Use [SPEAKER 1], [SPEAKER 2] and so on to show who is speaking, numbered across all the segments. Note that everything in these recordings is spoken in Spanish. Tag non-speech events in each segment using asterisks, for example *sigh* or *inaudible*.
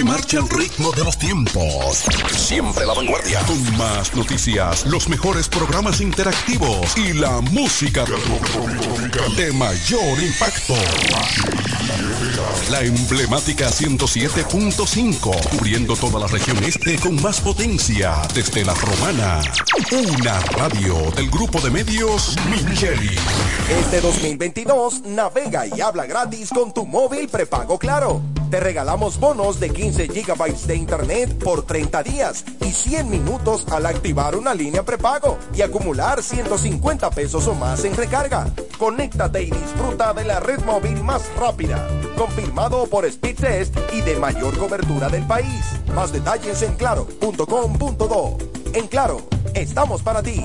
[SPEAKER 1] que marcha al ritmo de los tiempos. Siempre la vanguardia. Con más noticias, los mejores programas interactivos y la música de mayor impacto. La emblemática 107.5, cubriendo toda la región este con más potencia desde la romana. Una radio del grupo de medios Micheli.
[SPEAKER 2] Este 2022 navega y habla gratis con tu móvil prepago Claro. Te regalamos bonos de 15 GB de internet por 30 días y 100 minutos al activar una línea prepago y acumular 150 pesos o más en recarga. Conéctate y disfruta de la red móvil más rápida, confirmado por Speedtest y de mayor cobertura del país. Más detalles en claro.com.do. En Claro, estamos para ti.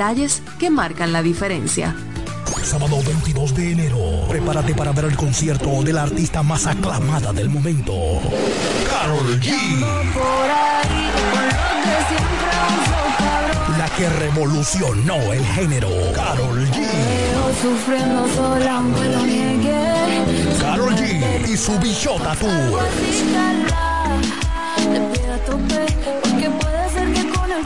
[SPEAKER 3] detalles que marcan la diferencia.
[SPEAKER 4] Sábado 22 de enero, prepárate para ver el concierto de la artista más aclamada del momento, Carol G. La que revolucionó el género, Carol G. Carol G y su bichota tour.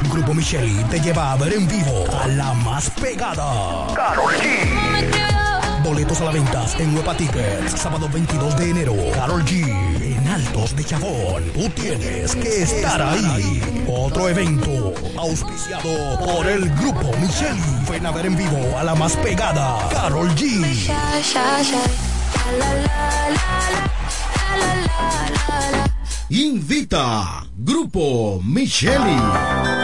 [SPEAKER 4] Grupo Micheli te lleva a ver en vivo a la más pegada. Carol G. Boletos a la venta en Huepa Tickets. Sábado 22 de enero. Carol G. En Altos de Chabón. Tú tienes que estar ahí. Otro evento auspiciado por el Grupo Micheli. Ven a ver en vivo a la más pegada. Carol G.
[SPEAKER 1] Invita Grupo Micheli.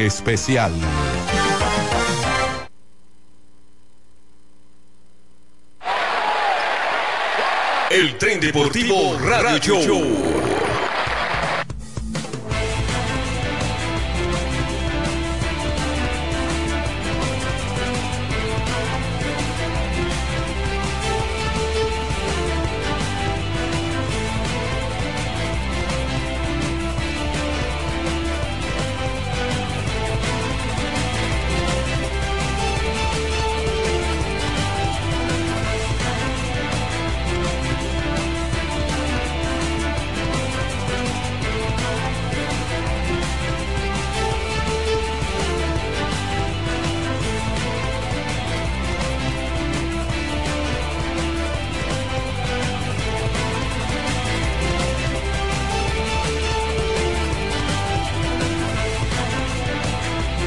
[SPEAKER 1] especial.
[SPEAKER 5] El tren deportivo Radio Show.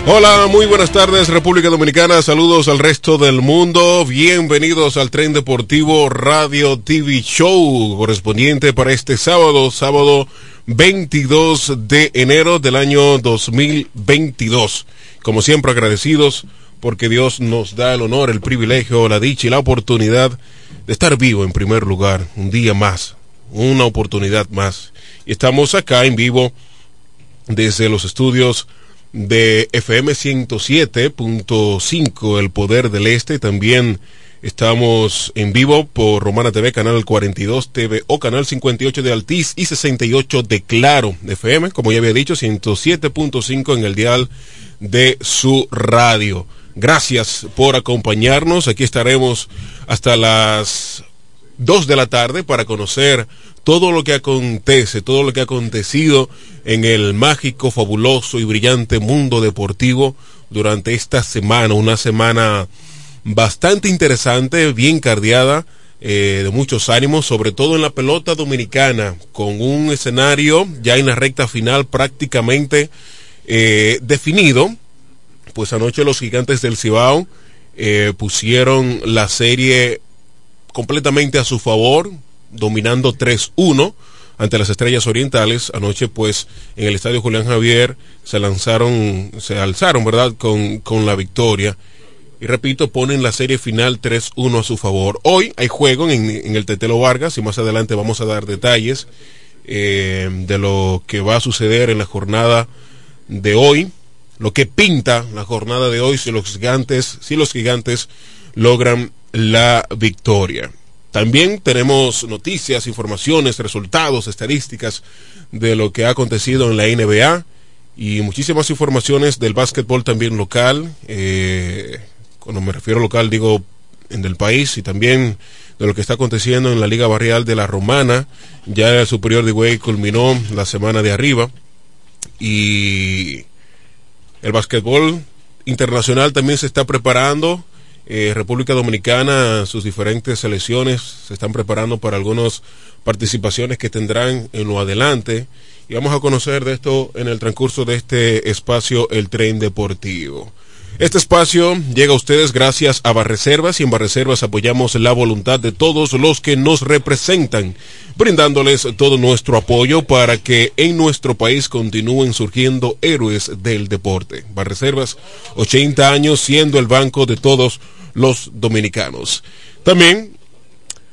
[SPEAKER 6] Hola, muy buenas tardes República Dominicana, saludos al resto del mundo, bienvenidos al tren deportivo Radio TV Show correspondiente para este sábado, sábado 22 de enero del año 2022. Como siempre agradecidos porque Dios nos da el honor, el privilegio, la dicha y la oportunidad de estar vivo en primer lugar, un día más, una oportunidad más. Y estamos acá en vivo desde los estudios de FM 107.5, El Poder del Este, también Estamos en vivo por Romana TV, canal 42 TV o canal 58 de Altiz y 68 de Claro FM, como ya había dicho, 107.5 en el dial de su radio. Gracias por acompañarnos. Aquí estaremos hasta las 2 de la tarde para conocer todo lo que acontece, todo lo que ha acontecido en el mágico, fabuloso y brillante mundo deportivo durante esta semana, una semana bastante interesante, bien cardeada, eh, de muchos ánimos, sobre todo en la pelota dominicana, con un escenario ya en la recta final prácticamente eh, definido. Pues anoche los gigantes del Cibao eh, pusieron la serie completamente a su favor, dominando 3-1 ante las Estrellas Orientales. Anoche, pues, en el Estadio Julián Javier se lanzaron, se alzaron, ¿verdad?, con, con la victoria y repito, ponen la serie final 3-1 a su favor. Hoy hay juego en, el Tetelo Vargas y más adelante vamos a dar detalles eh, de lo que va a suceder en la jornada de hoy, lo que pinta la jornada de hoy si los gigantes, si los gigantes logran la victoria. También tenemos noticias, informaciones, resultados, estadísticas de lo que ha acontecido en la NBA y muchísimas informaciones del básquetbol también local. Eh, cuando me refiero local digo en del país y también de lo que está aconteciendo en la Liga Barrial de la Romana. Ya el Superior de Güey culminó la semana de arriba y el básquetbol internacional también se está preparando. Eh, República Dominicana, sus diferentes selecciones se están preparando para algunas participaciones que tendrán en lo adelante. Y vamos a conocer de esto en el transcurso de este espacio, el tren deportivo. Este espacio llega a ustedes gracias a Barreservas y en Barreservas apoyamos la voluntad de todos los que nos representan, brindándoles todo nuestro apoyo para que en nuestro país continúen surgiendo héroes del deporte. Barreservas, 80 años siendo el banco de todos los dominicanos. También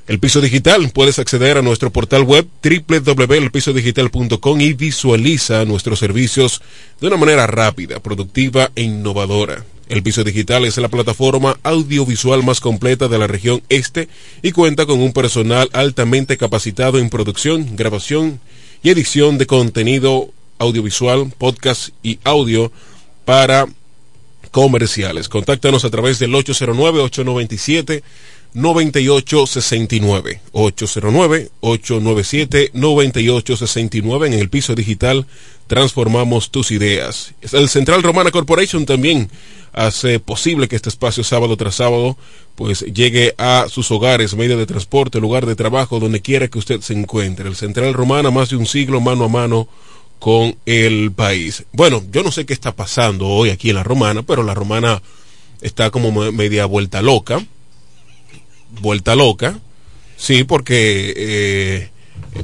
[SPEAKER 6] el piso digital. Puedes acceder a nuestro portal web www.elpisodigital.com y visualiza nuestros servicios de una manera rápida, productiva e innovadora. El Piso Digital es la plataforma audiovisual más completa de la región este y cuenta con un personal altamente capacitado en producción, grabación y edición de contenido audiovisual, podcast y audio para comerciales. Contáctanos a través del 809-897. 9869 809 897 9869 en el piso digital transformamos tus ideas. El Central Romana Corporation también hace posible que este espacio sábado tras sábado pues llegue a sus hogares, medio de transporte, lugar de trabajo, donde quiera que usted se encuentre. El Central Romana, más de un siglo mano a mano con el país. Bueno, yo no sé qué está pasando hoy aquí en la Romana, pero la Romana está como media vuelta loca. Vuelta loca. Sí, porque eh,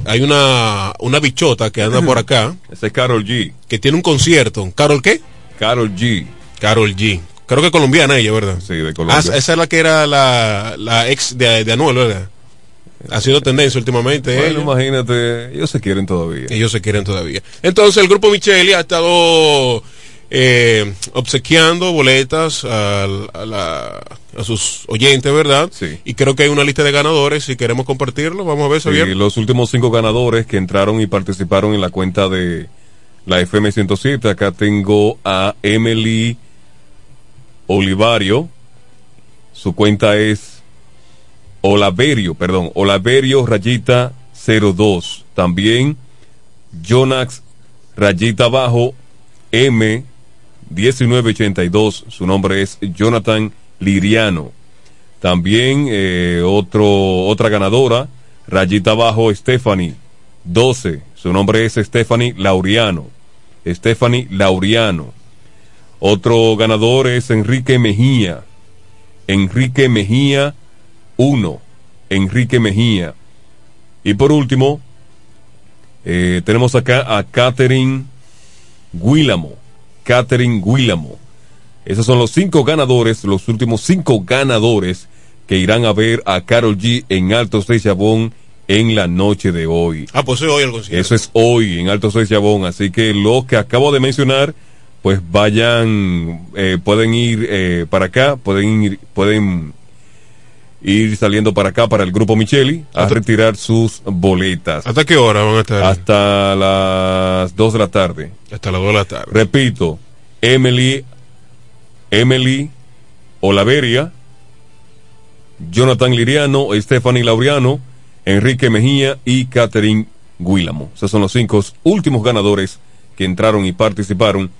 [SPEAKER 6] hay una, una bichota que anda por *laughs* acá.
[SPEAKER 5] Ese es Carol G.
[SPEAKER 6] Que tiene un concierto. ¿Carol qué?
[SPEAKER 5] Carol G.
[SPEAKER 6] Carol G. Creo que colombiana ella, ¿verdad?
[SPEAKER 5] Sí, de Colombia.
[SPEAKER 6] Ah, esa es la que era la, la ex de, de Anuel, ¿verdad? Ha sido tendencia últimamente.
[SPEAKER 5] Bueno, imagínate, ellos se quieren todavía.
[SPEAKER 6] Ellos se quieren todavía. Entonces, el grupo Micheli ha estado eh, obsequiando boletas a, la, a, sus oyentes, ¿verdad?
[SPEAKER 5] Sí.
[SPEAKER 6] Y creo que hay una lista de ganadores. Si queremos compartirlo, vamos a ver, Xavier.
[SPEAKER 5] Sí, los últimos cinco ganadores que entraron y participaron en la cuenta de la FM 107. Acá tengo a Emily Olivario. Su cuenta es Olaverio, perdón, Olaverio rayita 02. También Jonax rayita abajo M 1982. Su nombre es Jonathan Liriano. También eh, otra ganadora, rayita abajo Stephanie 12. Su nombre es Stephanie Lauriano. Stephanie Lauriano. Otro ganador es Enrique Mejía. Enrique Mejía 1. Enrique Mejía. Y por último, eh, tenemos acá a Catherine Guílamo. Catherine Guílamo. Esos son los cinco ganadores, los últimos cinco ganadores que irán a ver a Carol G en Alto de Chabón en la noche de hoy.
[SPEAKER 6] Ah, pues hoy el concierto.
[SPEAKER 5] Eso es hoy en Alto de Chabón. Así que los que acabo de mencionar pues vayan, eh, pueden ir eh, para acá, pueden ir, pueden
[SPEAKER 7] ir saliendo para acá, para el grupo Micheli, a retirar sus boletas.
[SPEAKER 6] ¿Hasta qué hora van a estar?
[SPEAKER 7] Hasta las 2 de la tarde.
[SPEAKER 6] Hasta las 2 de la tarde.
[SPEAKER 7] Repito, Emily, Emily Olaveria, Jonathan Liriano, Stephanie Laureano, Enrique Mejía y Catherine Guílamo. Esos son los cinco últimos ganadores que entraron y participaron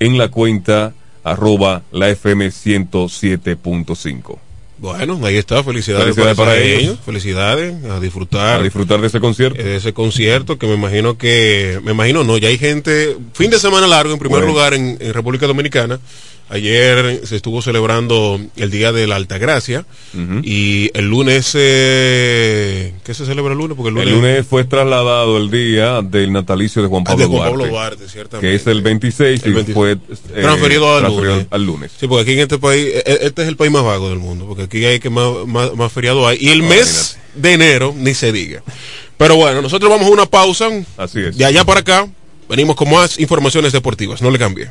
[SPEAKER 7] en la cuenta arroba la FM 107.5.
[SPEAKER 6] Bueno, ahí está, felicidades, para, ellos. Felicidades, a disfrutar.
[SPEAKER 7] A disfrutar de ese concierto.
[SPEAKER 6] De ese concierto que me imagino que, me imagino no, ya hay gente, fin de semana largo en primer lugar en República Dominicana Ayer se estuvo celebrando el Día de la Altagracia y el lunes, eh, ¿qué se celebra el lunes? Porque
[SPEAKER 7] el lunes, fue trasladado el día del natalicio de Juan ah, Pablo, Duarte, que es el 26 y fue eh,
[SPEAKER 6] transferido, al, lunes. Sí, porque aquí en este país, e, e, este es el país más vago del mundo, porque aquí hay que más, más, feriado hay. Y el mes de enero, ni se diga. Pero bueno, nosotros vamos a una pausa.
[SPEAKER 7] Así es.
[SPEAKER 6] De allá para acá, venimos con más informaciones deportivas. No le cambie.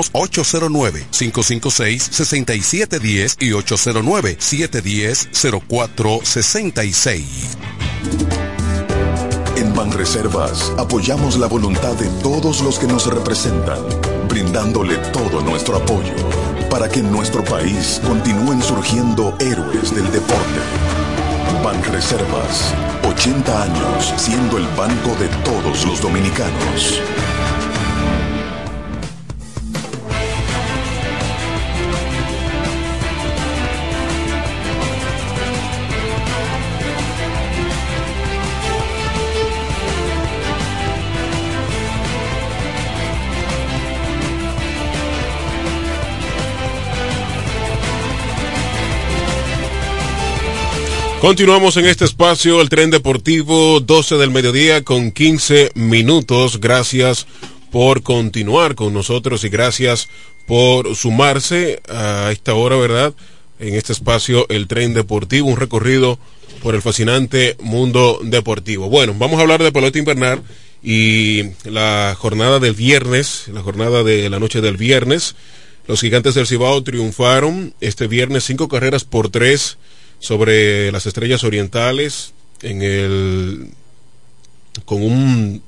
[SPEAKER 8] 809-556-6710 y 809-710-0466.
[SPEAKER 9] En Banreservas apoyamos la voluntad de todos los que nos representan, brindándole todo nuestro apoyo para que en nuestro país continúen surgiendo héroes del deporte. Banreservas, 80 años siendo el banco de todos los dominicanos.
[SPEAKER 6] Continuamos en este espacio, el tren deportivo, 12 del mediodía con 15 minutos. Gracias por continuar con nosotros y gracias por sumarse a esta hora, ¿verdad? En este espacio, el tren deportivo, un recorrido por el fascinante mundo deportivo. Bueno, vamos a hablar de pelota invernal y la jornada del viernes, la jornada de la noche del viernes. Los gigantes del Cibao triunfaron este viernes cinco carreras por tres sobre las estrellas orientales en el con un,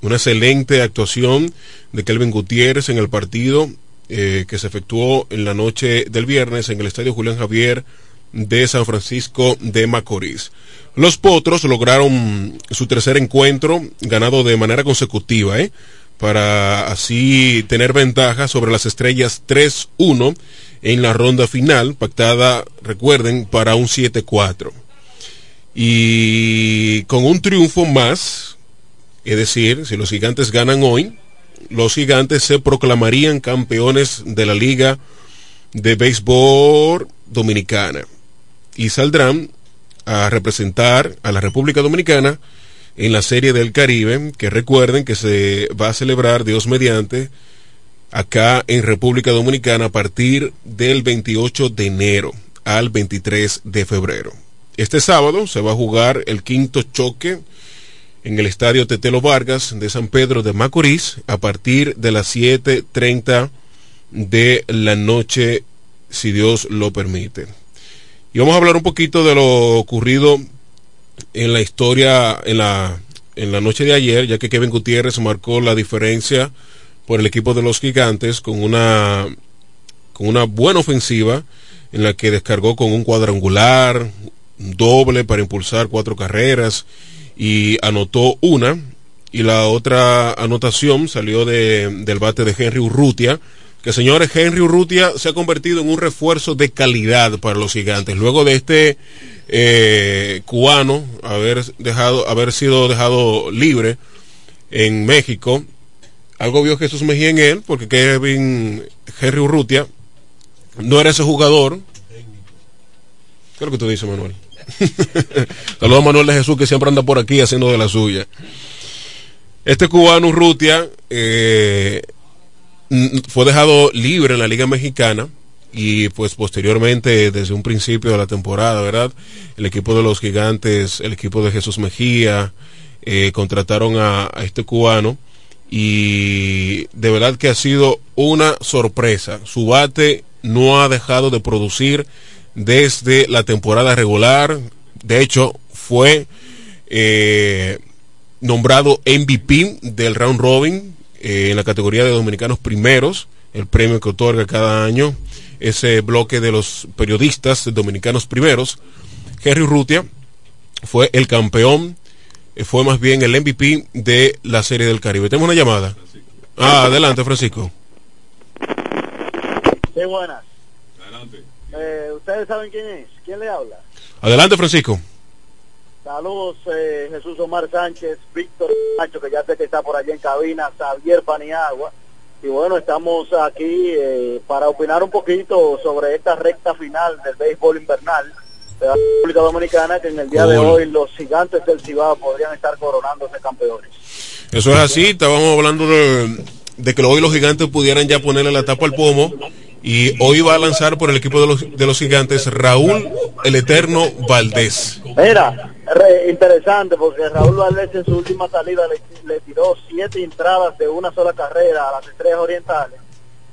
[SPEAKER 6] una excelente actuación de Kelvin Gutiérrez en el partido eh, que se efectuó en la noche del viernes en el estadio Julián Javier de San Francisco de Macorís. Los Potros lograron su tercer encuentro ganado de manera consecutiva, ¿eh? para así tener ventaja sobre las estrellas 3-1 en la ronda final, pactada, recuerden, para un 7-4. Y con un triunfo más, es decir, si los gigantes ganan hoy, los gigantes se proclamarían campeones de la Liga de Béisbol Dominicana y saldrán a representar a la República Dominicana en la Serie del Caribe, que recuerden que se va a celebrar Dios mediante acá en República Dominicana a partir del 28 de enero al 23 de febrero. Este sábado se va a jugar el quinto choque en el Estadio Tetelo Vargas de San Pedro de Macorís a partir de las 7.30 de la noche, si Dios lo permite. Y vamos a hablar un poquito de lo ocurrido en la historia, en la, en la noche de ayer, ya que Kevin Gutiérrez marcó la diferencia por el equipo de los gigantes con una, con una buena ofensiva en la que descargó con un cuadrangular, doble para impulsar cuatro carreras y anotó una. Y la otra anotación salió de, del bate de Henry Urrutia que señores Henry Urrutia se ha convertido en un refuerzo de calidad para los gigantes. Luego de este eh, cubano haber dejado haber sido dejado libre en México algo vio Jesús Mejía en él, porque Kevin Henry Urrutia no era ese jugador. ¿Qué es lo que tú dices, Manuel? *laughs* Saludos a Manuel de Jesús, que siempre anda por aquí haciendo de la suya. Este cubano Urrutia eh, fue dejado libre en la Liga Mexicana y pues posteriormente, desde un principio de la temporada, ¿verdad? El equipo de los gigantes, el equipo de Jesús Mejía, eh, contrataron a este cubano y de verdad que ha sido una sorpresa. Su bate no ha dejado de producir desde la temporada regular. De hecho, fue eh, nombrado MVP del round robin eh, en la categoría de dominicanos primeros, el premio que otorga cada año ese bloque de los periodistas dominicanos primeros. Henry Rutia fue el campeón fue más bien el MVP de la Serie del Caribe. Tenemos una llamada. Ah, adelante, Francisco.
[SPEAKER 10] Sí, buenas. Adelante. Eh, ¿Ustedes saben quién es? ¿Quién le habla?
[SPEAKER 6] Adelante, Francisco.
[SPEAKER 10] Saludos, eh, Jesús Omar Sánchez, Víctor Macho, que ya sé que está por allá en cabina, Xavier Paniagua. Y bueno, estamos aquí para opinar un poquito sobre esta recta final del béisbol invernal de la República Dominicana que en el día de hoy los gigantes del Cibao podrían estar coronándose campeones.
[SPEAKER 6] Eso es así, estábamos hablando de, que hoy los gigantes pudieran ya ponerle la tapa al pomo y hoy va a lanzar por el equipo de los, de los gigantes Raúl el Eterno Valdés.
[SPEAKER 10] Mira, interesante porque Raúl Valdés en su última salida le tiró siete entradas de una sola carrera a las estrellas orientales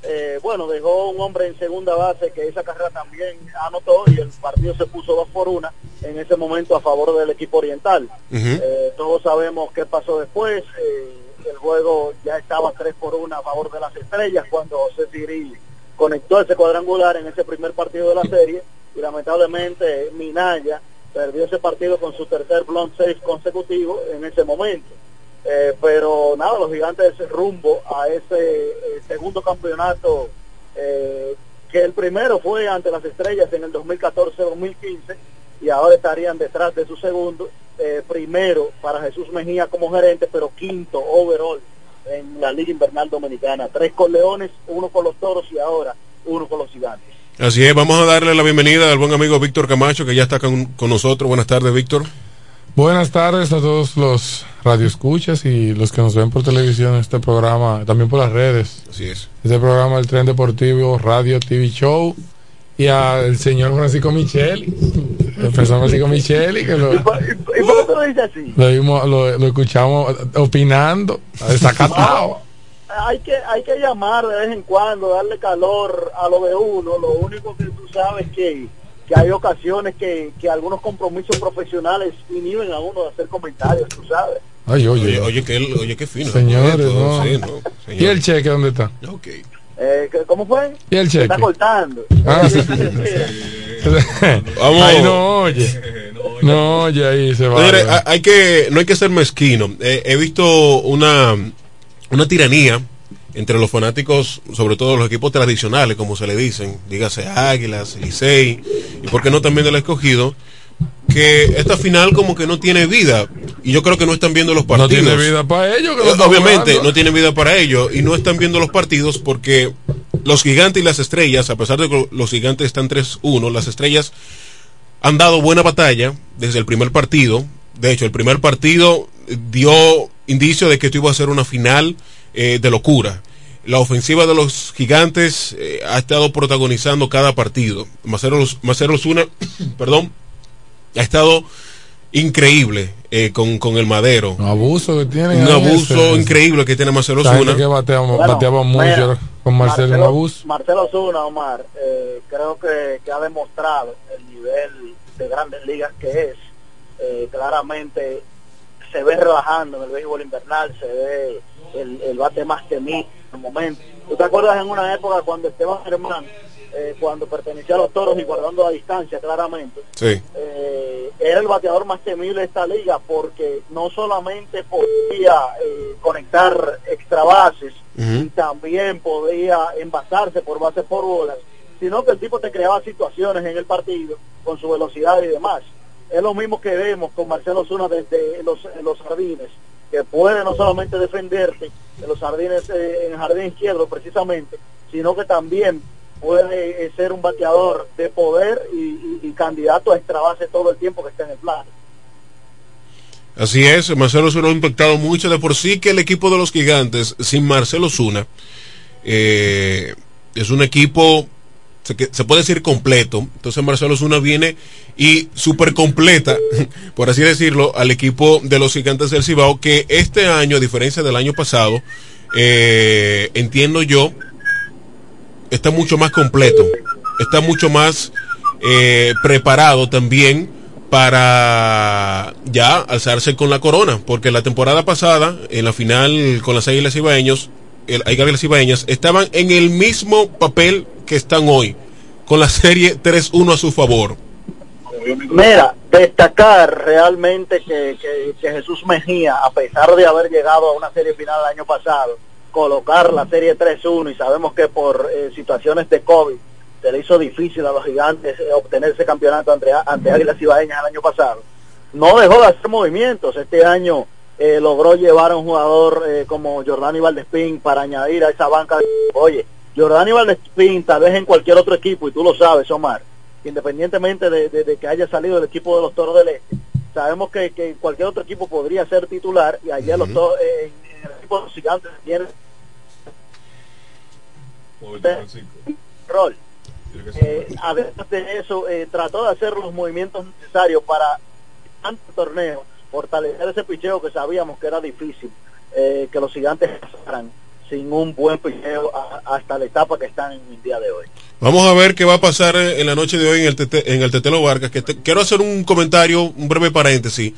[SPEAKER 10] eh, bueno, dejó un hombre en segunda base que esa carrera también anotó y el partido se puso dos por una en ese momento a favor del equipo oriental. Eh, todos sabemos qué pasó después. Eh, el juego ya estaba tres por una a favor de las estrellas cuando Ceciri conectó ese cuadrangular en ese primer partido de la serie y lamentablemente Minaya perdió ese partido con su tercer blond seis consecutivo en ese momento. Eh, pero nada, los gigantes rumbo a ese eh, segundo campeonato, eh, que el primero fue ante las estrellas en el 2014-2015 y ahora estarían detrás de su segundo, primero para Jesús Mejía como gerente, pero quinto overall en la Liga Invernal Dominicana. Tres con Leones, uno con los Toros y ahora uno con los Gigantes.
[SPEAKER 6] Así es, vamos a darle la bienvenida al buen amigo Víctor Camacho, que ya está con, con nosotros. Buenas tardes, Víctor.
[SPEAKER 11] Buenas tardes a todos los radioescuchas y los que nos ven por televisión este programa, también por las redes.
[SPEAKER 6] Así es.
[SPEAKER 11] Este programa El Tren Deportivo Radio TV Show y al señor Francisco Micheli, el profesor Francisco Micheli, que lo,
[SPEAKER 10] ¿Y por y por qué lo dices así?
[SPEAKER 11] lo, vimos- lo- lo escuchamos opinando, desacatado.
[SPEAKER 10] hay que hay que llamar de vez en cuando, darle calor a lo de uno. Lo único que tú sabes que, que hay ocasiones que, que algunos compromisos profesionales inhiben a uno de hacer comentarios, tú sabes.
[SPEAKER 11] Ay,
[SPEAKER 6] Oye,
[SPEAKER 11] oye,
[SPEAKER 6] oye, que oye, qué fino.
[SPEAKER 11] Señores, no.
[SPEAKER 6] sí, no,
[SPEAKER 11] ¿Y
[SPEAKER 6] señores.
[SPEAKER 11] el cheque dónde está?
[SPEAKER 6] Ok.
[SPEAKER 10] Eh, ¿qué- ¿Cómo fue?
[SPEAKER 11] ¿Y el
[SPEAKER 10] Se Está
[SPEAKER 11] cheque?
[SPEAKER 10] cortando.
[SPEAKER 11] Ah, sí.
[SPEAKER 6] Vamos.
[SPEAKER 11] Ay, no oye. *laughs* No oye ahí se va.
[SPEAKER 6] Señores, ha- hay que, no hay que ser mezquino. Eh, he visto una, una tiranía entre los fanáticos, sobre todo los equipos tradicionales, como se le dicen, dígase Águilas, Licey, y por qué no también del escogido, que esta final como que no tiene vida. Y yo creo que no están viendo los
[SPEAKER 11] No
[SPEAKER 6] partidos.
[SPEAKER 11] tiene vida para ellos. que
[SPEAKER 6] Eh, Obviamente
[SPEAKER 11] jugando.
[SPEAKER 6] no tienen vida para ello y no están viendo los partidos porque los gigantes y las estrellas, a pesar de que los gigantes están 3-1, las estrellas han dado buena batalla desde el primer partido. De hecho, el primer partido dio indicio de que esto iba a ser una final eh, de locura. La ofensiva de los gigantes eh, ha estado protagonizando cada partido. Macero, Macero Osuna, *coughs* perdón, ha estado increíble eh, con, con el madero.
[SPEAKER 11] Un abuso que tienen.
[SPEAKER 6] Un abuso
[SPEAKER 11] ese-
[SPEAKER 6] increíble que tiene Marcelo Osuna.
[SPEAKER 11] que bateaba,
[SPEAKER 10] Bueno,
[SPEAKER 11] bateaba mucho
[SPEAKER 10] mira,
[SPEAKER 11] con Marcelo, un abuso.
[SPEAKER 10] Marcelo Zuna, Omar, eh, creo que, que ha demostrado el nivel de grandes ligas que es. Eh, claramente se ve relajando en el béisbol invernal, se ve el, el bate más temido en el momento. ¿Tú te acuerdas en una época cuando Esteban Germán, eh, cuando pertenecía a los toros y guardando la distancia claramente,
[SPEAKER 6] Sí.
[SPEAKER 10] eh, era el bateador más temible de esta liga porque no solamente podía eh, conectar extra bases y también podía envasarse por bases por bolas, sino que el tipo te creaba situaciones en el partido con su velocidad y demás. Es lo mismo que vemos con Marcelo Zuna desde los, los jardines, que puede no solamente defenderte en los jardines, eh, en el jardín izquierdo precisamente, sino que también puede eh, ser un bateador de poder y, candidato a extra base todo el tiempo que esté en el plano.
[SPEAKER 6] Así es, Marcelo Zuna ha impactado mucho de por sí que el equipo de los gigantes, sin Marcelo Zuna, eh, es un equipo, se, puede decir completo. Entonces Marcelo Zuna viene y súper completa, *laughs* por así decirlo, al equipo de los gigantes del Cibao, que este año, a diferencia del año pasado, eh, entiendo yo, está mucho más completo, está mucho más eh, preparado también para ya alzarse con la corona, porque la temporada pasada, en la final con las Águilas Ibaeños, el Águilas Ibaeñas estaban en el mismo papel que están hoy, con la serie 3-1 a su favor.
[SPEAKER 10] Mira, destacar realmente que, que- que Jesús Mejía, a pesar de haber llegado a una serie final el año pasado, colocar la serie 3-1 y sabemos que por eh, situaciones de COVID se le hizo difícil a los gigantes eh, obtener ese campeonato ante, ante Águilas Ibaeñas el año pasado. No dejó de hacer movimientos. Este año eh, logró llevar a un jugador eh, como Jordani Valdespín para añadir a esa banca. De... Oye, Jordani Valdespín tal vez en cualquier otro equipo, y tú lo sabes, Omar, independientemente de, de- de que haya salido del equipo de los Toros del Este, sabemos que, que cualquier otro equipo podría ser titular y ayer los Toros, eh, en, el equipo de los gigantes tiene rol. Eh, además de eso, eh, trató de hacer los movimientos necesarios para tanto torneo, fortalecer ese picheo que sabíamos que era difícil, eh, que los gigantes pasaran sin un buen picheo hasta la etapa que están en el día de hoy.
[SPEAKER 6] Vamos a ver qué va a pasar eh, en la noche de hoy en el, Tete- en el Tetelo Vargas. Que quiero hacer un comentario, un breve paréntesis,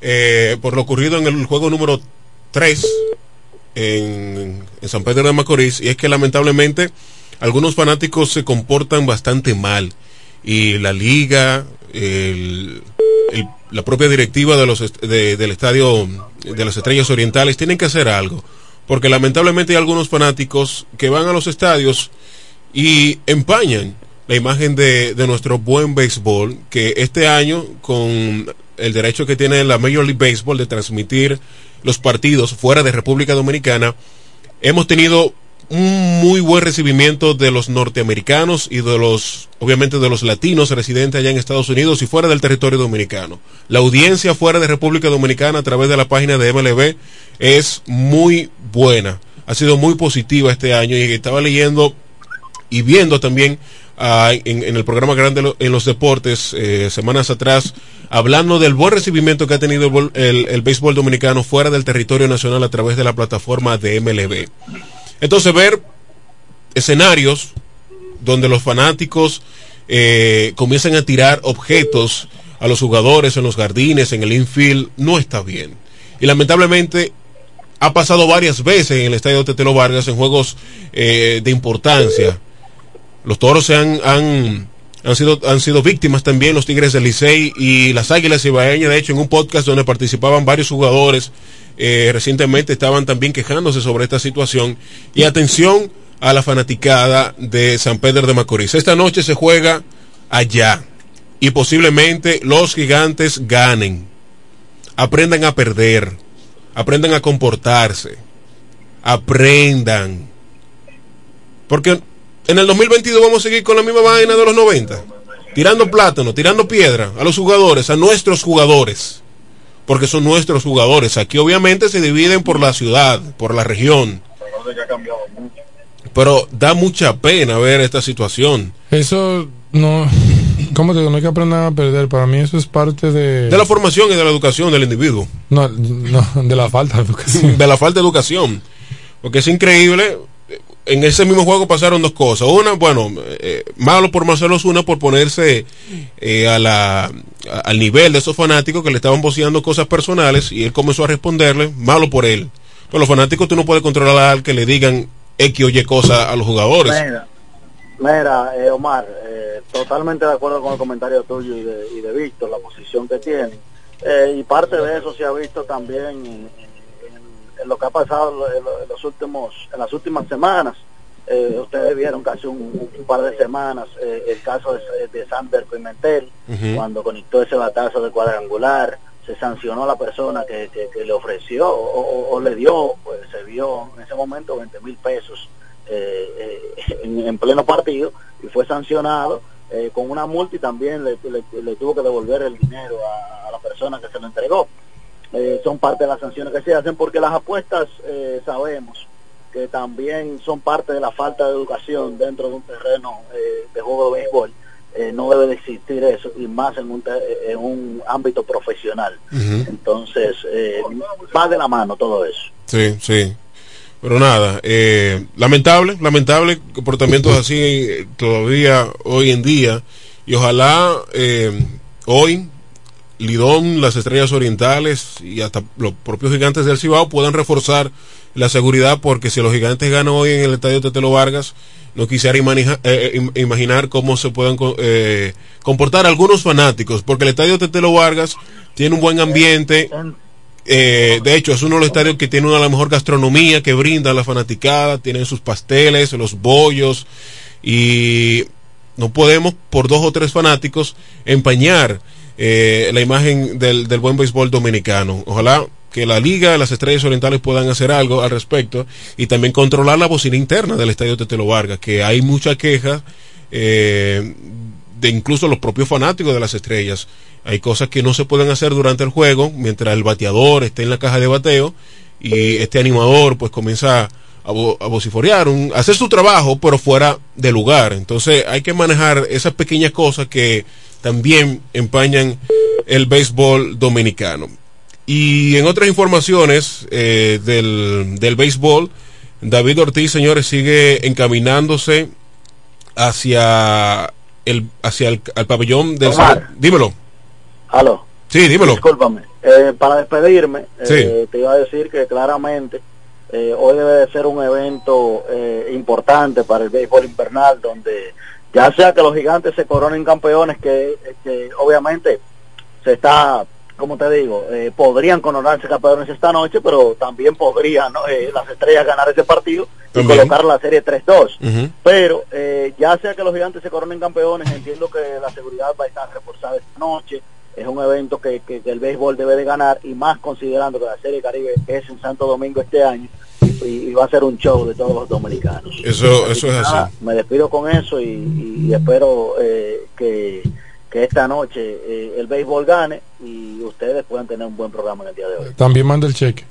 [SPEAKER 6] eh, por lo ocurrido en el juego número 3 en, San Pedro de Macorís. Y es que lamentablemente algunos fanáticos se comportan bastante mal. Y la liga, el- la propia directiva de los de- del estadio de las Estrellas Orientales tienen que hacer algo. Porque lamentablemente hay algunos fanáticos que van a los estadios y empañan la imagen de, de nuestro buen béisbol, que este año, con el derecho que tiene la Major League Baseball de transmitir los partidos fuera de República Dominicana, hemos tenido un muy buen recibimiento de los norteamericanos y de los, obviamente, de los latinos residentes allá en Estados Unidos y fuera del territorio dominicano. La audiencia fuera de República Dominicana a través de la página de MLB es muy buena. Ha sido muy positiva este año y estaba leyendo y viendo también ah, en, el programa grande en los deportes eh, semanas atrás hablando del buen recibimiento que ha tenido el, el- el béisbol dominicano fuera del territorio nacional a través de la plataforma de MLB. Entonces ver escenarios donde los fanáticos eh, comienzan a tirar objetos a los jugadores en los jardines, en el infield, no está bien. Y lamentablemente ha pasado varias veces en el estadio Tetelo Vargas en juegos eh, de importancia. Los toros se han, han, han sido, han sido víctimas también, los Tigres del Licey y las Águilas Ibaeñas. De hecho, en un podcast donde participaban varios jugadores, eh, recientemente estaban también quejándose sobre esta situación. Y atención a la fanaticada de San Pedro de Macorís. Esta noche se juega allá y posiblemente los gigantes ganen. Aprendan a perder, aprendan a comportarse, aprendan. Porque en el 2022 vamos a seguir con la misma vaina de los 90. Tirando plátano, tirando piedra a los jugadores, a nuestros jugadores. Porque son nuestros jugadores. Aquí obviamente se dividen por la ciudad, por la región. Pero da mucha pena ver esta situación.
[SPEAKER 11] Eso no. ¿Cómo te digo? No hay que aprender a perder. Para mí eso es parte de.
[SPEAKER 6] De la formación y de la educación del individuo.
[SPEAKER 11] No, no, de la falta de educación.
[SPEAKER 6] de la falta de educación. Porque es increíble. En ese mismo juego pasaron dos cosas. Una, bueno, eh, malo por Marcelo Zuna por ponerse eh, a la, al nivel de esos fanáticos que le estaban voceando cosas personales y él comenzó a responderle, malo por él. Pero los fanáticos tú no puedes controlar al que le digan X o Y cosas a los jugadores.
[SPEAKER 10] Mira, mira eh, Omar, eh, totalmente de acuerdo con el comentario tuyo y de, Víctor, la posición que tiene. Eh, y parte de eso se ha visto también en, en- lo que ha pasado en los últimos, en las últimas semanas. Eh, ustedes vieron casi un, un par de semanas eh, el caso de, de Sander Pimentel, cuando conectó ese batazo de cuadrangular, se sancionó a la persona que, que- que le ofreció o, o- o le dio, pues se vio en ese momento 20 mil pesos eh, eh, en, en pleno partido y fue sancionado eh, con una multa y también le, le- le tuvo que devolver el dinero a, a la persona que se lo entregó. Son parte de las sanciones que se hacen porque las apuestas eh, sabemos que también son parte de la falta de educación dentro de un terreno eh, de juego de béisbol. Eh, no debe de existir eso y más en un, te- en un ámbito profesional. Entonces, eh, va de la mano todo eso.
[SPEAKER 6] Sí, sí. Pero nada, eh, lamentable, lamentable comportamientos así eh, todavía hoy en día. Y ojalá eh, hoy Lidón, las Estrellas Orientales y hasta los propios gigantes del Cibao puedan reforzar la seguridad porque si los gigantes ganan hoy en el estadio Tetelo Vargas, no quisiera imanija- eh, im- imaginar cómo se puedan eh, comportar algunos fanáticos, porque el estadio Tetelo Vargas tiene un buen ambiente. Eh, de hecho, es uno de los estadios que tiene una de la mejor gastronomía que brinda la fanaticada. Tienen sus pasteles, los bollos. Y no podemos, por dos o tres fanáticos, empañar eh, la imagen del, del buen béisbol dominicano. Ojalá que la Liga de las Estrellas Orientales puedan hacer algo al respecto y también controlar la bocina interna del estadio Tetelo Vargas, que hay mucha queja eh, de incluso los propios fanáticos de las estrellas. Hay cosas que no se pueden hacer durante el juego mientras el bateador esté en la caja de bateo y este animador pues comienza a, a vociforear, un- a hacer su trabajo pero fuera de lugar. Entonces hay que manejar esas pequeñas cosas que también empañan el béisbol dominicano. Y en otras informaciones eh, del, del béisbol, David Ortiz, señores, sigue encaminándose hacia el hacia el, al pabellón del
[SPEAKER 10] Omar.
[SPEAKER 6] dímelo
[SPEAKER 10] Aló.
[SPEAKER 6] sí dímelo
[SPEAKER 10] Discúlpame. Eh, para despedirme,
[SPEAKER 6] Sí.
[SPEAKER 10] eh, te iba a decir que claramente eh, hoy debe de ser un evento eh, importante para el béisbol invernal, donde ya sea que los gigantes se coronen campeones, que, que obviamente se está, como te digo, eh, podrían coronarse campeones esta noche, pero también podrían ¿no? Eh, las estrellas ganar ese partido y colocar la serie 3-2.
[SPEAKER 6] Ujú.
[SPEAKER 10] Pero eh, ya sea que los gigantes se coronen campeones, entiendo que la seguridad va a estar reforzada esta noche. Es un evento que, que- que el béisbol debe de ganar y más considerando que la Serie Caribe es en Santo Domingo este año y, y, va a ser un show de todos los dominicanos.
[SPEAKER 6] Eso, eso es así.
[SPEAKER 10] Me despido con eso y, espero eh, que, que, esta noche eh, el béisbol gane y ustedes puedan tener un buen programa en el día de hoy.
[SPEAKER 11] También manda el cheque.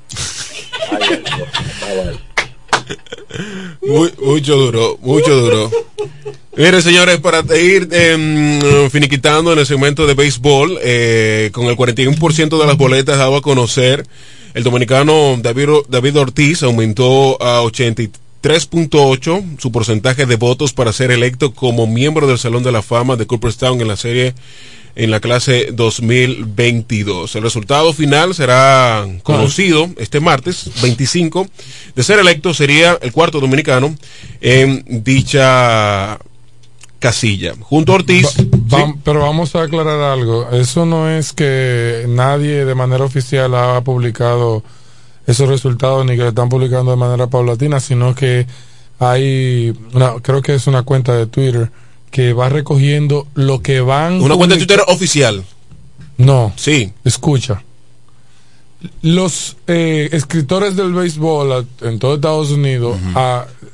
[SPEAKER 6] mucho duro, mucho duro. Mire, señores, para ir em, finiquitando en el segmento de béisbol, eh, con el 41% de las boletas dado a conocer, el dominicano David, David Ortiz aumentó a 83.8 su porcentaje de votos para ser electo como miembro del Salón de la Fama de Cooperstown en la serie en la clase 2022. El resultado final será conocido este martes 25. De ser electo sería el cuarto dominicano en dicha casilla. Junto a Ortiz.
[SPEAKER 11] Pero vamos a aclarar algo. Eso no es que nadie de manera oficial ha publicado esos resultados ni que lo están publicando de manera paulatina, sino que hay, una, creo que es una cuenta de Twitter que va recogiendo lo que van.
[SPEAKER 6] Una cuenta de Twitter oficial.
[SPEAKER 11] No.
[SPEAKER 6] Sí.
[SPEAKER 11] Escucha. Los eh, escritores del béisbol en todo Estados Unidos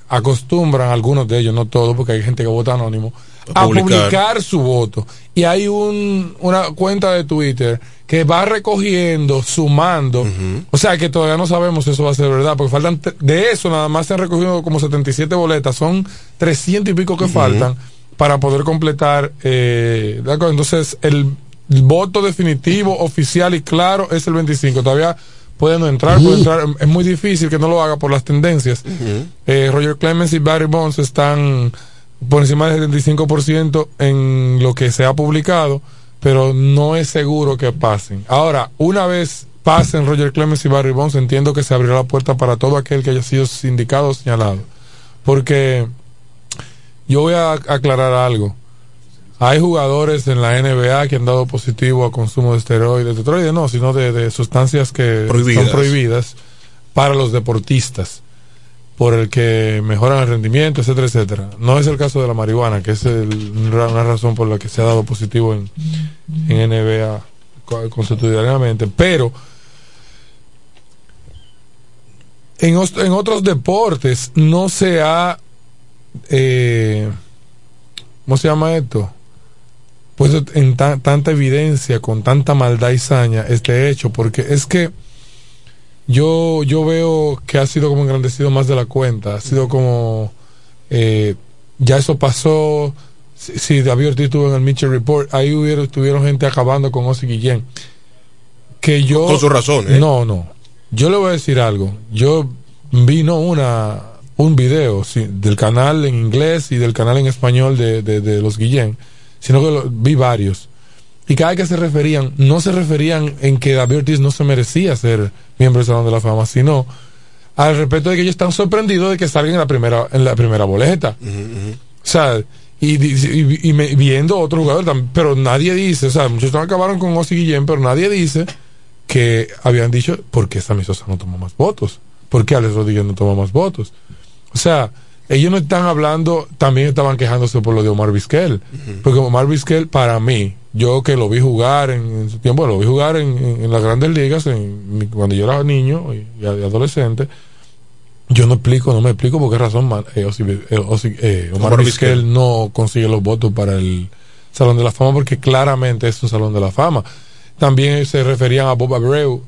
[SPEAKER 11] acostumbran, algunos de ellos, no todos, porque hay gente que vota anónimo, a, publicar. su voto. Y hay un, una cuenta de Twitter que va recogiendo, sumando. O sea que todavía no sabemos si eso va a ser verdad, porque faltan, de eso nada más se han recogido como 77 boletas, son 300 y pico que faltan para poder completar. Eh, Entonces, el, voto definitivo, oficial y claro es el 25. Todavía puede no entrar, puede entrar. Es muy difícil que no lo haga por las tendencias. eh, Roger Clemens y Barry Bonds están por encima del 75% en lo que se ha publicado, pero no es seguro que pasen. Ahora, una vez pasen Roger Clemens y Barry Bonds, entiendo que se abrirá la puerta para todo aquel que haya sido sindicado o señalado. Porque yo voy a aclarar algo. Hay jugadores en la NBA que han dado positivo a consumo de esteroides, de esteroides no, sino de, sustancias que son prohibidas para los deportistas, por el que mejoran el rendimiento, etcétera, etcétera. No es el caso de la marihuana, que es una razón por la que se ha dado positivo en, en NBA constitucionalmente, pero en, otros deportes no se ha eh, ¿cómo se llama esto? Pues en tanta evidencia, con tanta maldad y saña, este hecho, porque es que yo, yo veo que ha sido como engrandecido más de la cuenta, ha sido como, eh, ya eso pasó, si, David Ortiz estuvo en el Mitchell Report, ahí hubiera, estuvieron gente acabando con Ozzy Guillén. Que yo...
[SPEAKER 6] Con su razón, ¿eh?
[SPEAKER 11] No, no. Yo le voy a decir algo. Yo vi no una un video del canal en inglés y del canal en español de, de, los Guillén, sino que vi varios. Y cada vez que se referían, no se referían en que David Ortiz no se merecía ser miembro del Salón de la Fama, sino al respecto de que ellos están sorprendidos de que salgan en la primera, en la primera boleta. O sea, y, y, viendo otro jugador también, pero nadie dice, o sea, muchos acabaron con Ozzy Guillén, pero nadie dice que habían dicho, ¿por qué Sammy Sosa no tomó más votos? ¿Por qué Alex Rodríguez no tomó más votos? O sea, ellos no están hablando, también estaban quejándose por lo de Omar Vizquel. Porque Omar Vizquel, para mí, yo que lo vi jugar en, su tiempo, lo vi jugar en, las grandes ligas, en, cuando yo era niño y, adolescente, yo no explico, no me explico por qué razón eh, eh, eh, Omar, Vizquel no consigue los votos para el Salón de la Fama, porque claramente es un Salón de la Fama. También se referían a Bob Abreu,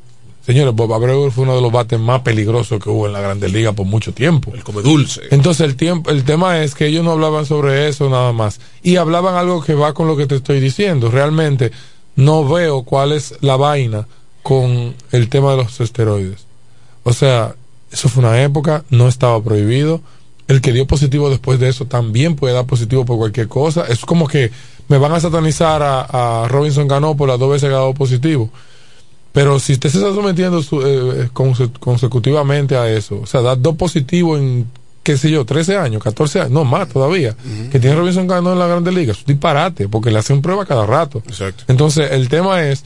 [SPEAKER 11] Señores, Bob Abreu fue uno de los bates más peligrosos que hubo en la Grande Liga por mucho tiempo.
[SPEAKER 6] El come dulce.
[SPEAKER 11] Entonces el tiempo, el tema es que ellos no hablaban sobre eso nada más. Y hablaban algo que va con lo que te estoy diciendo. Realmente no veo cuál es la vaina con el tema de los esteroides. O sea, eso fue una época, no estaba prohibido. El que dio positivo después de eso también puede dar positivo por cualquier cosa. Es como que me van a satanizar a, a Robinson ganó por las dos veces que ha dado positivo. Pero si usted se está sometiendo eh, consecutivamente a eso, o sea, da dos positivos en, qué sé yo, 13 años, 14 años, no más todavía, que tiene Robinson ganó en la Grande Liga, es un disparate, porque le hacen prueba cada rato.
[SPEAKER 6] Exacto.
[SPEAKER 11] Entonces, el tema es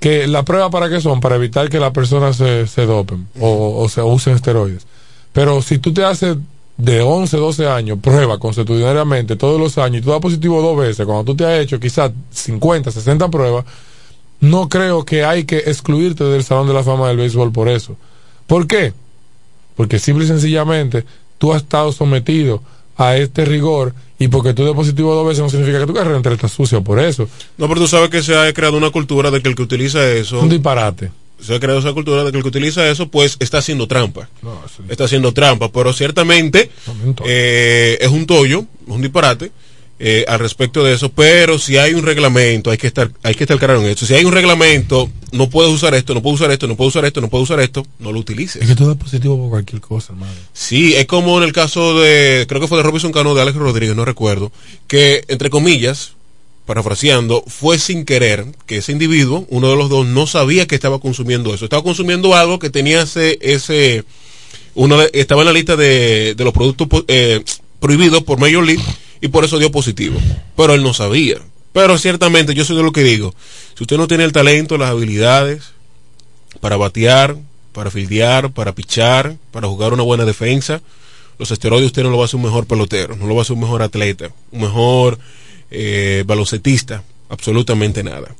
[SPEAKER 11] que la prueba para qué son, para evitar que las personas se, se dopen o, o se usen esteroides. Pero si tú te haces de 11, 12 años, prueba constitucionalmente todos los años y tú das positivo dos veces, cuando tú te has hecho quizás 50, 60 pruebas, no creo que hay que excluirte del Salón de la Fama del Béisbol por eso. ¿Por qué? porque simple y sencillamente tú has estado sometido a este rigor y porque tú de positivo dos veces no significa que tu carrera entera está sucia por eso.
[SPEAKER 6] No, pero tú sabes que se ha creado una cultura de que el que utiliza eso...
[SPEAKER 11] Un disparate.
[SPEAKER 6] Se ha creado esa cultura de que el que utiliza eso pues está haciendo trampa. Está haciendo trampa, pero ciertamente eh, es un tollo, es un disparate eh, al respecto de eso, pero si hay un reglamento, hay que estar, hay que estar claro en eso. Si hay un reglamento, no puedes usar esto, no puedes usar esto, no puedes usar esto, no puedes usar esto, no lo utilices.
[SPEAKER 11] Es que todo es positivo por cualquier cosa, hermano.
[SPEAKER 6] Sí, es como en el caso de, creo que fue de Robinson Cano, de Alex Rodríguez, no recuerdo, que entre comillas, parafraseando, fue sin querer que ese individuo, uno de los dos, no sabía que estaba consumiendo eso. Estaba consumiendo algo que tenía ese, ese uno estaba en la lista de, de los productos eh, prohibidos por Major League y por eso dio positivo. Pero él no sabía. Pero ciertamente yo soy de lo que digo. Si usted no tiene el talento, las habilidades para batear, para fildear, para pichar, para jugar una buena defensa, los esteroides usted no lo va a hacer un mejor pelotero, no lo va a hacer un mejor atleta, un mejor eh, balocetista, absolutamente nada.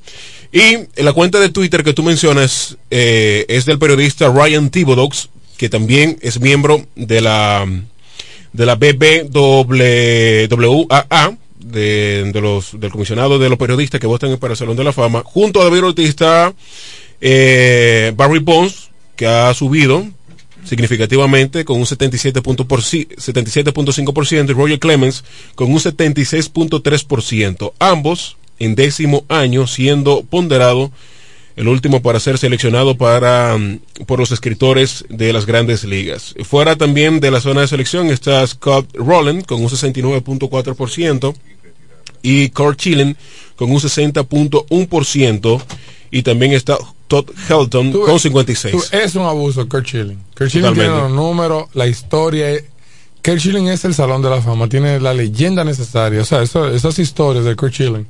[SPEAKER 6] Y en la cuenta de Twitter que tú mencionas eh, es del periodista Ryan Thibodeau, que también es miembro de la de la BBWAA, de, de los, del comisionado de los periodistas que votan para el Salón de la Fama, junto a David Ortiz está eh, Barry Bonds, que ha subido significativamente con un 77.5% y Roger Clemens con un 76.3%, ambos en décimo año siendo ponderado el último para ser seleccionado para mm, por los escritores de las grandes ligas. Fuera también de la zona de selección está Scott Rowland con un 69.4% y Kurt Chillen con un 60.1% y también está Todd Helton con 56.
[SPEAKER 11] es un abuso Kurt Chillen. Kurt Chillen tiene los números, la historia. Kurt Chillen es el salón de la fama, tiene la leyenda necesaria. O sea, esas historias de Kurt Chillen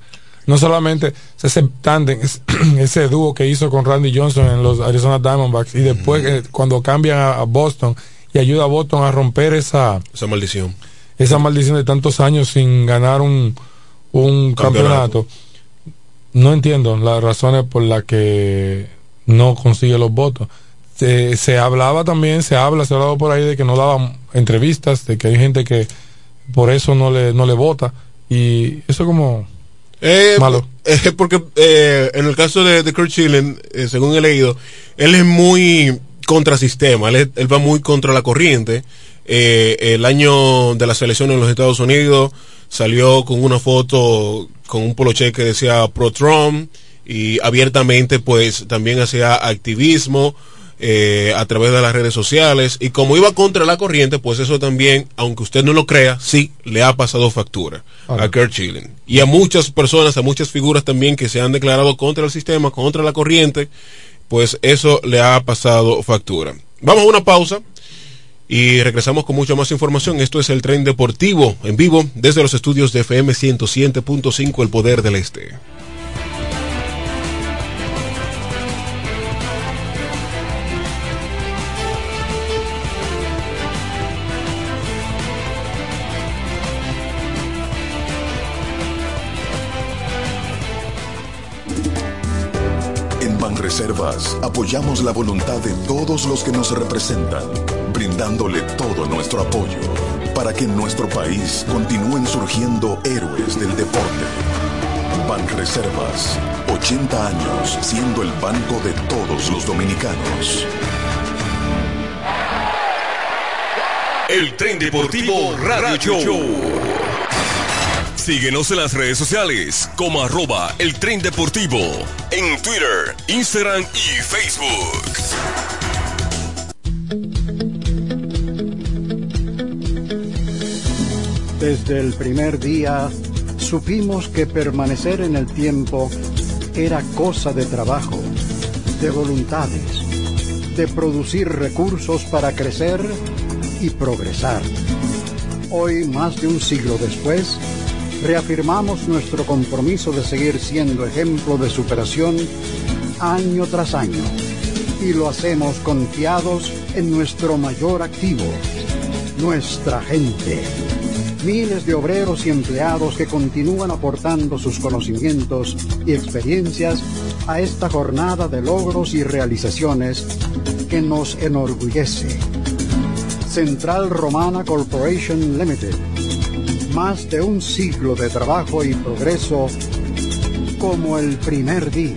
[SPEAKER 11] no solamente ese tándem, *clears throat* ese dúo que hizo con Randy Johnson en los Arizona Diamondbacks y después eh, cuando cambian a, Boston y ayuda a Boston a romper esa,
[SPEAKER 6] esa maldición.
[SPEAKER 11] Esa maldición de tantos años sin ganar un, un campeonato. No entiendo las razones por las que no consigue los votos. Se, se hablaba también, se habla, se ha hablado por ahí de que no daban entrevistas, de que hay gente que por eso no le, no le vota. Y eso como
[SPEAKER 6] eh, Malo. Eh, porque eh, en el caso de, de Kurt Schilling, eh, según he leído, él es muy contrasistema, él, él va muy contra la corriente. el año de la selección en los Estados Unidos salió con una foto con un poloche que decía pro Trump y abiertamente pues también hacía activismo eh, a través de las redes sociales y como iba contra la corriente, pues eso también, aunque usted no lo crea, sí le ha pasado factura a Kurt Schilling. Y a muchas personas, a muchas figuras también que se han declarado contra el sistema, contra la corriente, pues eso le ha pasado factura. Vamos a una pausa y regresamos con mucha más información. Esto es el tren deportivo en vivo desde los estudios de FM 107.5 El Poder del Este.
[SPEAKER 9] Reservas, apoyamos la voluntad de todos los que nos representan, brindándole todo nuestro apoyo para que en nuestro país continúen surgiendo héroes del deporte. Reservas, 80 años siendo el banco de todos los dominicanos.
[SPEAKER 5] El tren deportivo Radio. Síguenos en las redes sociales como arroba el tren deportivo en Twitter, Instagram y Facebook.
[SPEAKER 12] Desde el primer día supimos que permanecer en el tiempo era cosa de trabajo, de voluntades, de producir recursos para crecer y progresar. Hoy, más de un siglo después, reafirmamos nuestro compromiso de seguir siendo ejemplo de superación año tras año y lo hacemos confiados en nuestro mayor activo, nuestra gente. Miles de obreros y empleados que continúan aportando sus conocimientos y experiencias a esta jornada de logros y realizaciones que nos enorgullece Central Romana Corporation Limited. Más de un siglo de trabajo y progreso como el primer día.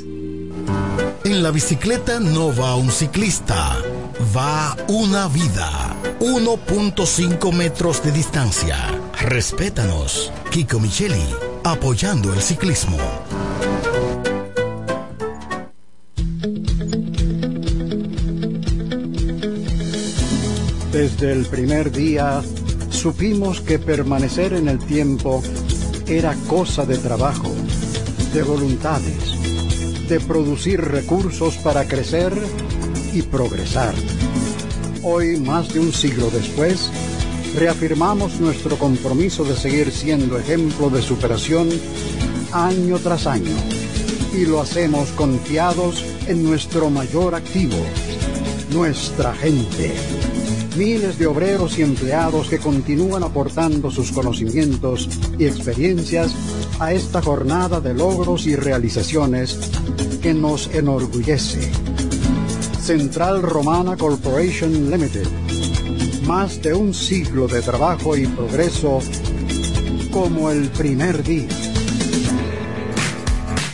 [SPEAKER 4] En la bicicleta no va un ciclista, va una vida. 1.5 metros de distancia. Respétanos. Kiko Micheli, apoyando el ciclismo.
[SPEAKER 12] Desde el primer día supimos que permanecer en el tiempo era cosa de trabajo, de voluntades de producir recursos para crecer y progresar. Hoy, más de un siglo después, reafirmamos nuestro compromiso de seguir siendo ejemplo de superación año tras año y lo hacemos confiados en nuestro mayor activo, nuestra gente. Miles de obreros y empleados que continúan aportando sus conocimientos y experiencias a esta jornada de logros y realizaciones que nos enorgullece. Central Romana Corporation Limited. Más de un siglo de trabajo y progreso como el primer día.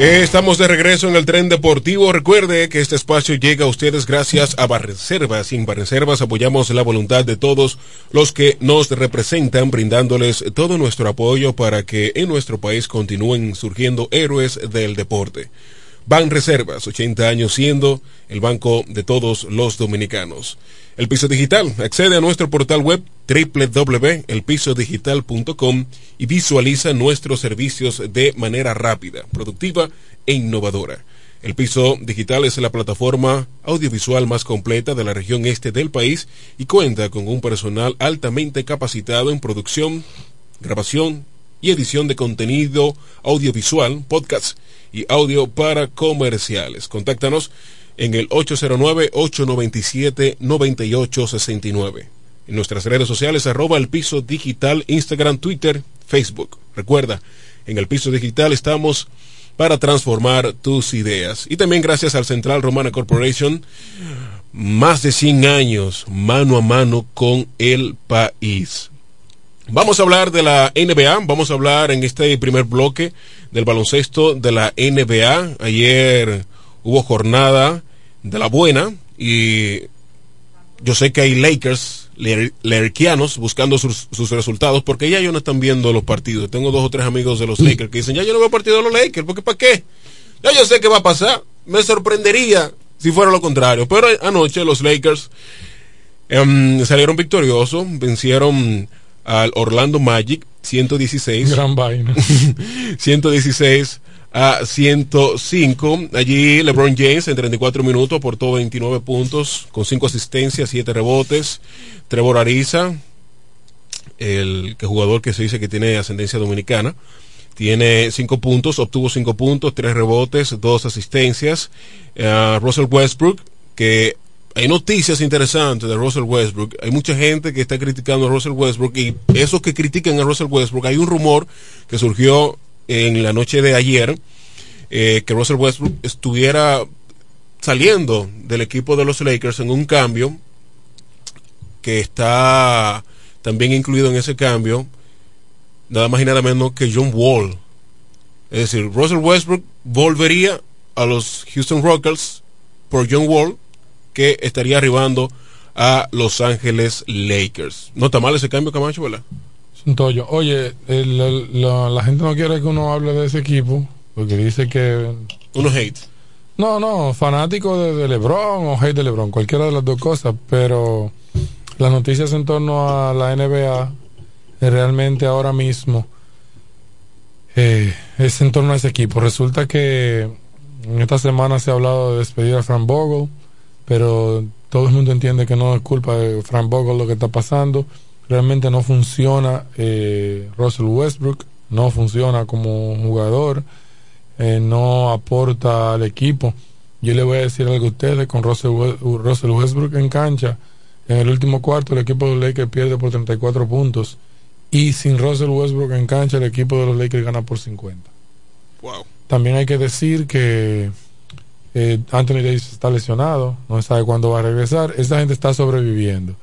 [SPEAKER 6] Estamos de regreso en el tren deportivo. Recuerde que este espacio llega a ustedes gracias a Barreservas. Sin Barreservas apoyamos la voluntad de todos los que nos representan, brindándoles todo nuestro apoyo para que en nuestro país continúen surgiendo héroes del deporte. Ban Reservas, 80 años siendo el banco de todos los dominicanos. El Piso Digital, accede a nuestro portal web www.elpisodigital.com y visualiza nuestros servicios de manera rápida, productiva e innovadora. El Piso Digital es la plataforma audiovisual más completa de la región este del país y cuenta con un personal altamente capacitado en producción, grabación y edición de contenido audiovisual, podcasts y audio para comerciales. Contáctanos en el 809-897-9869. En nuestras redes sociales, arroba el piso digital, Instagram, Twitter, Facebook. Recuerda, en el piso digital estamos para transformar tus ideas. Y también gracias al Central Romana Corporation, más de 100 años mano a mano con el país. Vamos a hablar de la NBA, vamos a hablar en este primer bloque del baloncesto de la NBA. Ayer hubo jornada de la buena y yo sé que hay Lakers, lerquianos, buscando sus, resultados porque ya ellos no están viendo los partidos. Tengo dos o tres amigos de los Lakers que dicen, ya yo no veo partido de los Lakers, porque ¿para qué? Ya yo sé qué va a pasar. Me sorprendería si fuera lo contrario. Pero anoche los Lakers em, salieron victoriosos, vencieron al Orlando Magic 116.
[SPEAKER 11] Gran vaina. *laughs*
[SPEAKER 6] 116 a 105. Allí LeBron James en 34 minutos aportó 29 puntos con 5 asistencias, 7 rebotes. Trevor Ariza, el que jugador que se dice que tiene ascendencia dominicana, tiene 5 puntos, obtuvo 5 puntos, 3 rebotes, 2 asistencias. Uh, Russell Westbrook, que hay noticias interesantes de Russell Westbrook. Hay mucha gente que está criticando a Russell Westbrook y esos que critican a Russell Westbrook, hay un rumor que surgió en la noche de ayer eh, que Russell Westbrook estuviera saliendo del equipo de los Lakers en un cambio que está también incluido en ese cambio nada más y nada menos que John Wall. Es decir, Russell Westbrook volvería a los Houston Rockets por John Wall, que estaría arribando a Los Ángeles Lakers. No está mal ese cambio, Camacho, ¿verdad?
[SPEAKER 11] Oye, la, gente no quiere que uno hable de ese equipo, porque dice que...
[SPEAKER 6] Uno hate.
[SPEAKER 11] No, no, fanático de, LeBron o hate de LeBron, cualquiera de las dos cosas, pero las noticias en torno a la NBA realmente ahora mismo eh, es en torno a ese equipo. Resulta que en esta semana se ha hablado de despedir a Frank Bogle, pero todo el mundo entiende que no es culpa de Frank Bogle lo que está pasando. Realmente no funciona eh, Russell Westbrook, no funciona como jugador, eh, no aporta al equipo. Yo le voy a decir algo a ustedes, con Russell, Russell Westbrook en cancha, en el último cuarto el equipo de los Lakers pierde por 34 puntos y sin Russell Westbrook en cancha, el equipo de los Lakers gana por 50.
[SPEAKER 6] Wow.
[SPEAKER 11] También hay que decir que eh, Anthony Davis está lesionado, no sabe cuándo va a regresar. Esta gente está sobreviviendo.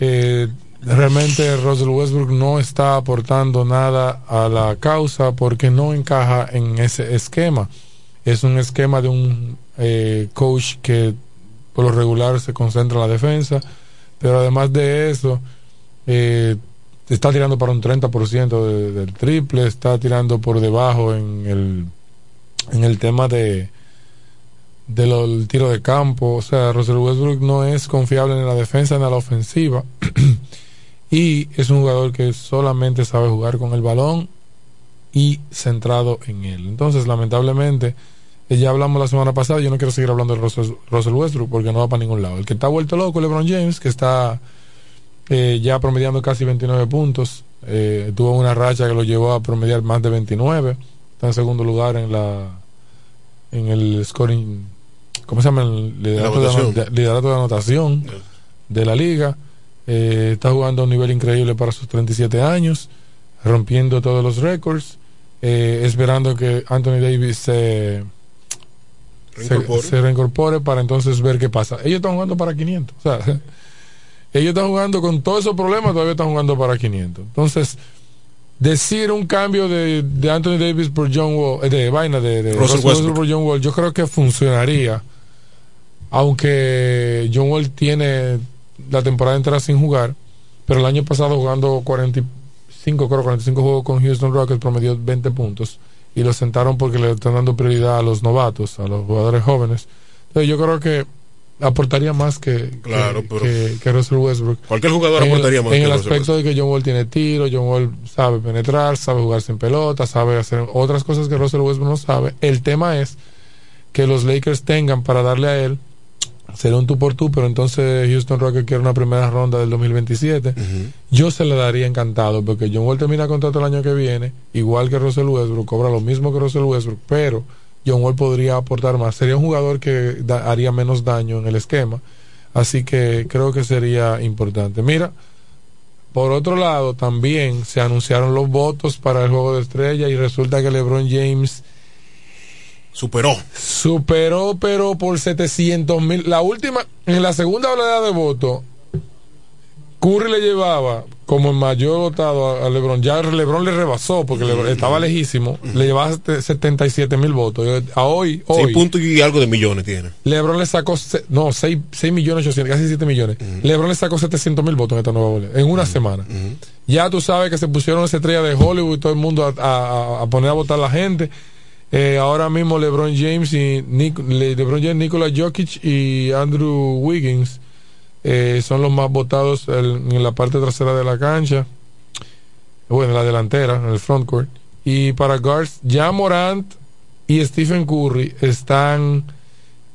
[SPEAKER 11] Eh, realmente Russell Westbrook no está aportando nada a la causa porque no encaja en ese esquema. Es un esquema de un eh, coach que por lo regular se concentra en la defensa, pero además de eso, eh, está tirando para un 30% del triple, está tirando por debajo en el, en el tema de del tiro de campo, o sea, Russell Westbrook no es confiable en la defensa ni en la ofensiva *clears throat* y es un jugador que solamente sabe jugar con el balón y centrado en él. Entonces, lamentablemente, eh, ya hablamos la semana pasada, yo no quiero seguir hablando de Russell, Westbrook porque no va para ningún lado. El que está vuelto loco, LeBron James, que está eh, ya promediando casi 29 puntos. Eh, tuvo una racha que lo llevó a promediar más de 29. Está en segundo lugar en la en el scoring, ¿cómo se llama? El liderato, de, anotación de la liga. Eh, está jugando a un nivel increíble para sus 37 años, rompiendo todos los récords, esperando que Anthony Davis se, se, reincorpore para entonces ver qué pasa. Ellos están jugando para 500. O sea, *laughs* ellos están jugando con todos esos problemas, todavía están jugando para 500. Entonces, decir un cambio de, Anthony Davis por John Wall, eh, de vaina de, de Russell por John Wall, yo creo que funcionaría. Aunque John Wall tiene la temporada entera sin jugar, pero el año pasado jugando 45, creo 45 juegos con Houston Rockets promedió 20 puntos y lo sentaron porque le están dando prioridad a los novatos, a los jugadores jóvenes. Entonces yo creo que aportaría más que,
[SPEAKER 6] claro,
[SPEAKER 11] que, Russell Westbrook.
[SPEAKER 6] Cualquier jugador aportaría más.
[SPEAKER 11] En el aspecto de que John Wall tiene tiro, John Wall sabe penetrar, sabe jugar sin pelota, sabe hacer otras cosas que Russell Westbrook no sabe. El tema es que los Lakers tengan para darle a él será un tú por tú, pero entonces Houston Rockets quiere una primera ronda del 2027. Yo se le daría encantado porque John Wall termina contrato el año que viene, igual que Russell Westbrook, cobra lo mismo que Russell Westbrook, pero John Wall podría aportar más. Sería un jugador que haría menos daño en el esquema. Así que creo que sería importante. Mira, por otro lado, también se anunciaron los votos para el juego de estrella y resulta que LeBron James
[SPEAKER 6] superó.
[SPEAKER 11] Superó, pero por 700 mil. La última, en la segunda oleada de votos, Curry le llevaba como el mayor votado a, LeBron. Ya LeBron le rebasó porque estaba lejísimo. Le llevaba 77 mil votos. A hoy, hoy.
[SPEAKER 6] 6 puntos y algo de millones tiene.
[SPEAKER 11] LeBron le sacó, no, 6, 6 millones 800, casi 7 millones. LeBron le sacó 700 mil votos en esta nueva boleta, en una semana. Ya tú sabes que se pusieron esa estrella de Hollywood y todo el mundo a, poner a votar a la gente. Eh, ahora mismo LeBron James y LeBron James, Nicolas Jokic y Andrew Wiggins eh, son los más votados en la parte trasera de la cancha, bueno, en la delantera, en el front court. Y para guards, ya Morant y Stephen Curry están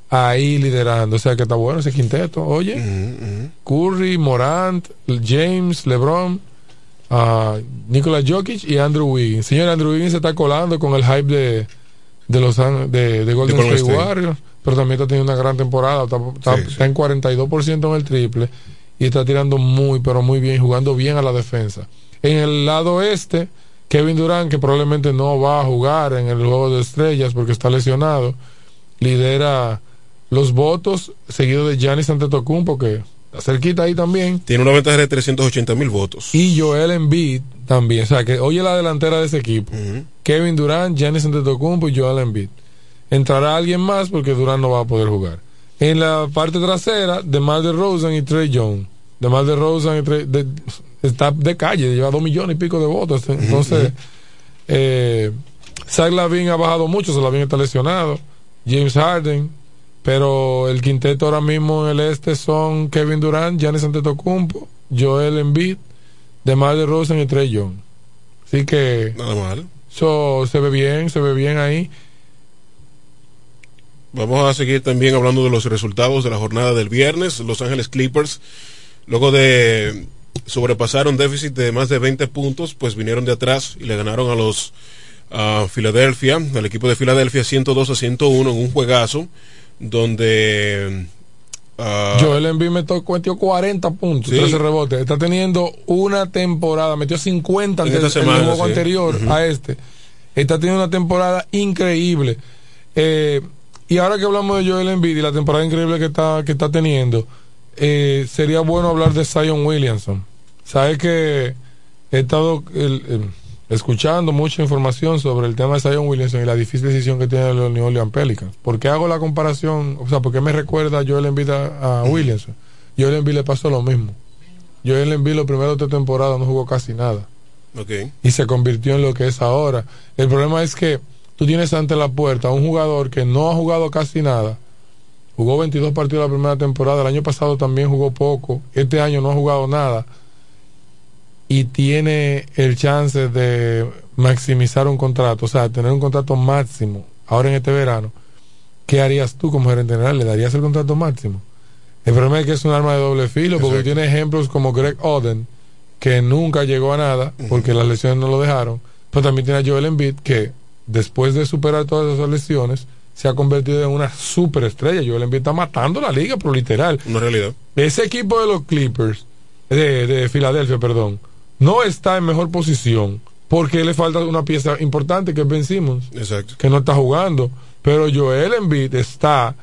[SPEAKER 11] ahí liderando. O sea que está bueno ese quinteto. Oye, Curry, Morant, James, LeBron, uh, Nicolas Jokic y Andrew Wiggins. Señor Andrew Wiggins se está colando con el hype de, de los de, de Golden State Warriors pero también está teniendo una gran temporada. Está, en 42% en el triple y está tirando muy, pero muy bien, jugando bien a la defensa. En el lado este, Kevin Durant, que probablemente no va a jugar en el juego de estrellas porque está lesionado, lidera los votos, seguido de Giannis Antetokounmpo, que cerquita ahí también.
[SPEAKER 6] Tiene una ventaja de 380 mil votos.
[SPEAKER 11] Y Joel Embiid también. O sea, que oye la delantera de ese equipo. Kevin Durant, Giannis Antetokounmpo y Joel Embiid. Entrará alguien más porque Durant no va a poder jugar. En la parte trasera, de de Rosen y Trey Young. De de Rosen y Trey, está de calle, lleva dos millones y pico de votos. Entonces, eh, Zach Lavin ha bajado mucho, Zach Lavin está lesionado. James Harden, pero el quinteto ahora mismo en el este son Kevin Durant, Giannis Antetokounmpo, Joel Embiid, DeMar DeRozan y Trey Young. Así que
[SPEAKER 6] nada mal.
[SPEAKER 11] Eso se ve bien, se ve bien ahí.
[SPEAKER 6] Vamos a seguir también hablando de los resultados de la jornada del viernes. Los Ángeles Clippers, luego de sobrepasar un déficit de más de 20 puntos, pues vinieron de atrás y le ganaron a los a Filadelfia, al equipo de Filadelfia 102 a 101 en un juegazo donde
[SPEAKER 11] uh, Joel Embiid metió 40 puntos, ¿sí? 13 rebotes. Está teniendo una temporada, metió 50 en el juego anterior a este. Está teniendo una temporada increíble. Eh, y ahora que hablamos de Joel Embiid y la temporada increíble que está, que está teniendo, eh, sería bueno hablar de Zion Williamson. Sabes que he estado el, escuchando mucha información sobre el tema de Zion Williamson y la difícil decisión que tiene los New Orleans Pelicans. ¿Por qué hago la comparación? O sea, ¿por qué me recuerda Joel Embiid a, a Williamson? Joel Embiid le pasó lo mismo. Joel Embiid los primeros tres temporadas no jugó casi nada.
[SPEAKER 6] Okay.
[SPEAKER 11] Y se convirtió en lo que es ahora. El problema es que tú tienes ante la puerta a un jugador que no ha jugado casi nada. Jugó 22 partidos la primera temporada, el año pasado también jugó poco, este año no ha jugado nada y tiene el chance de maximizar un contrato, o sea, tener un contrato máximo ahora en este verano, ¿qué harías tú como gerente general? ¿Le darías el contrato máximo? El problema es que es un arma de doble filo, porque tiene ejemplos como Greg Oden, que nunca llegó a nada, porque las lesiones no lo dejaron, pero también tiene a Joel Embiid, que después de superar todas esas lesiones, se ha convertido en una superestrella. Joel Embiid está matando la liga, pero literal.
[SPEAKER 6] Una realidad.
[SPEAKER 11] Ese equipo de los Clippers, de, de Filadelfia, perdón, no está en mejor posición porque le falta una pieza importante que es Ben Simmons,
[SPEAKER 6] Exacto.
[SPEAKER 11] que no está jugando. Pero Joel Embiid está,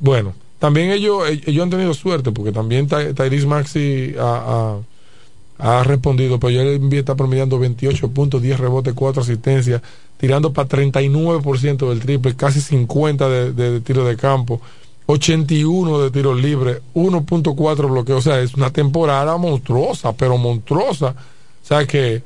[SPEAKER 11] bueno, también ellos, ellos han tenido suerte porque también Tyrese Maxi ha, ha, respondido, pero Joel Embiid está promediando 28 puntos, 10 rebotes, 4 asistencias, tirando para 39% del triple, casi 50 de, de tiro de campo. 81 de tiros libres, 1.4 bloqueos. O sea, es una temporada monstruosa, pero monstruosa. O sea que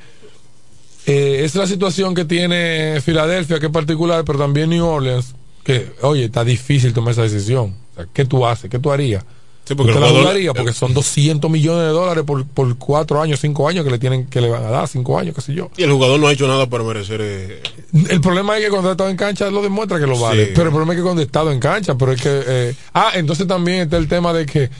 [SPEAKER 11] eh, es la situación que tiene Filadelfia, que es particular, pero también New Orleans, que, oye, está difícil tomar esa decisión. O sea, ¿Qué tú haces? ¿Qué tú harías?
[SPEAKER 6] Sí, porque
[SPEAKER 11] la jugaría porque son 200 millones de dólares por, por cuatro años, cinco años que le tienen que le van a dar, cinco años, qué sé yo.
[SPEAKER 6] Y el jugador no ha hecho nada para merecer. Eh...
[SPEAKER 11] El problema es que cuando ha estado en cancha lo demuestra que lo vale. Pero el problema es que cuando ha estado en cancha, pero es que. Eh... Ah, entonces también está el tema de que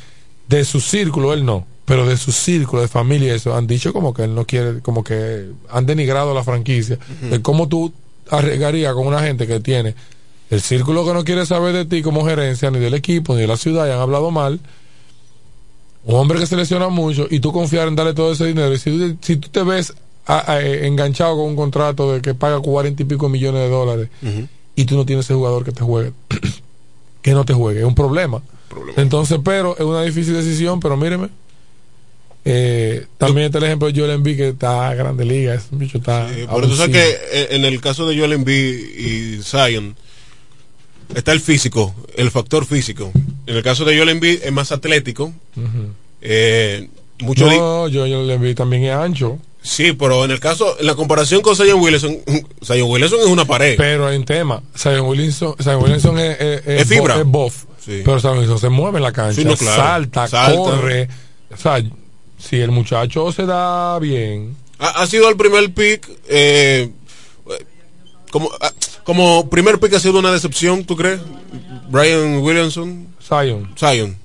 [SPEAKER 11] de su círculo, él no, pero de su círculo de familia, eso, han dicho como que él no quiere, como que han denigrado la franquicia. De cómo tú arriesgarías con una gente que tiene el círculo que no quiere saber de ti como gerencia, ni del equipo, ni de la ciudad, y han hablado mal. Un hombre que se lesiona mucho y tú confiar en darle todo ese dinero. Y si tú, si tú te ves enganchado con un contrato de que paga cuarenta y pico millones de dólares y tú no tienes ese jugador que te juegue, *clears throat* que no te juegue, es un problema. Entonces, pero es una difícil decisión, pero míreme. Eh, también está el ejemplo de Joel Embiid que está a grande liga, ese bicho está.
[SPEAKER 6] pero tú sabes que eh, en el caso de Joel Embiid y Zion, está el físico, el factor físico. En el caso de Joel Embiid es más atlético. eh, mucho
[SPEAKER 11] no, Joel Embiid también es ancho.
[SPEAKER 6] Sí, pero en el caso, en la comparación con Zion Williamson, *laughs* Zion Williamson es una pared.
[SPEAKER 11] Pero en tema, Zion Williamson, Zion Williamson es, es,
[SPEAKER 6] es fibra.
[SPEAKER 11] es buff.
[SPEAKER 6] Sí.
[SPEAKER 11] Pero Zion Williamson se mueve en la cancha,
[SPEAKER 6] Sí, no, claro.
[SPEAKER 11] salta,
[SPEAKER 6] Salta.
[SPEAKER 11] corre. O sea, si el muchacho se da bien.
[SPEAKER 6] Ha, ha sido el primer pick, eh, como, ah, como primer pick ha sido una decepción, ¿tú crees? Brian Williamson.
[SPEAKER 11] Zion.
[SPEAKER 6] Zion.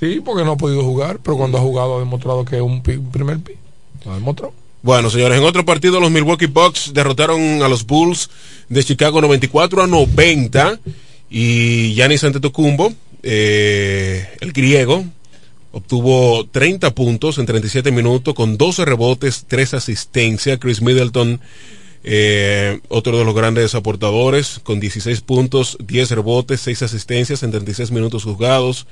[SPEAKER 11] Sí, porque no ha podido jugar, pero cuando ha jugado ha demostrado que es un pick- un primer pick. Lo ha demostrado.
[SPEAKER 6] Bueno, señores, en otro partido los Milwaukee Bucks derrotaron a los Bulls de Chicago 94 a 90 y Giannis Antetokounmpo, eh, el griego, obtuvo 30 puntos en 37 minutos con 12 rebotes, 3 asistencias. Chris Middleton, eh, otro de los grandes aportadores, con 16 puntos, 10 rebotes, 6 asistencias en 36 minutos jugados.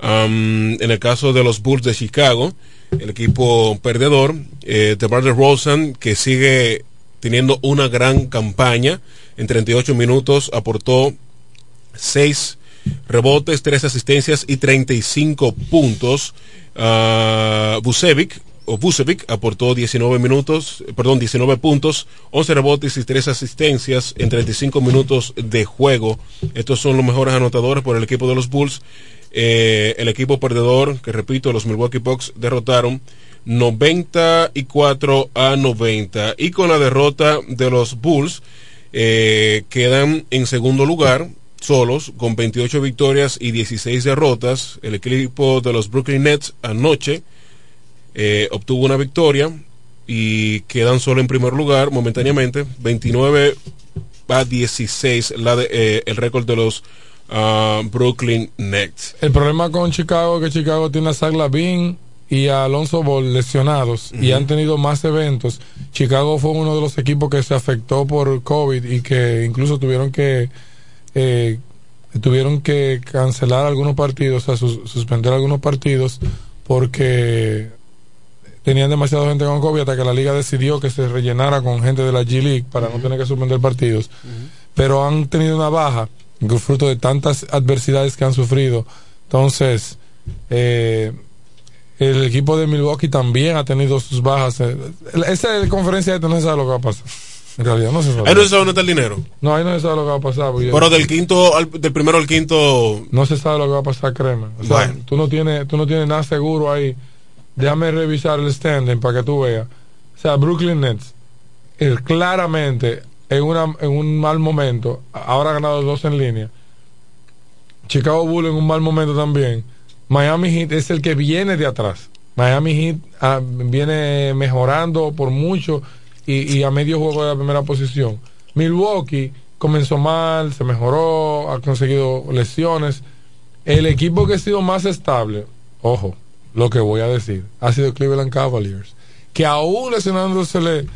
[SPEAKER 6] en el caso de los Bulls de Chicago, el equipo perdedor, eh, de Rosen, que sigue teniendo una gran campaña, en 38 minutos aportó 6 rebotes, 3 asistencias y 35 puntos. Uh, Bucevic, o Bucevic aportó 19 minutos, perdón, 19 puntos, 11 rebotes y 3 asistencias en 35 minutos de juego. Estos son los mejores anotadores por el equipo de los Bulls. Eh, el equipo perdedor, que repito, los Milwaukee Bucks derrotaron 94 a 90. Y con la derrota de los Bulls, eh, quedan en segundo lugar solos con 28 victorias y 16 derrotas. El equipo de los Brooklyn Nets anoche eh, obtuvo una victoria y quedan solo en primer lugar momentáneamente, 29 a 16 la de, eh, el récord de los uh, Brooklyn Nets.
[SPEAKER 11] El problema con Chicago es que Chicago tiene a Zach Lavin y a Alonso Ball lesionados y han tenido más eventos. Chicago fue uno de los equipos que se afectó por COVID y que incluso tuvieron que eh, tuvieron que cancelar algunos partidos, o sea, suspender algunos partidos porque tenían demasiada gente con COVID hasta que la liga decidió que se rellenara con gente de la G League para no tener que suspender partidos. Pero han tenido una baja, fruto de tantas adversidades que han sufrido. Entonces, eh, el equipo de Milwaukee también ha tenido sus bajas. Eh, esa conferencia de no se sabe lo que va a pasar. En realidad no se sabe.
[SPEAKER 6] Ahí no se sabe dónde está el dinero.
[SPEAKER 11] No, ahí no se sabe lo que va a pasar.
[SPEAKER 6] Pero del quinto, al, del primero al quinto.
[SPEAKER 11] No se sabe lo que va a pasar, créeme. O sea, tú no tienes, tú no tienes nada seguro ahí. Déjame revisar el standing para que tú veas. O sea, Brooklyn Nets, claramente en, una, en un mal momento, ahora ha ganado dos en línea. Chicago Bulls en un mal momento también Miami Heat es el que viene de atrás. Miami Heat ah, viene mejorando por mucho y, a medio juego de la primera posición. Milwaukee comenzó mal, se mejoró, ha conseguido lesiones. El equipo que ha sido más estable, ojo, lo que voy a decir, ha sido Cleveland Cavaliers, que aún lesionándosele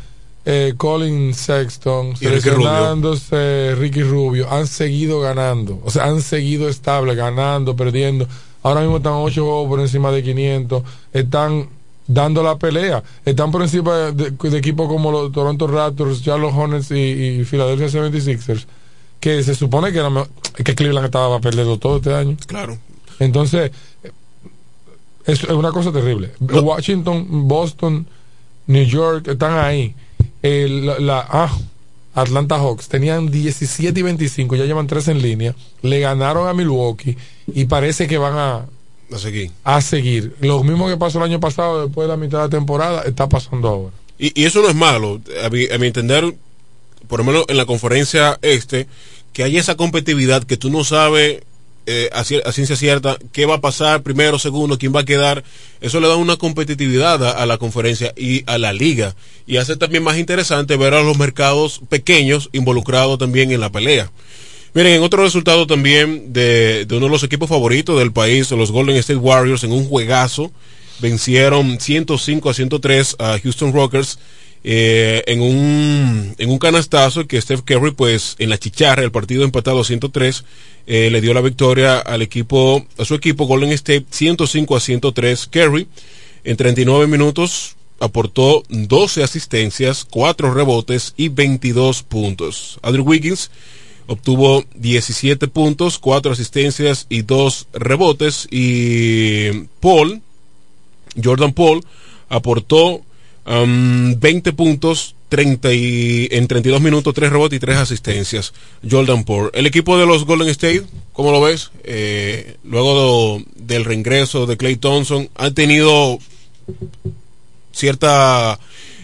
[SPEAKER 11] eh, Colin Sexton, lesionándose Ricky Rubio, han seguido ganando, o sea, han seguido estable, ganando, perdiendo. Ahora mismo están 8 juegos por encima de 500. Están dando la pelea. Están por encima de, equipos como los Toronto Raptors, Charlotte Hornets y, Philadelphia 76ers. Que se supone que, era, que Cleveland estaba perdiendo todo este año.
[SPEAKER 6] Claro.
[SPEAKER 11] Entonces, es, una cosa terrible. Washington, Boston, New York están ahí. la, ah, Atlanta Hawks tenían 17 y 25, ya llevan 3 en línea. Le ganaron a Milwaukee y parece que van a,
[SPEAKER 6] a seguir.
[SPEAKER 11] A seguir. Lo mismo que pasó el año pasado, después de la mitad de la temporada, está pasando ahora.
[SPEAKER 6] Y, eso no es malo. A mi, a mi, entender, por lo menos en la conferencia este, que hay esa competitividad que tú no sabes eh, a, ciencia cierta qué va a pasar primero, segundo, quién va a quedar. Eso le da una competitividad a, la conferencia y a la liga. Y hace también más interesante ver a los mercados pequeños involucrados también en la pelea. Miren, en otro resultado también de, uno de los equipos favoritos del país, los Golden State Warriors, en un juegazo, vencieron 105 a 103 a Houston Rockets. Eh, en, un, en un canastazo que Steph Curry, pues en la chicharra, el partido empatado 103, eh, le dio la victoria al equipo, a su equipo Golden State 105 a 103. Curry en 39 minutos aportó 12 asistencias, 4 rebotes y 22 puntos. Andrew Wiggins obtuvo 17 puntos, 4 asistencias y 2 rebotes. Y Paul, Jordan Paul, aportó 20 um, puntos, 30 y, en 32 minutos, 3 rebotes y 3 asistencias. Jordan Paul. El equipo de los Golden State, ¿cómo lo ves? Eh, luego del reingreso de Clay Thompson, han tenido cierta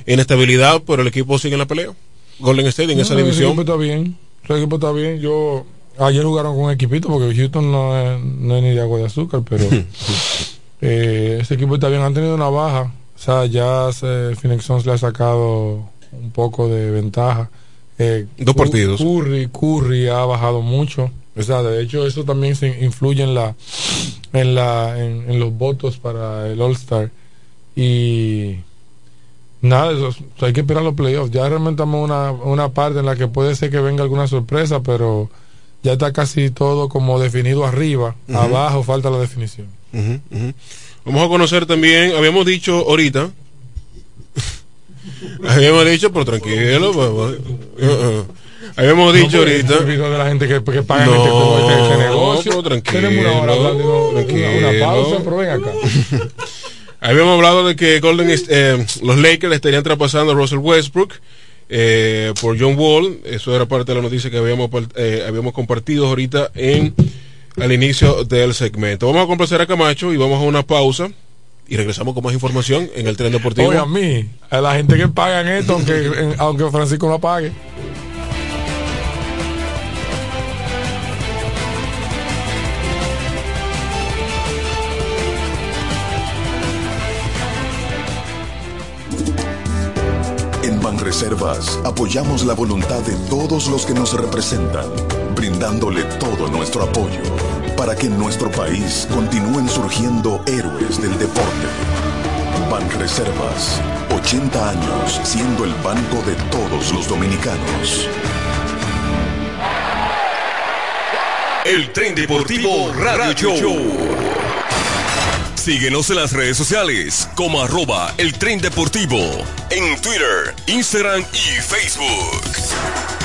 [SPEAKER 6] inestabilidad, pero el equipo sigue en la pelea. Golden State en esa división.
[SPEAKER 11] El equipo está bien. El equipo está bien. Yo ayer jugaron con un equipito porque Houston no es, no es ni de agua de azúcar, pero *laughs* eh, ese equipo está bien. Han tenido una baja. O sea, ya se, Phoenix Suns le ha sacado un poco de ventaja.
[SPEAKER 6] Eh, Dos partidos.
[SPEAKER 11] Curry, Curry ha bajado mucho. O sea, de hecho eso también se influye en la en la en, los votos para el All Star y nada, eso, hay que esperar los playoffs. Ya realmente estamos una, una parte en la que puede ser que venga alguna sorpresa, pero ya está casi todo como definido arriba, abajo falta la definición.
[SPEAKER 6] Vamos a conocer también, habíamos dicho ahorita, *laughs* habíamos dicho, pero tranquilo, pues, pues, uh, uh. habíamos dicho ahorita.
[SPEAKER 11] de la gente que, que paga no, este, este, negocio.
[SPEAKER 6] tranquilo, Tenemos una hora hablando, una, una, pausa, pero ven acá. *laughs* habíamos hablado de que Golden, eh, los Lakers estarían traspasando a Russell Westbrook. Eh, por John Wall, eso era parte de la noticia que habíamos, eh, habíamos compartido ahorita en al inicio del segmento. Vamos a complacer a Camacho y vamos a una pausa y regresamos con más información en el tren deportivo.
[SPEAKER 11] Oye, a mí, a la gente que pagan esto, aunque, aunque Francisco no pague.
[SPEAKER 9] En Banreservas apoyamos la voluntad de todos los que nos representan, brindándole todo nuestro apoyo para que en nuestro país continúen surgiendo héroes del deporte. Banreservas, 80 años siendo el banco de todos los dominicanos.
[SPEAKER 5] El tren deportivo Radio Show. Síguenos en las redes sociales como arroba el tren deportivo en Twitter, Instagram y Facebook.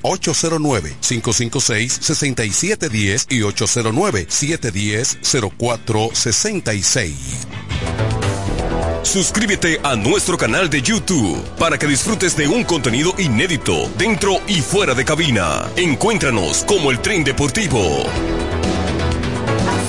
[SPEAKER 8] 809-556-6710 y 809-710-0466.
[SPEAKER 5] Suscríbete a nuestro canal de YouTube para que disfrutes de un contenido inédito dentro y fuera de cabina. Encuéntranos como el tren deportivo.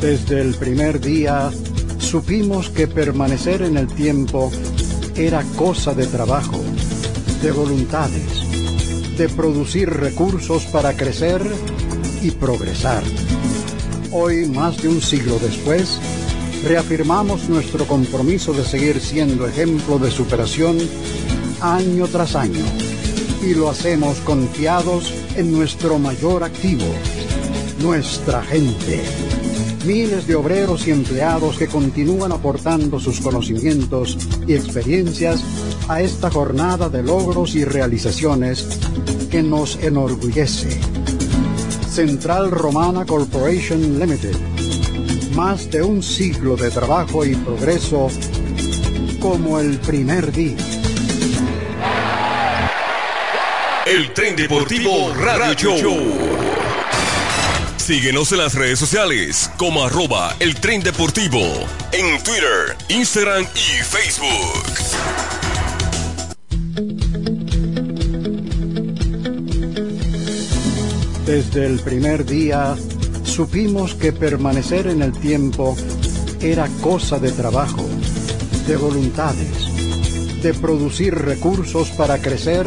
[SPEAKER 12] Desde el primer día supimos que permanecer en el tiempo era cosa de trabajo, de voluntades, de producir recursos para crecer y progresar. Hoy, más de un siglo después, reafirmamos nuestro compromiso de seguir siendo ejemplo de superación año tras año y lo hacemos confiados en nuestro mayor activo, nuestra gente. Miles de obreros y empleados que continúan aportando sus conocimientos y experiencias a esta jornada de logros y realizaciones que nos enorgullece. Central Romana Corporation Limited. Más de un siglo de trabajo y progreso como el primer día.
[SPEAKER 5] El tren deportivo Radio Show. Síguenos en las redes sociales como arroba el tren deportivo en Twitter, Instagram y Facebook.
[SPEAKER 12] Desde el primer día supimos que permanecer en el tiempo era cosa de trabajo de voluntades, de producir recursos para crecer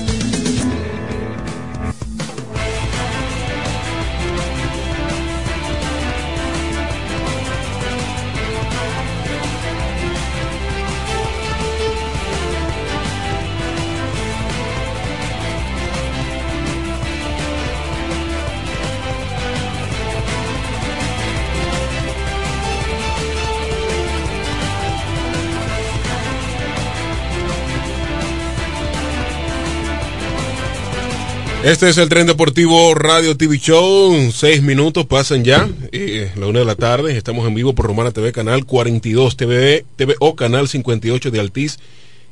[SPEAKER 6] Este es el Tren Deportivo Radio TV Show. Seis minutos pasan ya, eh, la una de la tarde. Estamos en vivo por Romana TV, canal 42 TV, o canal 58 de Altiz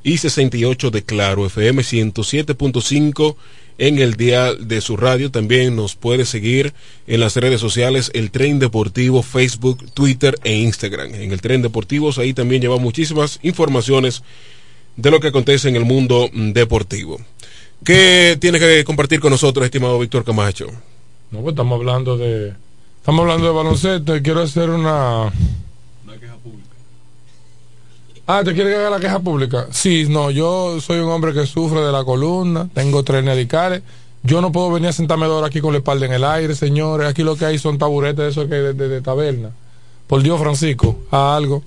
[SPEAKER 6] y 68 de Claro, FM 107.5 en el día de su radio. También nos puede seguir en las redes sociales, el Tren Deportivo, Facebook, Twitter e Instagram. En el Tren Deportivo, ahí también lleva muchísimas informaciones de lo que acontece en el mundo deportivo. ¿Qué tienes que compartir con nosotros, estimado Víctor Camacho?
[SPEAKER 11] No, pues estamos hablando de estamos hablando de baloncesto y quiero hacer una una queja pública. Ah, ¿te quieres que haga la queja pública? Sí, no, yo soy un hombre que sufre de la columna, tengo tres radicales. Yo no puedo venir a sentarme ahora aquí con la espalda en el aire, señores. Aquí lo que hay son taburetes de esos que de, de, taberna. Por Dios, Francisco, a algo.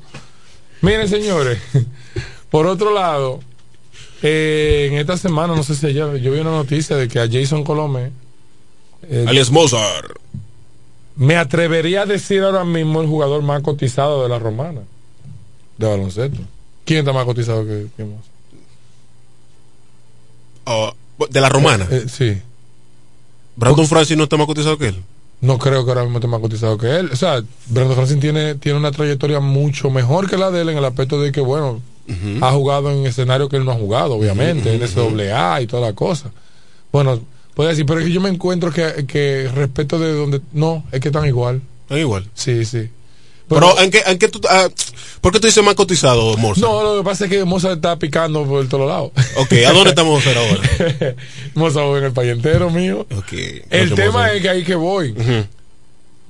[SPEAKER 11] Miren, señores, *laughs* por otro lado, eh, en esta semana, no sé si ayer, yo vi una noticia de que a Jason Colomé.
[SPEAKER 6] Eh, alias Mozart.
[SPEAKER 11] Me atrevería a decir ahora mismo el jugador más cotizado de la romana. De baloncesto. ¿Quién está más cotizado que, Mozart?
[SPEAKER 6] Oh, de la romana.
[SPEAKER 11] Eh, sí.
[SPEAKER 6] ¿Brandon Francis no está más cotizado que él?
[SPEAKER 11] No creo que ahora mismo esté más cotizado que él. O sea, Brandon Francis tiene, tiene una trayectoria mucho mejor que la de él en el aspecto de que, bueno, ha jugado en escenario que él no ha jugado, obviamente, en ese doble A y toda la cosa. Bueno, puede decir, pero es que yo me encuentro que, que respecto de donde. No, es que están igual.
[SPEAKER 6] Están igual.
[SPEAKER 11] Sí, sí.
[SPEAKER 6] Pero, ¿en, qué, en qué tú, ah, ¿por qué tú dices más cotizado, Mozart?
[SPEAKER 11] No, lo que pasa es que Mozart está picando por todos lados.
[SPEAKER 6] Ok, ¿a dónde está Mozart ahora? *laughs*
[SPEAKER 11] Mozart en el payentero mío.
[SPEAKER 6] Okay.
[SPEAKER 11] El tema es que ahí que voy.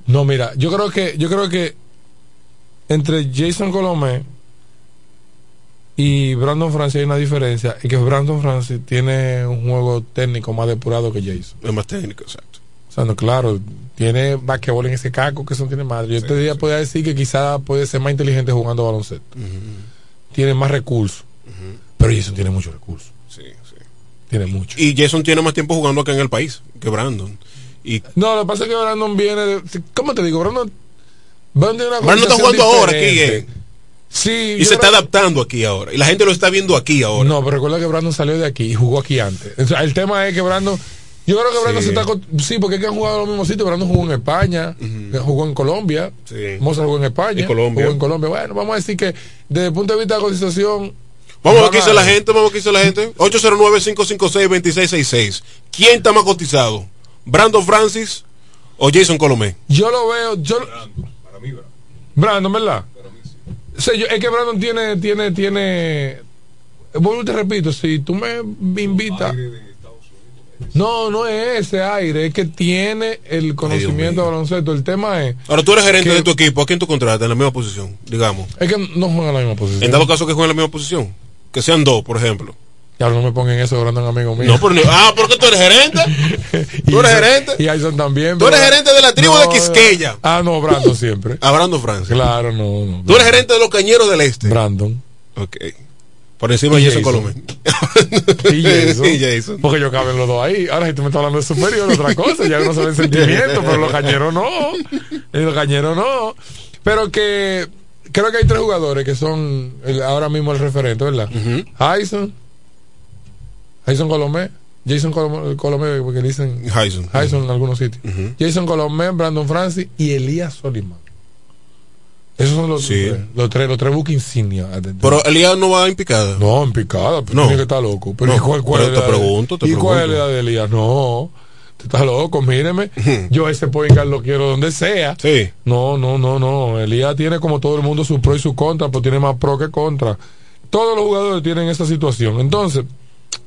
[SPEAKER 11] No, mira, yo creo que, yo creo que entre Jason Colomé y Brandon Francis hay una diferencia, y que Brandon Francis tiene un juego técnico más depurado que Jason.
[SPEAKER 6] Es más técnico, exacto.
[SPEAKER 11] O sea, no, claro, tiene basquetbol en ese caco que eso tiene madre. Yo te diría, podría decir que quizá puede ser más inteligente jugando baloncesto. Tiene más recursos. Pero Jason tiene muchos recursos.
[SPEAKER 6] Sí, sí.
[SPEAKER 11] Tiene mucho.
[SPEAKER 6] Y Jason tiene más tiempo jugando acá en el país que Brandon. Y...
[SPEAKER 11] No, lo que pasa es que Brandon viene. De, ¿Cómo te digo? Brandon. Brandon,
[SPEAKER 6] una Brandon está jugando ahora aquí. Eh.
[SPEAKER 11] Sí,
[SPEAKER 6] y se está adaptando aquí ahora. Y la gente lo está viendo aquí ahora.
[SPEAKER 11] No, pero recuerda que Brandon salió de aquí y jugó aquí antes. el tema es que Brandon. Yo creo que Brandon se está. Sí, porque es que han jugado en los mismos sitios. Brandon jugó en España, jugó en Colombia.
[SPEAKER 6] Sí.
[SPEAKER 11] Mozart jugó en España.
[SPEAKER 6] En Colombia.
[SPEAKER 11] Jugó en Colombia. Bueno, vamos a decir que desde el punto de vista de la cotización.
[SPEAKER 6] Vamos a ver qué dice la gente. Vamos a ver qué dice la gente. 809-556-2666. ¿Quién está más cotizado? ¿Brandon Francis o Jason Colomé?
[SPEAKER 11] Yo lo veo. Yo... Brandon. Para mí, Brandon. Brandon, ¿verdad? Es que Brandon tiene, tiene, tiene. Bueno, te repito, si tú me invitas. No, no es ese aire, es que tiene el conocimiento de baloncesto. El tema es.
[SPEAKER 6] Ahora tú eres gerente de tu equipo, ¿a quién tú contratas en la misma posición? Digamos.
[SPEAKER 11] Es que no juegan en la misma posición.
[SPEAKER 6] En dado caso que jueguen en la misma posición, que sean dos, por ejemplo.
[SPEAKER 11] Ya no me pongan eso, Brandon, amigo mío.
[SPEAKER 6] No, pero, ah, porque tú eres gerente. *laughs* Tú eres gerente.
[SPEAKER 11] Y Ayson también.
[SPEAKER 6] Tú eres gerente de la tribu de Quisqueya.
[SPEAKER 11] Ah, no, Brandon *laughs* siempre.
[SPEAKER 6] A Brandon Francis.
[SPEAKER 11] Claro, no, no.
[SPEAKER 6] Tú eres gerente de los cañeros del este.
[SPEAKER 11] Brandon.
[SPEAKER 6] Ok. Por encima de Jason Colomé.
[SPEAKER 11] y Jason. *laughs* y Jason. Porque yo caben los dos ahí. Ahora, si tú me estás hablando de superior, otra cosa. Ya no se ven sentimientos, pero los cañeros no. Los cañeros no. Pero que creo que hay tres jugadores que son ahora mismo el referente, ¿verdad? Uh Ayson Colomé Jason Colomé, porque dicen Hyson, en algunos sitios. Jason Colomé, Brandon Francis y Elías Solimán. Esos son los, tres, los tres, los tres insignia.
[SPEAKER 6] Pero Elías no va en picada.
[SPEAKER 11] No, en picada, pero no. tiene que estar loco. Pero
[SPEAKER 6] ¿cuál, cuál te, pregunto, te
[SPEAKER 11] ¿Y cuál es la de Elías? No. Te estás loco, míreme. Yo ese point lo quiero donde sea.
[SPEAKER 6] Sí.
[SPEAKER 11] No, no, no, no. Elías tiene como todo el mundo su pro y su contra, pero tiene más pro que contra. Todos los jugadores tienen esa situación. Entonces,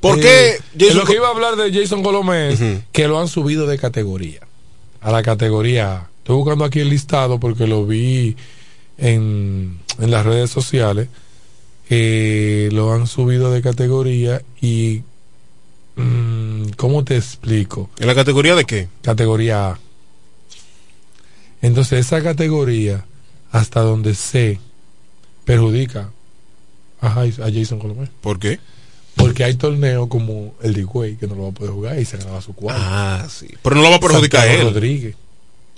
[SPEAKER 6] ¿por qué?
[SPEAKER 11] Eh, lo que iba a hablar de Jason Colomé que lo han subido de categoría. A la categoría Estoy buscando aquí el listado porque lo vi en, en las redes sociales. Eh, lo han subido de categoría y mm, ¿cómo te explico?
[SPEAKER 6] ¿En la categoría de qué?
[SPEAKER 11] Categoría A. Entonces esa categoría, hasta donde sé, perjudica a, Jason Colomé.
[SPEAKER 6] ¿Por qué?
[SPEAKER 11] Porque hay torneos como el de Güey que no lo va a poder jugar y se ganaba su cuarto.
[SPEAKER 6] Ah, sí. Pero no lo va a perjudicar a él.
[SPEAKER 11] Rodríguez.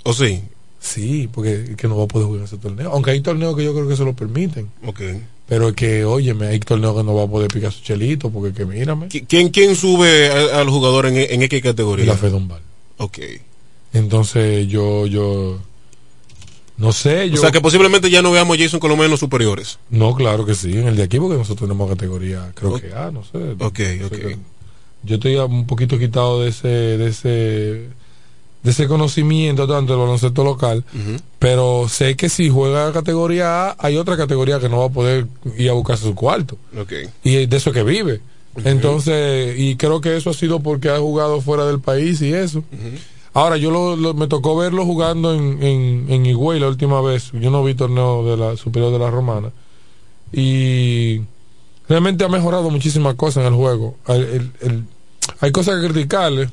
[SPEAKER 6] ¿O sí?
[SPEAKER 11] Sí, porque que no va a poder jugar ese torneo. Aunque hay torneos que yo creo que se lo permiten.
[SPEAKER 6] Ok.
[SPEAKER 11] Pero es que, óyeme, hay torneos que no va a poder picar su chelito, porque que mírame.
[SPEAKER 6] ¿Quién, quién sube al jugador en, en qué categoría?
[SPEAKER 11] La Fedombal.
[SPEAKER 6] Ok.
[SPEAKER 11] Entonces yo, yo, no sé. Yo,
[SPEAKER 6] o sea que posiblemente ya no veamos a Jason Colomé en los superiores.
[SPEAKER 11] No, claro que sí, en el de aquí, porque nosotros tenemos categoría, creo que A, no sé.
[SPEAKER 6] Ok, ok.
[SPEAKER 11] Yo estoy un poquito quitado de ese, de ese de ese conocimiento tanto del baloncesto local, pero sé que si juega categoría A, hay otra categoría que no va a poder ir a buscarse su cuarto. Y de eso que vive. Entonces, y creo que eso ha sido porque ha jugado fuera del país y eso. Ahora, yo lo, me tocó verlo jugando en, en, en Higüey la última vez. Yo no vi torneo de la superior de la Romana. Y realmente ha mejorado muchísimas cosas en el juego. hay cosas que criticarle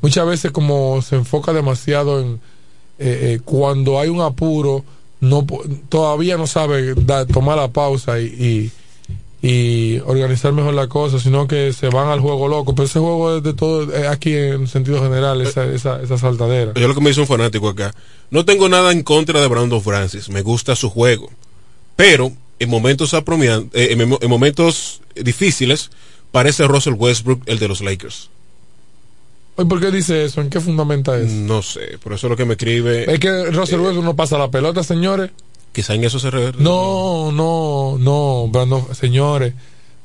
[SPEAKER 11] muchas veces como se enfoca demasiado en eh, eh, cuando hay un apuro no todavía no sabe tomar la pausa y, y, organizar mejor la cosa sino que se van al juego loco pero ese juego es de todo aquí en sentido general esa, esa, esa saltadera
[SPEAKER 6] yo lo que me hizo un fanático acá no tengo nada en contra de Brandon Francis me gusta su juego pero en momentos eh, en momentos difíciles parece Russell Westbrook el de los Lakers
[SPEAKER 11] ¿Por qué dice eso? ¿En qué fundamenta eso?
[SPEAKER 6] No sé, por eso es lo que me escribe.
[SPEAKER 11] Es que Russell Westbrook no pasa la pelota, señores.
[SPEAKER 6] Quizá en eso se refiere.
[SPEAKER 11] No, no, no, Brandon, señores.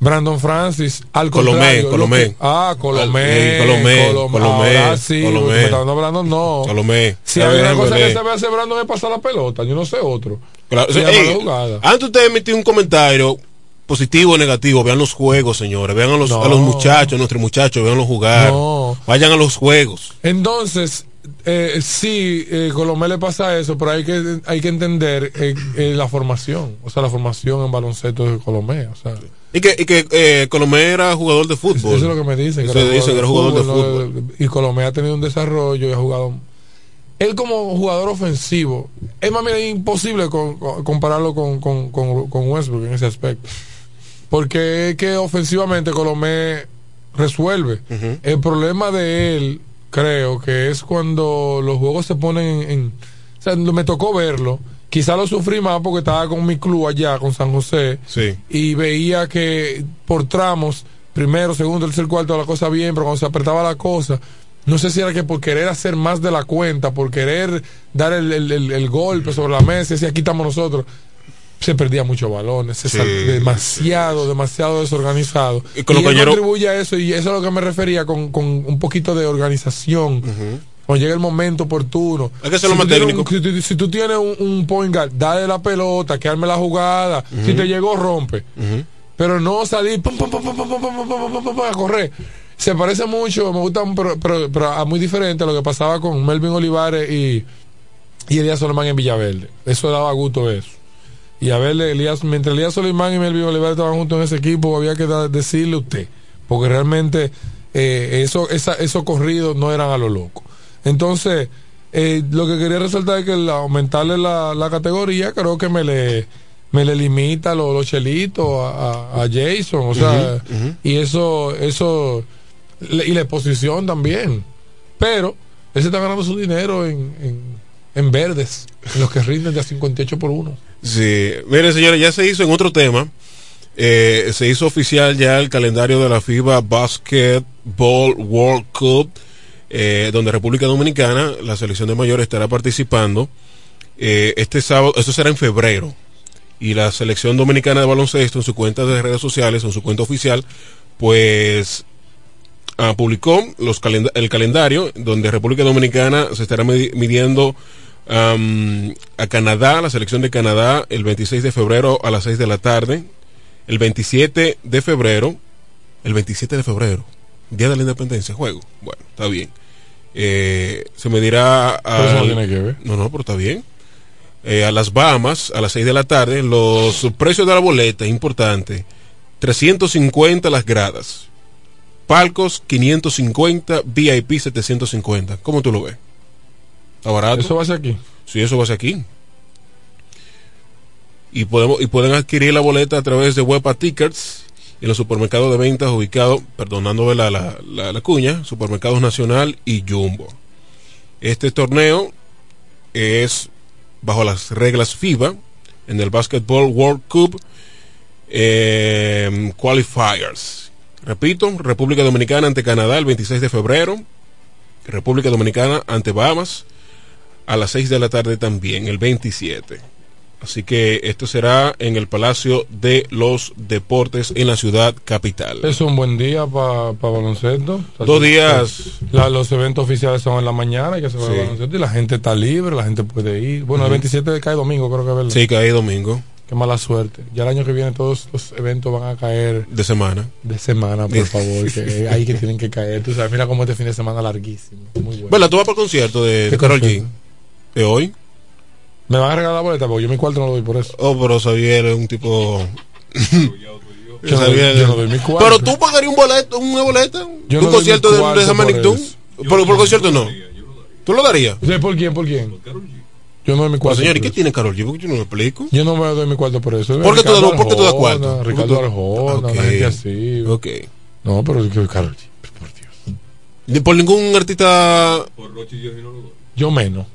[SPEAKER 11] Brandon Francis, al
[SPEAKER 6] Colomé, Colomé.
[SPEAKER 11] ah, Colomé.
[SPEAKER 6] Colomé, Colomé. Colomé.
[SPEAKER 11] Sí, Colomé. Me Brandon, no.
[SPEAKER 6] Colomé.
[SPEAKER 11] Si hay una cosa que se ve hacer Brandon es pasar la pelota, yo no sé otro.
[SPEAKER 6] Claro, antes usted emitió un comentario positivo o negativo, vean los juegos, señores, vean a los, a los muchachos, a nuestros muchachos, veanlos jugar, vayan a los juegos.
[SPEAKER 11] Entonces, eh, sí, eh, Colomé le pasa eso, pero hay que, hay que entender eh, eh, la formación, o sea, la formación en baloncesto de Colomé, o sea.
[SPEAKER 6] Y que, y que eh, Colomé era jugador de fútbol.
[SPEAKER 11] Eso es lo que me dicen.
[SPEAKER 6] Que, era, jugador de fútbol.
[SPEAKER 11] y Colomé ha tenido un desarrollo y ha jugado él como jugador ofensivo, es más bien imposible compararlo con, con, con, Westbrook en ese aspecto. Porque es que ofensivamente Colomé resuelve. El problema de él, creo que es cuando los juegos se ponen en, o sea, me tocó verlo. Quizá lo sufrí más porque estaba con mi club allá, con San José. Y veía que por tramos, primero, segundo, tercer, cuarto, la cosa bien, pero cuando se apretaba la cosa, no sé si era que por querer hacer más de la cuenta, por querer dar el, golpe sobre la mesa, y aquí estamos nosotros se perdía muchos balones, demasiado, demasiado desorganizado. Y, con y contribuye a eso, y eso es a lo que me refería con, con un poquito de organización. Cuando llega el momento oportuno.
[SPEAKER 6] Hay que si, más técnico.
[SPEAKER 11] si, tú tienes un, point guard, dale la pelota, que arme la jugada. Si te llegó, rompe. Pero no salir a correr. Se parece mucho, me gusta, pero, pero, muy diferente a lo que pasaba con Melvin Olivares y, y Elías Solomán en Villaverde. Eso daba gusto eso. Y a ver, Elías, mientras Elías Solimán y Melvin Olivares estaban juntos en ese equipo, había que decirle a usted, porque realmente eh, eso, esa, esos corridos no eran a lo loco. Entonces, eh, lo que quería resaltar es que al aumentarle la, la, categoría, creo que me le, me le limita los, los chelitos a, a, Jason, o sea, y eso, eso, y la exposición también. Pero, él se está ganando su dinero en, en, en verdes, en los que rinden de a 58 por 1.
[SPEAKER 6] Sí, mire señores, ya se hizo en otro tema, eh, se hizo oficial ya el calendario de la FIBA Basket Basketball World Cup, eh, donde República Dominicana, la selección de mayores estará participando. Eh, este sábado, eso será en febrero. Y la selección dominicana de baloncesto en su cuenta de redes sociales, en su cuenta oficial, pues ah, publicó los el calendario donde República Dominicana se estará midiendo a Canadá, la selección de Canadá, el 26 de febrero a las 6 de la tarde. El 27 de febrero, el 27 de febrero, Día de la Independencia, juego. Bueno, está bien. Eh, se medirá a. No, no, pero está bien. Eh, a las Bahamas a las 6 de la tarde. Los precios de la boleta, importante. 350 las gradas. Palcos 550, VIP 750. ¿Cómo tú lo ves? ¿Está barato?
[SPEAKER 11] ¿Eso va a ser aquí?
[SPEAKER 6] Sí, eso va a ser aquí. Y, podemos, y pueden adquirir la boleta a través de Wepa Tickets en los supermercados de ventas ubicados, perdonando la, la, la cuña, Supermercados Nacional y Jumbo. Este torneo es bajo las reglas FIBA en el Basketball World Cup eh, Qualifiers. Repito, República Dominicana ante Canadá el 26 de febrero, República Dominicana ante Bahamas a las 6 de la tarde también, el 27. Así que esto será en el Palacio de los Deportes en la ciudad capital.
[SPEAKER 11] Es un buen día para baloncesto.
[SPEAKER 6] Dos días.
[SPEAKER 11] los eventos oficiales son en la mañana y que se va baloncesto y la gente está libre, la gente puede ir. Bueno, el 27 cae domingo, creo que es verdad.
[SPEAKER 6] Sí, cae domingo.
[SPEAKER 11] Qué mala suerte. Ya el año que viene todos los eventos van a caer.
[SPEAKER 6] De semana.
[SPEAKER 11] De semana, por favor. que *laughs* hay que tienen que caer. Tú sabes, mira cómo este fin de semana larguísimo. Muy bueno.
[SPEAKER 6] Bueno, tú vas el concierto de, de Carol G. ¿De hoy?
[SPEAKER 11] Me van a regalar la boleta porque yo mi cuarto no lo doy por eso.
[SPEAKER 6] Oh, pero Xavier es un tipo. *laughs*
[SPEAKER 11] yo, no doy mi cuarto.
[SPEAKER 6] Pero tú pagarías un boleto, una boleta. Yo un concierto de, de San Por, por, concierto no. ¿Tú lo darías?
[SPEAKER 11] ¿Por quién? ¿Por quién? Yo no doy mi cuarto.
[SPEAKER 6] señor, ¿y qué tiene Carol G? Porque yo no lo explico.
[SPEAKER 11] Yo no me doy mi cuarto por eso.
[SPEAKER 6] ¿Por qué tú, ¿por qué tú das cuarto?
[SPEAKER 11] Ricardo Arjona, okay. gente así.
[SPEAKER 6] Ok.
[SPEAKER 11] No, pero Carol G, por
[SPEAKER 6] Dios. ¿Por ningún artista?
[SPEAKER 11] Por Rochi y yo no lo doy. Yo menos.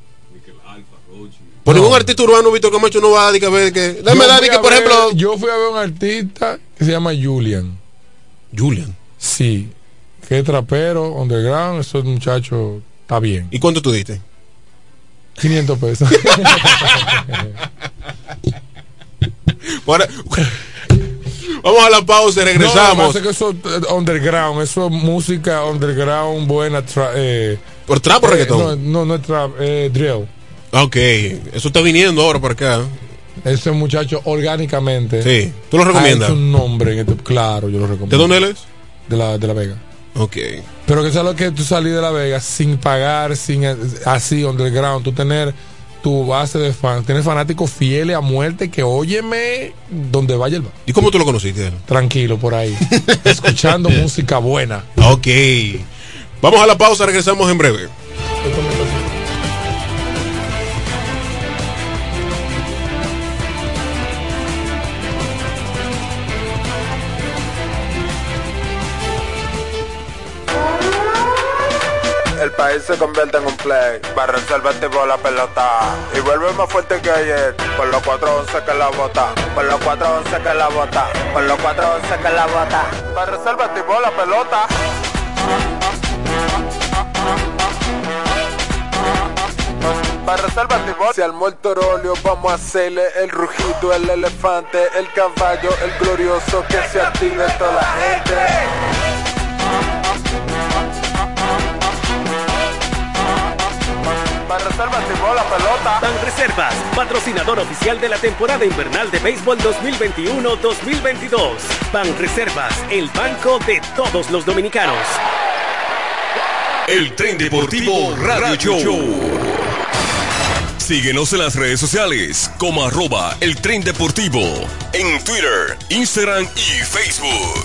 [SPEAKER 6] Por ningún artista urbano, Víctor Camacho no va a decir que. que dame que, por ejemplo.
[SPEAKER 11] Yo fui a ver un artista que se llama Julian.
[SPEAKER 6] Julian.
[SPEAKER 11] Sí. Que es trapero, underground. Ese muchacho está bien.
[SPEAKER 6] ¿Y cuánto tú diste?
[SPEAKER 11] 500 pesos. *laughs*
[SPEAKER 6] vamos a la pausa y regresamos.
[SPEAKER 11] No, que eso es eh, underground, eso es música underground buena.
[SPEAKER 6] eh, ¿Por trap o reggaetón?
[SPEAKER 11] No, no, no es trap, eh, drill.
[SPEAKER 6] Ok, eso está viniendo ahora por acá.
[SPEAKER 11] Ese muchacho orgánicamente.
[SPEAKER 6] Sí, ¿tú lo recomiendas?
[SPEAKER 11] Es un nombre, este, claro, yo lo recomiendo.
[SPEAKER 6] ¿De dónde él es?
[SPEAKER 11] De la, de la Vega.
[SPEAKER 6] Ok.
[SPEAKER 11] Pero que sea lo que tú salís de la Vega sin pagar, sin así, underground, tú tener tu base de fans, tener fanáticos fieles a muerte que óyeme donde vaya el bar.
[SPEAKER 6] ¿Y cómo tú lo conociste?
[SPEAKER 11] Tranquilo, por ahí. escuchando *laughs* música buena.
[SPEAKER 6] Ok. Vamos a la pausa, regresamos en breve.
[SPEAKER 13] Se convierte en un play. Barra el por la pelota. Y vuelve más fuerte que ayer. Por los 411 que la bota. Por los 411 que la bota. Por los 411 que la bota. Barra el por la pelota. Para reservar Si al muerto rolio vamos a hacerle el rugido, el elefante, el caballo, el glorioso que se active toda la gente. Reservas la pelota.
[SPEAKER 14] Ban Reservas, patrocinador oficial de la temporada invernal de béisbol 2021-2022. Ban Reservas, el banco de todos los dominicanos.
[SPEAKER 5] El tren deportivo Radio, Show. Síguenos en las redes sociales como arroba el tren deportivo en Twitter, Instagram y Facebook.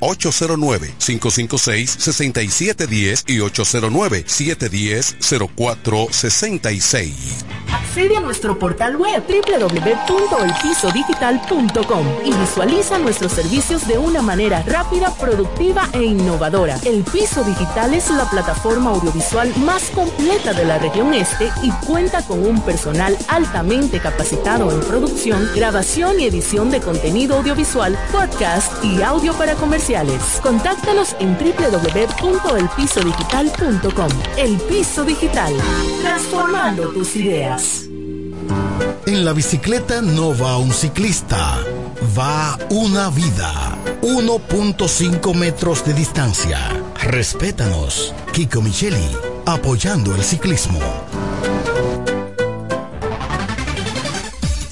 [SPEAKER 8] 809-556-6710 y 809-710-0466.
[SPEAKER 15] Accede a nuestro portal web www.elpisodigital.com y visualiza nuestros servicios de una manera rápida, productiva e innovadora. El Piso Digital es la plataforma audiovisual más completa de la región este y cuenta con un personal altamente capacitado en producción, grabación y edición de contenido audiovisual, podcast y audio para comerciales. Contáctanos en www.elpisodigital.com. El Piso Digital, transformando tus ideas.
[SPEAKER 4] En la bicicleta no va un ciclista, va una vida. 1.5 metros de distancia. Respétanos. Kiko Micheli, apoyando el ciclismo.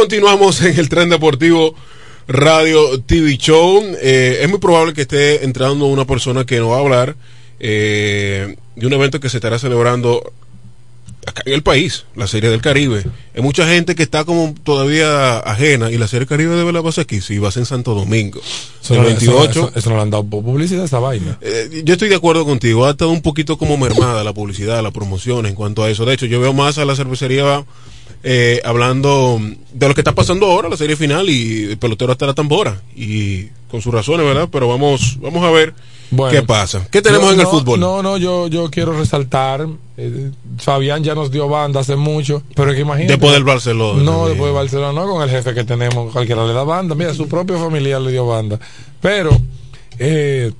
[SPEAKER 6] Continuamos en el tren deportivo Radio TV Show. Eh, es muy probable que esté entrando una persona que nos va a hablar eh, de un evento que se estará celebrando acá en el país, la Serie del Caribe. Hay mucha gente que está como todavía ajena y la Serie del Caribe debe la base aquí, si vas en Santo Domingo.
[SPEAKER 11] Eso,
[SPEAKER 6] el
[SPEAKER 11] no-
[SPEAKER 6] 28.
[SPEAKER 11] eso- eso no le han dado publicidad a esa vaina.
[SPEAKER 6] Eh, yo estoy de acuerdo contigo, ha estado un poquito como mermada la publicidad, la promoción en cuanto a eso. De hecho, yo veo más a la cervecería eh, hablando de lo que está pasando ahora, la serie final, y el pelotero hasta la tambora. Y con sus razones, ¿verdad? Pero vamos, vamos a ver
[SPEAKER 11] Bueno.
[SPEAKER 6] qué pasa. ¿Qué tenemos
[SPEAKER 11] No,
[SPEAKER 6] en el fútbol?
[SPEAKER 11] No, no, yo, yo quiero resaltar. eh, Fabián ya nos dio banda hace mucho, pero que imagínate.
[SPEAKER 6] Después del Barcelona.
[SPEAKER 11] No,
[SPEAKER 6] también.
[SPEAKER 11] después de Barcelona, no, con el jefe que tenemos, cualquiera le da banda. Mira, su propio familiar le dio banda. Pero, eh,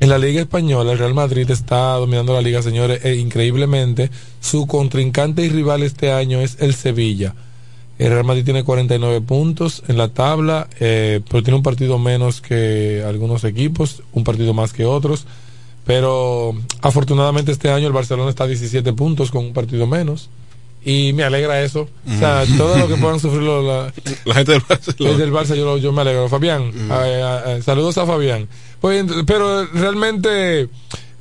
[SPEAKER 11] en la Liga Española, el Real Madrid está dominando la liga, señores, e increíblemente. Su contrincante y rival este año es el Sevilla. El Real Madrid tiene 49 puntos en la tabla, eh, pero tiene un partido menos que algunos equipos, un partido más que otros. Pero afortunadamente este año el Barcelona está a 17 puntos con un partido menos. Y me alegra eso. O sea, todo lo que puedan sufrir *laughs* la,
[SPEAKER 6] gente del Barcelona.
[SPEAKER 11] del Barça, yo, yo me alegro. Fabián, saludos a Fabián. Pues, pero realmente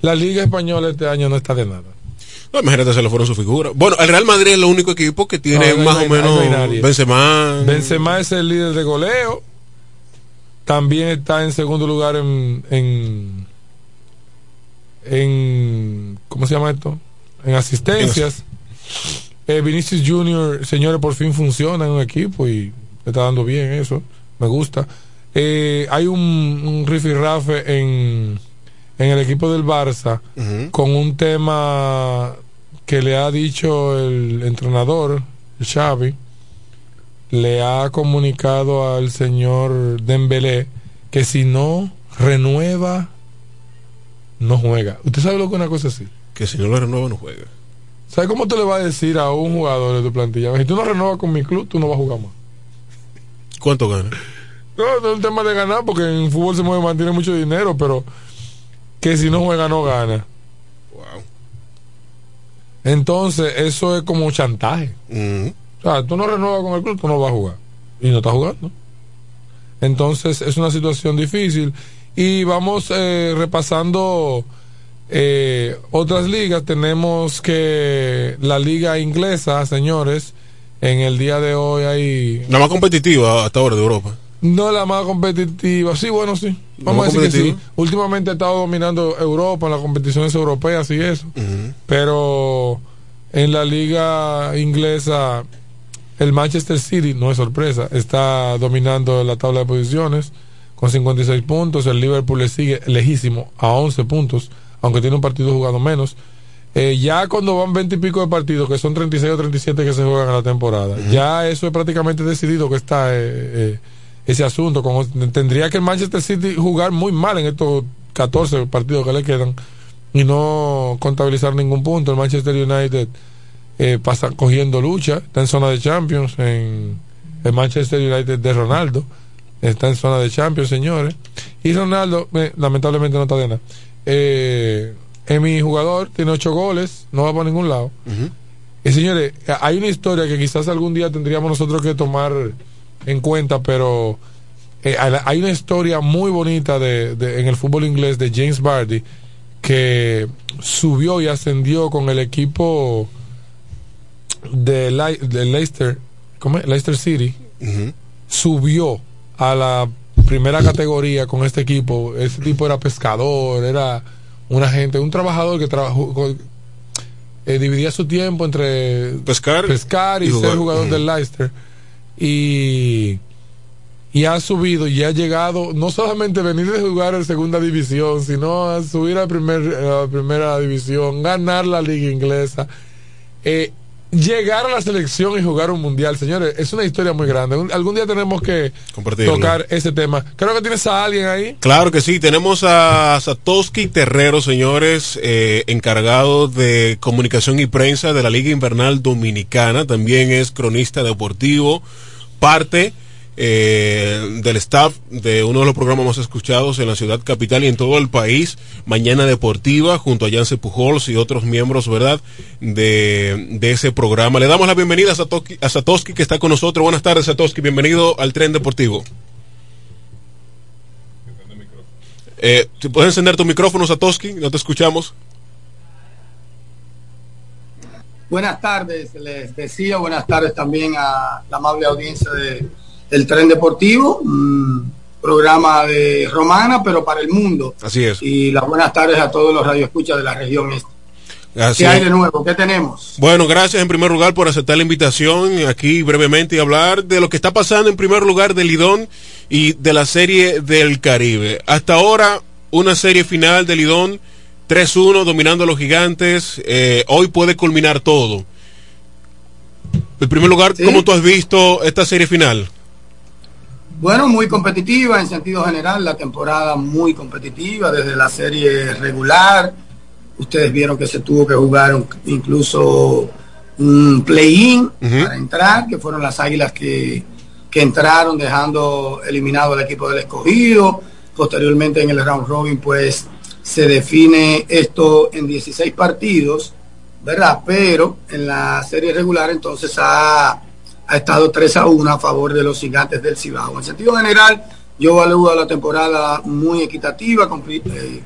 [SPEAKER 11] la Liga Española este año no está de nada.
[SPEAKER 6] No, imagínate, se le fueron su figura. Bueno, el Real Madrid es el único equipo que tiene más o menos Benzema.
[SPEAKER 11] Benzema es el líder de goleo. También está en segundo lugar en, en, en ¿cómo se llama esto? En asistencias. Eh, Vinicius Junior, señores, por fin funciona en un equipo y está dando bien eso. Me gusta. Eh, hay un, un rafe en, en el equipo del Barça con un tema que le ha dicho el entrenador, Xavi, le ha comunicado al señor Dembélé que si no renueva, no juega. ¿Usted sabe lo que es una cosa así?
[SPEAKER 6] Que si no lo renueva, no juega.
[SPEAKER 11] ¿Sabes cómo te le va a decir a un jugador de tu plantilla? Si tú no renuevas con mi club, tú no vas a jugar más.
[SPEAKER 6] ¿Cuánto gana?
[SPEAKER 11] No, no es un tema de ganar, porque en fútbol se mueve, mantiene mucho dinero, pero que si no juega, no gana. Wow. Entonces, eso es como chantaje. O sea, tú no renuevas con el club, tú no vas a jugar. Y no estás jugando. Entonces, es una situación difícil. Y vamos eh, repasando eh, otras ligas tenemos que la liga inglesa, señores, en el día de hoy hay...
[SPEAKER 6] La más competitiva hasta ahora de Europa.
[SPEAKER 11] No la más competitiva, sí, bueno, sí. Vamos a decir que sí. Últimamente ha estado dominando Europa en las competiciones europeas y eso. Pero en la liga inglesa, el Manchester City, no es sorpresa, está dominando la tabla de posiciones con 56 puntos. El Liverpool le sigue lejísimo a 11 puntos aunque tiene un partido jugado menos. Eh, ya cuando van 20 y pico de partidos, que son 36 o 37 que se juegan en la temporada, ya eso es prácticamente decidido que está eh, eh, ese asunto. Como, tendría que el Manchester City jugar muy mal en estos 14 partidos que le quedan y no contabilizar ningún punto. El Manchester United pasa cogiendo lucha, está en zona de Champions, en el Manchester United de Ronaldo, está en zona de Champions, señores. Y Ronaldo, lamentablemente no está de nada eh, en mi jugador tiene ocho goles, no va para ningún lado. Y señores, hay una historia que quizás algún día tendríamos nosotros que tomar en cuenta, pero eh, hay una historia muy bonita de, en el fútbol inglés de James Bardi que subió y ascendió con el equipo de, Leicester, ¿cómo Leicester City, subió a la primera categoría con este equipo. Ese tipo era pescador, era una gente, un trabajador que trabajó, eh, dividía su tiempo entre
[SPEAKER 6] pescar,
[SPEAKER 11] pescar y, ser jugador del Leicester. Y, y ha subido y ha llegado, no solamente venir de jugar en segunda división, sino a subir a, primer, a primera división, ganar la liga inglesa. Eh, llegar a la selección y jugar un mundial, señores, es una historia muy grande. algún día tenemos que tocar ese tema. Creo que tienes a alguien ahí.
[SPEAKER 6] Claro que sí, tenemos a Satoshi Terrero, señores, eh, encargado de comunicación y prensa de la Liga Invernal Dominicana. También es cronista deportivo, parte eh, del staff de uno de los programas más escuchados en la ciudad capital y en todo el país, Mañana Deportiva, junto a Yance Pujols y otros miembros, ¿verdad?, de, ese programa. Le damos la bienvenida a Satoshi, a Satoshi que está con nosotros. Buenas tardes, Satoshi, bienvenido al Tren Deportivo. Eh, si puedes encender tu micrófono, Satoshi, no te escuchamos.
[SPEAKER 16] Buenas tardes, les decía, buenas tardes también a la amable audiencia de el Tren Deportivo, un programa de Romana, pero para el mundo.
[SPEAKER 6] Así es.
[SPEAKER 16] Y las buenas tardes a todos los radioescuchas de la región este. ¿Qué hay de nuevo? ¿Qué tenemos?
[SPEAKER 6] Bueno, gracias en primer lugar por aceptar la invitación aquí brevemente y hablar de lo que está pasando en primer lugar del Lidón y de la serie del Caribe. Hasta ahora, una serie final del Lidón 3-1 dominando a los gigantes. Eh, hoy puede culminar todo. En primer lugar, ¿cómo tú has visto esta serie final?
[SPEAKER 16] Bueno, muy competitiva en sentido general, la temporada muy competitiva desde la serie regular. Ustedes vieron que se tuvo que jugar incluso un play-in para entrar, que fueron las águilas que, que entraron dejando eliminado el equipo del escogido. Posteriormente en el round robin, pues se define esto en 16 partidos, ¿verdad? Pero en la serie regular entonces ha ha estado 3 a 1 a favor de los gigantes del Cibao. En sentido general, yo evalúo la temporada muy equitativa, eh,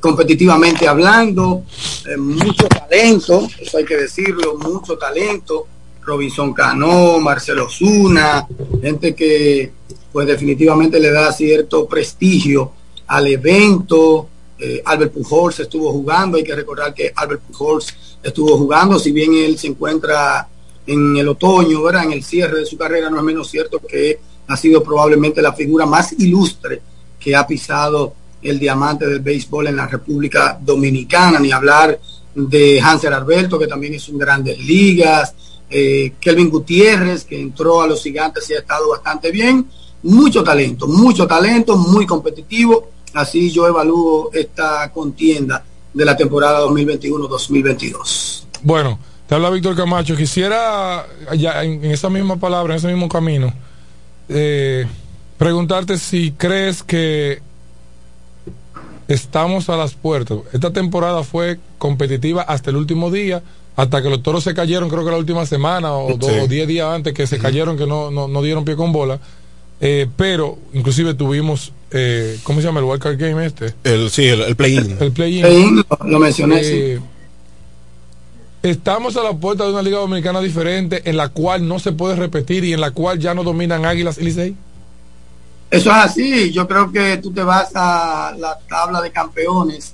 [SPEAKER 16] competitivamente hablando, eh, mucho talento, eso hay que decirlo, mucho talento. Robinson Cano, Marcelo Zuna, gente que pues definitivamente le da cierto prestigio al evento. Eh, Albert Pujols estuvo jugando, hay que recordar que Albert Pujols estuvo jugando, si bien él se encuentra en el otoño, en el cierre de su carrera, no es menos cierto que ha sido probablemente la figura más ilustre que ha pisado el diamante del béisbol en la República Dominicana, ni hablar de Hanser Alberto, que también es un grandes ligas, eh, Kelvin Gutiérrez, que entró a los gigantes y ha estado bastante bien, mucho talento, mucho talento, muy competitivo, así yo evalúo esta contienda de la temporada 2021-2022.
[SPEAKER 11] Bueno, te habla Víctor Camacho. Quisiera, ya en, esa misma palabra, en ese mismo camino, eh, preguntarte si crees que estamos a las puertas. Esta temporada fue competitiva hasta el último día, hasta que los toros se cayeron, creo que la última semana o, dos, o diez días antes que se cayeron, que no, no, dieron pie con bola. Eh, pero inclusive tuvimos, eh, ¿cómo se llama el Wildcard Game este?
[SPEAKER 6] El, sí, el, play-in.
[SPEAKER 11] El, play-in.
[SPEAKER 16] lo, mencioné, sí
[SPEAKER 11] Estamos a la puerta de una liga dominicana diferente en la cual no se puede repetir y en la cual ya no dominan Águilas y Licey.
[SPEAKER 16] Eso es así. Yo creo que tú te vas a la tabla de campeones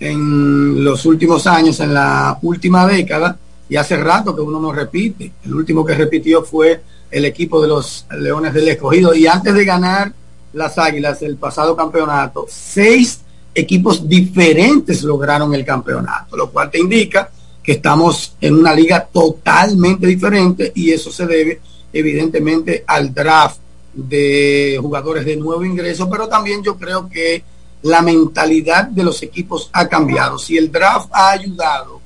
[SPEAKER 16] en los últimos años, en la última década, y hace rato que uno no repite. El último que repitió fue el equipo de los Leones del Escogido. Y antes de ganar las Águilas el pasado campeonato, seis equipos diferentes lograron el campeonato, lo cual te indica que estamos en una liga totalmente diferente y eso se debe evidentemente al draft de jugadores de nuevo ingreso, pero también yo creo que la mentalidad de los equipos ha cambiado. Si el draft ha ayudado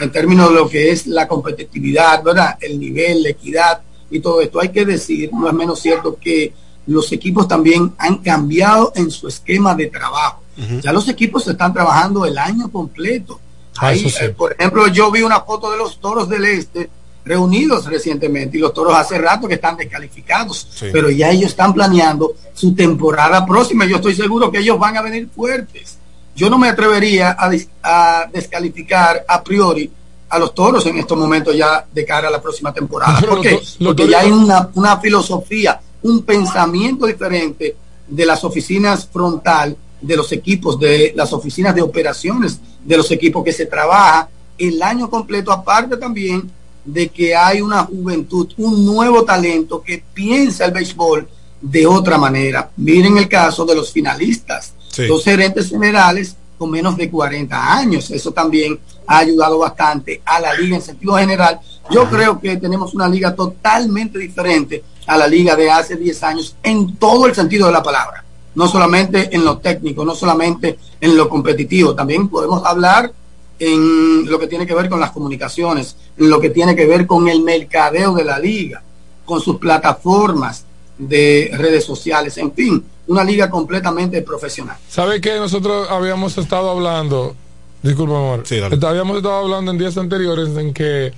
[SPEAKER 16] en términos de lo que es la competitividad, ¿verdad? El nivel, la equidad y todo esto, hay que decir, no es menos cierto que los equipos también han cambiado en su esquema de trabajo. Ya los equipos están trabajando el año completo Ah, eh, por ejemplo, yo vi una foto de los toros del este reunidos recientemente y los toros hace rato que están descalificados, pero ya ellos están planeando su temporada próxima. Yo estoy seguro que ellos van a venir fuertes. Yo no me atrevería a, descalificar a priori a los toros en estos momentos ya de cara a la próxima temporada. ¿Por qué? Porque ya hay una, una filosofía, un pensamiento diferente de las oficinas frontal de los equipos, de las oficinas de operaciones de los equipos que se trabaja el año completo, aparte también de que hay una juventud, un nuevo talento que piensa el béisbol de otra manera. Miren el caso de los finalistas, los gerentes generales con menos de 40 años. Eso también ha ayudado bastante a la liga en sentido general. Yo creo que tenemos una liga totalmente diferente a la liga de hace 10 años en todo el sentido de la palabra no solamente en lo técnico, no solamente en lo competitivo, también podemos hablar en lo que tiene que ver con las comunicaciones, en lo que tiene que ver con el mercadeo de la liga, con sus plataformas de redes sociales, en fin, una liga completamente profesional.
[SPEAKER 11] ¿Sabe que nosotros habíamos estado hablando, disculpa amor, habíamos estado hablando en días anteriores en que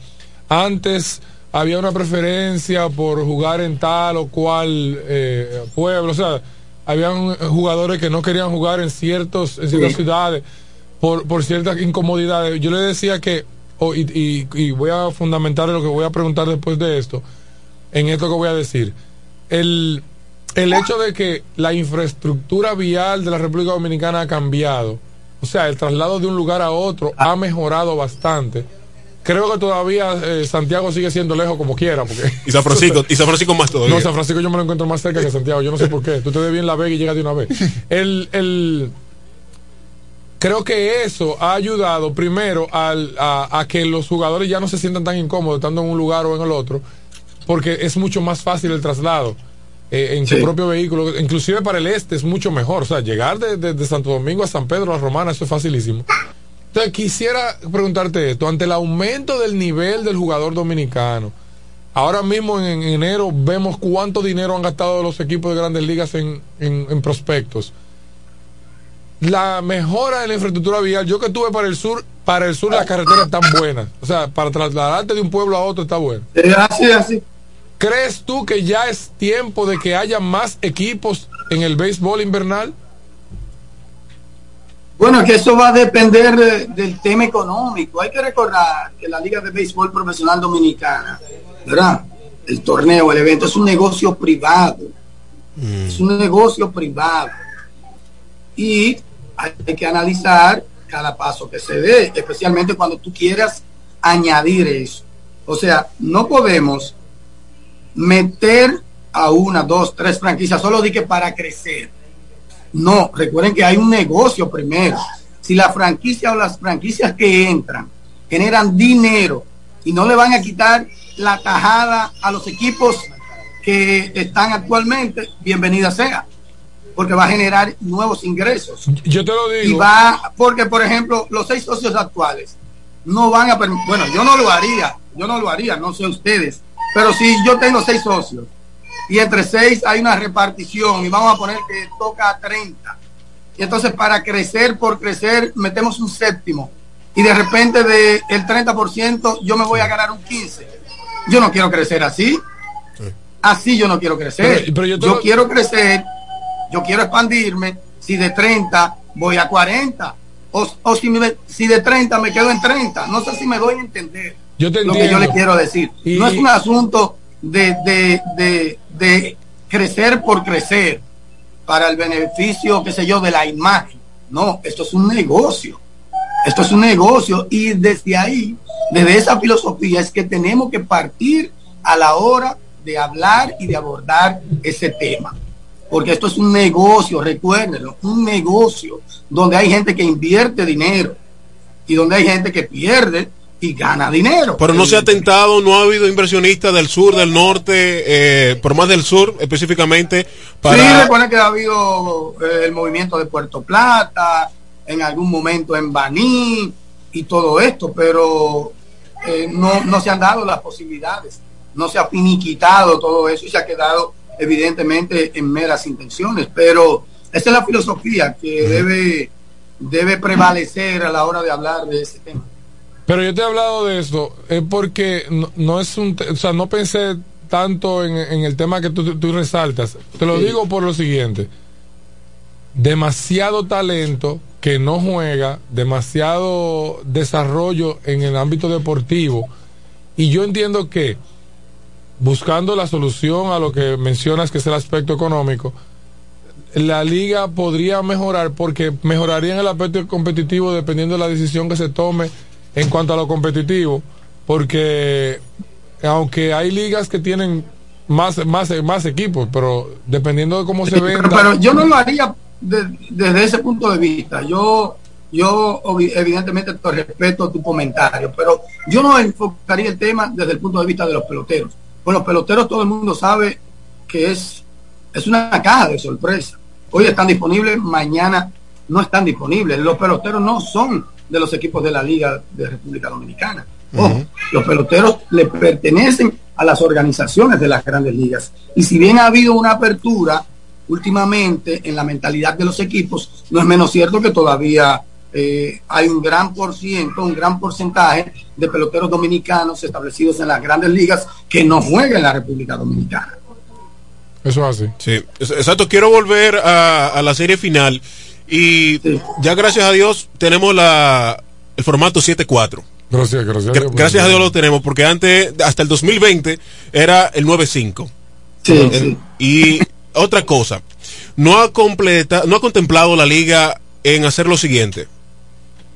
[SPEAKER 11] antes había una preferencia por jugar en tal o cual eh, pueblo, o sea, habían jugadores que no querían jugar en ciertos en ciertas ciudades por, por ciertas incomodidades. Yo le decía que, y, y, voy a fundamentar lo que voy a preguntar después de esto, en esto que voy a decir. El, el hecho de que la infraestructura vial de la República Dominicana ha cambiado, o sea, el traslado de un lugar a otro ha mejorado bastante creo que todavía eh, Santiago sigue siendo lejos como quiera. Porque,
[SPEAKER 6] y San Francisco, *laughs* y San Francisco más todavía.
[SPEAKER 11] No, San Francisco yo me lo encuentro más cerca que Santiago, yo no sé por qué. Tú te ves bien La Vega y llegas de una vez. *laughs* El, el, creo que eso ha ayudado primero al, a, a, que los jugadores ya no se sientan tan incómodos estando en un lugar o en el otro, porque es mucho más fácil el traslado. eh, en su propio vehículo, inclusive para el este es mucho mejor, o sea, llegar de, de, Santo Domingo a San Pedro, a Romana, eso es facilísimo. Entonces quisiera preguntarte esto, ante el aumento del nivel del jugador dominicano, ahora mismo en, enero vemos cuánto dinero han gastado los equipos de grandes ligas en, en prospectos la mejora de la infraestructura vial, yo que estuve para el sur, para el sur las carreteras están buenas. O sea, para trasladarte de un pueblo a otro está bueno.
[SPEAKER 16] así, así.
[SPEAKER 11] ¿Crees tú que ya es tiempo de que haya más equipos en el béisbol invernal?
[SPEAKER 16] Bueno, que eso va a depender del tema económico. Hay que recordar que la Liga de Béisbol Profesional Dominicana, ¿verdad? El torneo, el evento, es un negocio privado. Mm. Es un negocio privado. Y hay que analizar cada paso que se dé, especialmente cuando tú quieras añadir eso. O sea, no podemos meter a una, dos, tres franquicias solo di que para crecer. No, recuerden que hay un negocio primero. Si la franquicia o las franquicias que entran generan dinero y no le van a quitar la tajada a los equipos que están actualmente, bienvenida sea porque va a generar nuevos ingresos.
[SPEAKER 11] Yo te lo digo.
[SPEAKER 16] Y va, porque por ejemplo, los seis socios actuales no van a bueno, yo no lo haría, yo no lo haría, no sé ustedes, pero si yo tengo seis socios y entre seis hay una repartición y vamos a poner que toca 30. Y entonces para crecer por crecer metemos un séptimo y de repente del el 30% yo me voy a ganar un 15. Yo no quiero crecer así. Así yo no quiero crecer. yo quiero crecer yo quiero expandirme, si de 30 voy a 40, o, si, si de 30 me quedo en 30, no sé si me doy a entender
[SPEAKER 11] yo
[SPEAKER 16] lo que yo le quiero decir. no es un asunto de, de, de, crecer por crecer para el beneficio, qué sé yo, de la imagen. No, esto es un negocio. Esto es un negocio y desde ahí, desde esa filosofía es que tenemos que partir a la hora de hablar y de abordar ese tema porque esto es un negocio, recuérdenlo, un negocio donde hay gente que invierte dinero y donde hay gente que pierde y gana dinero.
[SPEAKER 6] Pero no se ha tentado, no ha habido inversionistas del sur, del norte, eh, por más del sur específicamente.
[SPEAKER 16] Para... Sí, recuerden que ha habido eh, el movimiento de Puerto Plata, en algún momento en Baní y todo esto, pero eh, no, no se han dado las posibilidades, no se ha finiquitado todo eso y se ha quedado evidentemente en meras intenciones, pero esa es la filosofía que debe, debe prevalecer a la hora de hablar de ese tema.
[SPEAKER 11] Pero yo te he hablado de esto, es porque no, es un, o sea, no pensé tanto en, el tema que tú, tú, resaltas. Te lo digo por lo siguiente, demasiado talento que no juega, demasiado desarrollo en el ámbito deportivo, y yo entiendo que buscando la solución a lo que mencionas que es el aspecto económico, la liga podría mejorar porque mejoraría en el aspecto competitivo dependiendo de la decisión que se tome en cuanto a lo competitivo, porque aunque hay ligas que tienen más, más, más equipos, pero dependiendo de cómo se venda.
[SPEAKER 16] Pero, yo no lo haría desde ese punto de vista. Yo, yo evidentemente te respeto tu comentario, pero yo no enfocaría el tema desde el punto de vista de los peloteros con los peloteros todo el mundo sabe que es, es una caja de sorpresa. Hoy están disponibles, mañana no están disponibles. Los peloteros no son de los equipos de la Liga de República Dominicana. los peloteros le pertenecen a las organizaciones de las grandes ligas. Y si bien ha habido una apertura últimamente en la mentalidad de los equipos, no es menos cierto que todavía eh, hay un gran por ciento, un gran porcentaje de peloteros dominicanos establecidos en las grandes ligas que no juegan en la República Dominicana.
[SPEAKER 11] Eso es así.
[SPEAKER 6] Sí, exacto. Quiero volver a, la serie final y ya gracias a Dios tenemos la, el formato 7-4.
[SPEAKER 11] Gracias, gracias.
[SPEAKER 6] gracias a Dios lo tenemos porque antes, hasta el 2020, era el 9-5.
[SPEAKER 16] Sí,
[SPEAKER 6] Y otra cosa, no ha, completa, no ha contemplado la liga en hacer lo siguiente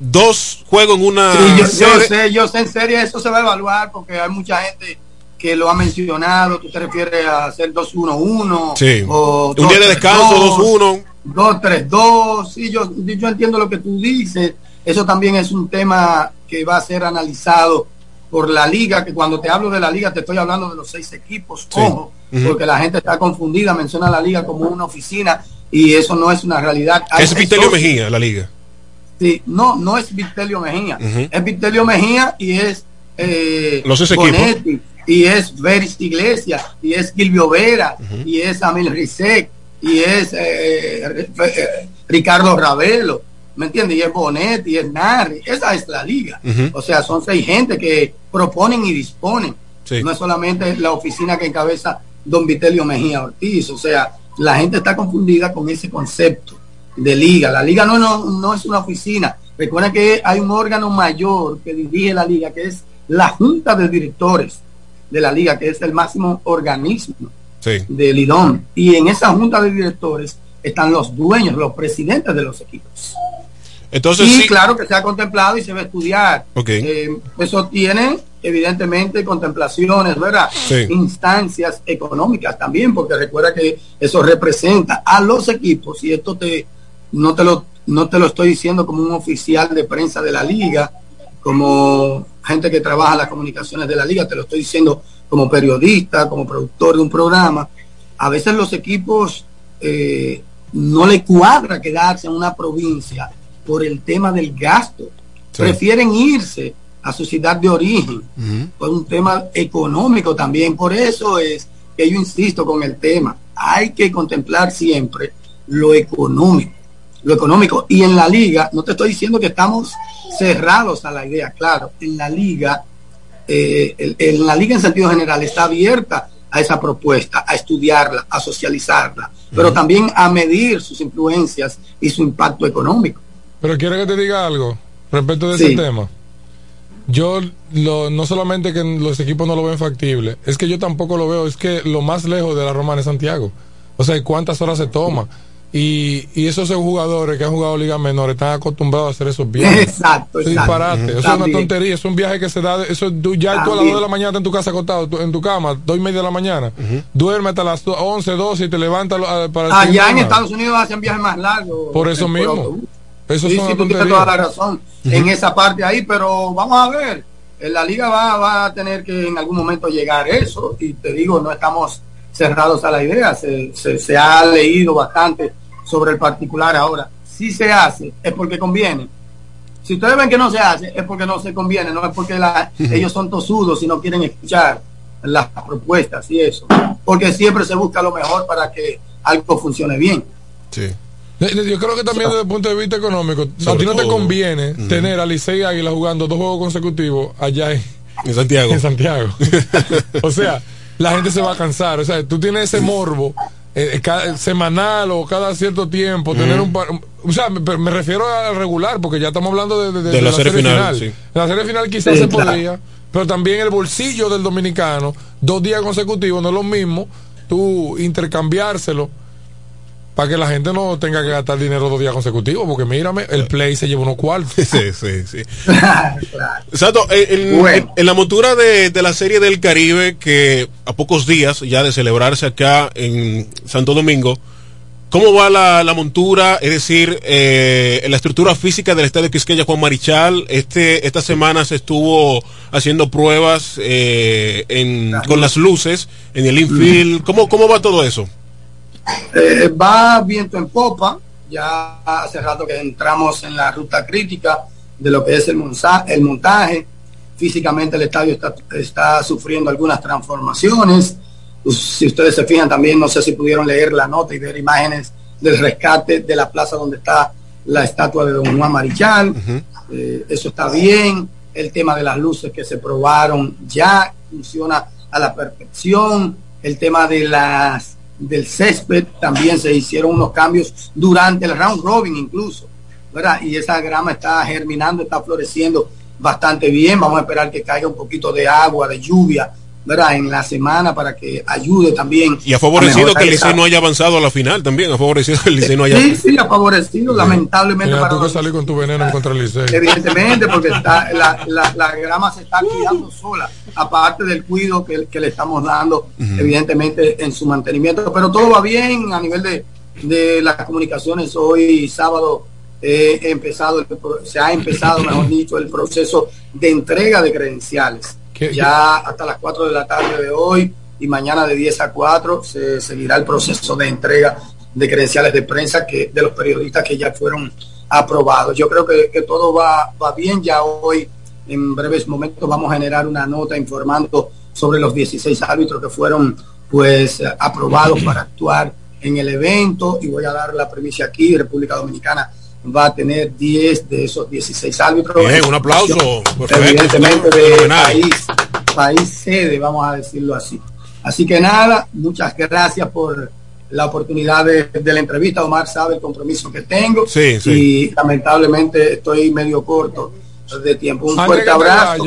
[SPEAKER 6] dos juegos en una
[SPEAKER 16] yo, sé, yo sé en serio eso se va a evaluar porque hay mucha gente que lo ha mencionado, tú te refieres a hacer 2-1-1
[SPEAKER 6] sí. o un día de descanso 2-1
[SPEAKER 16] 2-3-2 sí, yo, yo entiendo lo que tú dices. Eso también es un tema que va a ser analizado por la liga, que cuando te hablo de la liga te estoy hablando de los seis equipos, ojo, porque la gente está confundida, menciona la liga como una oficina y eso no es una realidad.
[SPEAKER 6] Es Vitelio Mejía, la liga.
[SPEAKER 16] Sí, no, no es Vitelio Mejía, es Vitelio Mejía y es eh,
[SPEAKER 6] los
[SPEAKER 16] Bonetti, y es Veris Iglesias, y es Gilvio Vera, y es Amil Rizek, y es eh, eh, Ricardo Ravelo, ¿me entiendes? Y es Bonetti, y es Narri, esa es la liga. O sea, son seis gente que proponen y disponen. No es solamente la oficina que encabeza don Vitelio Mejía Ortiz, o sea, la gente está confundida con ese concepto de liga. La liga no, no, no es una oficina. Recuerda que hay un órgano mayor que dirige la liga, que es la Junta de Directores de la liga, que es el máximo organismo del IDOM. Y en esa Junta de Directores están los dueños, los presidentes de los equipos.
[SPEAKER 6] Entonces,
[SPEAKER 16] y claro que se ha contemplado y se va a estudiar. Eh, eso tiene evidentemente contemplaciones, ¿verdad? Instancias económicas también, porque recuerda que eso representa a los equipos y esto te no te lo no te lo estoy diciendo como un oficial de prensa de la liga, como gente que trabaja las comunicaciones de la liga, te lo estoy diciendo como periodista, como productor de un programa. A veces los equipos eh, no le cuadra quedarse en una provincia por el tema del gasto. Prefieren irse a su ciudad de origen por un tema económico también. Por eso es que yo insisto con el tema. Hay que contemplar siempre lo económico lo económico. Y en la liga, no te estoy diciendo que estamos cerrados a la idea, claro, en la liga, eh, en la liga en sentido general está abierta a esa propuesta, a estudiarla, a socializarla, pero también a medir sus influencias y su impacto económico.
[SPEAKER 11] Pero quiero que te diga algo respecto de ese tema. Yo lo, no solamente que los equipos no lo ven factible, es que yo tampoco lo veo, es que lo más lejos de la Romana es Santiago. O sea, ¿cuántas horas se toma? Y, y esos jugadores que han jugado ligas menores están acostumbrados a hacer esos viajes. *laughs*
[SPEAKER 16] Exacto,
[SPEAKER 11] es disparate. Eso es una tontería. Es un viaje que se da. Eso, tú, ya tú a las 2 de la mañana en tu casa acostado, en tu cama, 2 y media de la mañana. Duerme hasta las 11, 12 y te levantas para
[SPEAKER 16] Allá en Estados Unidos hacen viajes más largos.
[SPEAKER 11] Por eso mismo. Eso sí,
[SPEAKER 16] sí, tú tienes toda la razón en esa parte ahí, pero vamos a ver. La liga va, va a tener que en algún momento llegar a eso. Y te digo, no estamos cerrados a la idea. Se, se, ha leído bastante sobre el particular ahora. Si se hace, es porque conviene. Si ustedes ven que no se hace, es porque no se conviene, no es porque ellos son tosudos y no quieren escuchar las propuestas y eso. Porque siempre se busca lo mejor para que algo funcione bien.
[SPEAKER 11] Sí. Yo creo que también desde el punto de vista económico, a ti no te conviene tener a Licey Águila jugando dos juegos consecutivos allá en,
[SPEAKER 6] en Santiago.
[SPEAKER 11] En Santiago. *laughs* o sea, la gente se va a cansar. O sea, tú tienes ese morbo eh, cada, semanal o cada cierto tiempo, tener un O sea, me, refiero al regular, porque ya estamos hablando de,
[SPEAKER 6] la, serie, final.
[SPEAKER 11] La serie final quizás se podría, pero también el bolsillo del dominicano, dos días consecutivos, no es lo mismo tú intercambiárselo para que la gente no tenga que gastar dinero dos días consecutivos, porque mírame, el play se lleva unos cuartos. *laughs*
[SPEAKER 6] Sí, sí, sí. *laughs* Exacto, en, la montura de, la serie del Caribe, que a pocos días ya de celebrarse acá en Santo Domingo, ¿cómo va la, montura? Es decir, eh, la estructura física del estadio Quisqueya Juan Marichal, este, esta semana se estuvo haciendo pruebas eh, con las luces en el infield. ¿Cómo, ¿Cómo va todo eso?
[SPEAKER 16] Eh, va viento en popa, ya hace rato que entramos en la ruta crítica de lo que es el, el montaje. Físicamente el estadio está, está sufriendo algunas transformaciones. Si ustedes se fijan también, no sé si pudieron leer la nota y ver imágenes del rescate de la plaza donde está la estatua de Don Juan Marichal. Eh, eso está bien. El tema de las luces que se probaron ya funciona a la perfección. El tema de las del césped también se hicieron unos cambios durante el round robin incluso, ¿verdad? Y esa grama está germinando, está floreciendo bastante bien. Vamos a esperar que caiga un poquito de agua, de lluvia ¿verdad? en la semana para que ayude también.
[SPEAKER 6] Y ha favorecido que el Licey no haya avanzado a la final también, ha favorecido que el Licey no haya
[SPEAKER 16] Sí, sí, ha favorecido, lamentablemente.
[SPEAKER 11] para tú que salir con tu veneno contra el Licey.
[SPEAKER 16] Evidentemente, porque está, *laughs* la, la, grama se está cuidando sola, aparte del cuido que, que le estamos dando, evidentemente, en su mantenimiento. Pero todo va bien a nivel de, de las comunicaciones. Hoy, sábado, he empezado, se ha empezado, mejor dicho, el proceso de entrega de credenciales ya hasta las 4 de la tarde de hoy y mañana de 10 a 4 se seguirá el proceso de entrega de credenciales de prensa que de los periodistas que ya fueron aprobados. Yo creo que, todo va, va bien. Ya hoy, en breves momentos, vamos a generar una nota informando sobre los 16 árbitros que fueron pues aprobados para actuar en el evento y voy a dar la premisa aquí, República Dominicana va a tener 10 de esos 16 árbitros.
[SPEAKER 6] Bien, un aplauso.
[SPEAKER 16] Evidentemente de país, país sede, vamos a decirlo así. Así que nada, muchas gracias por la oportunidad de, la entrevista. Omar sabe el compromiso que tengo
[SPEAKER 6] sí, sí.
[SPEAKER 16] y lamentablemente estoy medio corto de tiempo. Un fuerte abrazo.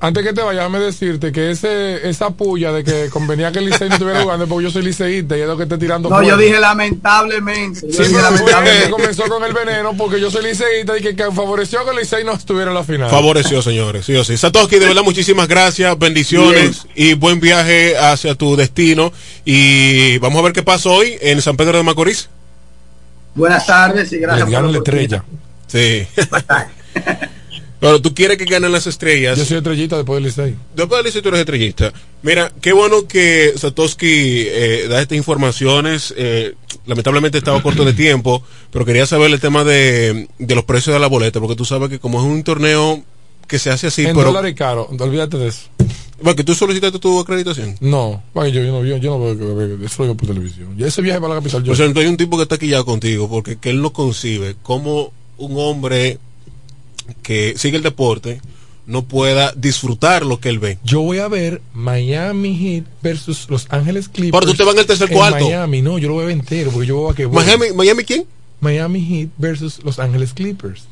[SPEAKER 11] antes que te vaya, déjame decirte que ese esa puya de que convenía que el Licey no estuviera jugando porque yo soy liceísta y es lo que esté tirando.
[SPEAKER 16] No, yo dije lamentablemente. Yo
[SPEAKER 11] sí, lamentablemente. comenzó con el veneno porque yo soy liceísta y que, favoreció que el Licey no estuviera en la final.
[SPEAKER 6] Favoreció, señores, sí o sí. Satoshi, de verdad, muchísimas gracias, bendiciones y buen viaje hacia tu destino. Y vamos a ver qué pasa hoy en San Pedro de Macorís.
[SPEAKER 16] Buenas tardes y gracias
[SPEAKER 11] por la estrella.
[SPEAKER 6] Sí. *laughs* Bueno, tú quieres que ganen las estrellas.
[SPEAKER 11] Yo soy estrellita después del Licey.
[SPEAKER 6] Después del Licey tú eres estrellista. Mira, qué bueno que Satoshi eh, da estas informaciones. Eh, lamentablemente estaba corto de tiempo, pero quería saber el tema de, los precios de la boleta, porque tú sabes que como es un torneo que se hace así.
[SPEAKER 11] En pero, dólares caro, olvídate de eso.
[SPEAKER 6] Bueno, que tú solicitaste tu acreditación.
[SPEAKER 11] No, bueno, yo, no, yo, yo no veo eso lo veo por televisión. Y ese viaje para la capital.
[SPEAKER 6] Yo. O sea, hay un tipo que está aquí ya contigo, porque que él no concibe cómo un hombre que sigue el deporte no pueda disfrutar lo que él ve.
[SPEAKER 11] Yo voy a ver Miami Heat versus Los Ángeles Clippers.
[SPEAKER 6] Pero tú te vas en el tercer cuarto.
[SPEAKER 11] Miami, no, yo lo veo entero porque yo voy a que
[SPEAKER 6] Miami, Miami quién?
[SPEAKER 11] Miami Heat versus Los Ángeles Clippers.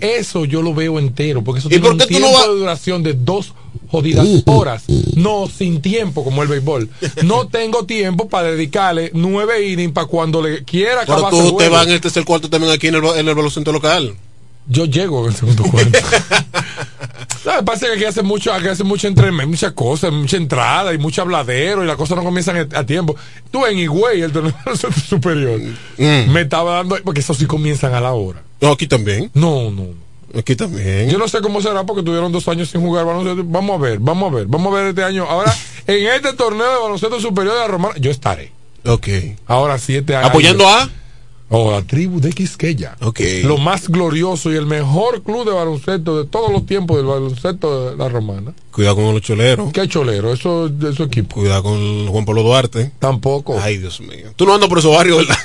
[SPEAKER 11] eso yo lo veo entero porque eso
[SPEAKER 6] tiene
[SPEAKER 11] un tiempo de duración de dos jodidas horas. No sin tiempo como el béisbol. No *laughs* tengo tiempo para dedicarle nueve innings para cuando le quiera
[SPEAKER 6] acabar. Pero tú te vas en el tercer cuarto también aquí en el, en el baloncesto local
[SPEAKER 11] yo llego en el segundo cuarto. *laughs* Pasa que aquí hace mucho, aquí hace mucho entre, muchas cosas, mucha entrada y mucho habladero y las cosas no comienzan a, tiempo. Tú en Higüey, el torneo *laughs* superior, mm. me estaba dando, porque eso sí comienzan a la hora.
[SPEAKER 6] No, aquí también.
[SPEAKER 11] No, no.
[SPEAKER 6] Aquí también.
[SPEAKER 11] Yo no sé cómo será porque tuvieron dos años sin jugar baloncesto. Vamos a ver, vamos a ver, vamos a ver este año. Ahora, *laughs* en este torneo de baloncesto superior de la Romana, yo estaré.
[SPEAKER 6] Ok.
[SPEAKER 11] Ahora siete años.
[SPEAKER 6] ¿Apoyando a?
[SPEAKER 11] O la tribu de Quisqueya.
[SPEAKER 6] Okay.
[SPEAKER 11] Lo más glorioso y el mejor club de baloncesto de todos los tiempos del baloncesto de la romana.
[SPEAKER 6] Cuidado con los choleros.
[SPEAKER 11] ¿Qué cholero? Eso es su equipo.
[SPEAKER 6] Cuidado con Juan Pablo Duarte.
[SPEAKER 11] Tampoco.
[SPEAKER 6] Ay, Dios mío. Tú no andas por esos barrios, ¿verdad?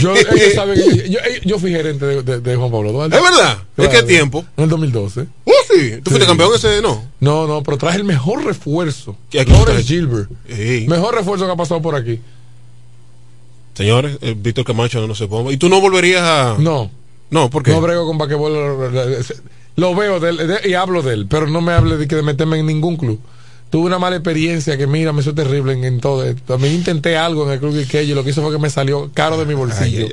[SPEAKER 11] yo, ellos *laughs* saben yo, yo, fui gerente de, Juan Pablo Duarte.
[SPEAKER 6] ¿Es verdad? ¿En qué tiempo?
[SPEAKER 11] En el 2012.
[SPEAKER 6] Oh, sí. ¿Tú fuiste campeón ese? No.
[SPEAKER 11] No, no, pero traje el mejor refuerzo. Lawrence Gilbert. Mejor refuerzo que ha pasado por aquí.
[SPEAKER 6] Señores, eh, Víctor Camacho no se ponga. ¿Y tú no volverías a.?
[SPEAKER 11] No.
[SPEAKER 6] No, porque.
[SPEAKER 11] No brego con basquetbol. Lo veo y hablo de él, pero no me hable de que de meterme en ningún club tuve una mala experiencia que mira, me hizo terrible en, todo esto. También intenté algo en el club de y lo que hizo fue que me salió caro de mi bolsillo.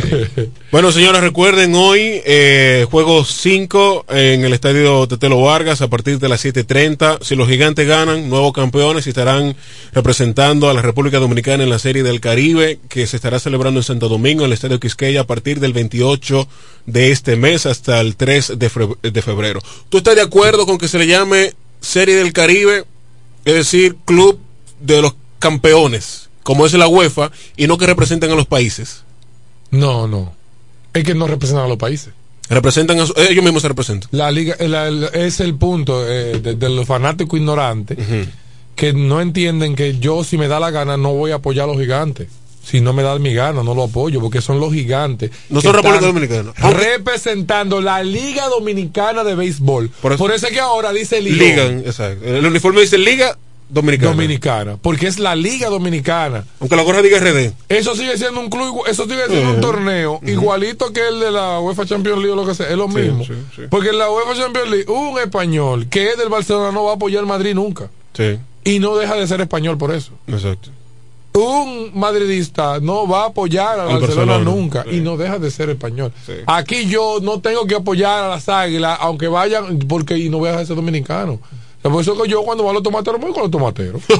[SPEAKER 11] *laughs*
[SPEAKER 6] bueno, señores, recuerden hoy eh, juego 5 en el estadio Tetelo Vargas a partir de las 7:30. Si los gigantes ganan, nuevos campeones y estarán representando a la República Dominicana en la Serie del Caribe que se estará celebrando en Santo Domingo en el estadio Quisqueya a partir del 28 de este mes hasta el 3 de febrero. ¿Tú estás de acuerdo con que se le llame Serie del Caribe, es decir, club de los campeones, como es la UEFA, y no que representen a los países.
[SPEAKER 11] No, no. Es que no representan a los países.
[SPEAKER 6] Representan a ellos mismos se representan.
[SPEAKER 11] La liga es el punto eh, de, los fanáticos ignorantes que no entienden que yo si me da la gana no voy a apoyar a los gigantes si no me da mi gana, no lo apoyo, porque son los gigantes.
[SPEAKER 6] No son República Dominicana.
[SPEAKER 11] Representando la Liga Dominicana de Béisbol. Por eso, es que ahora dice Liga.
[SPEAKER 6] Liga, exacto. El uniforme dice Liga Dominicana.
[SPEAKER 11] Dominicana, porque es la Liga Dominicana.
[SPEAKER 6] Aunque la gorra diga RD.
[SPEAKER 11] Eso sigue siendo un club, eso sigue siendo un torneo igualito que el de la UEFA Champions League o lo que sea, es lo mismo. porque en la UEFA Champions League un español que es del Barcelona no va a apoyar al Madrid nunca.
[SPEAKER 6] Sí.
[SPEAKER 11] Y no deja de ser español por eso.
[SPEAKER 6] Exacto
[SPEAKER 11] un madridista no va a apoyar a Barcelona, nunca y no deja de ser español. Aquí yo no tengo que apoyar a las águilas, aunque vayan, porque y no voy a dejar de ser dominicano. por eso que yo cuando voy a los tomateros, voy con los tomateros. *laughs*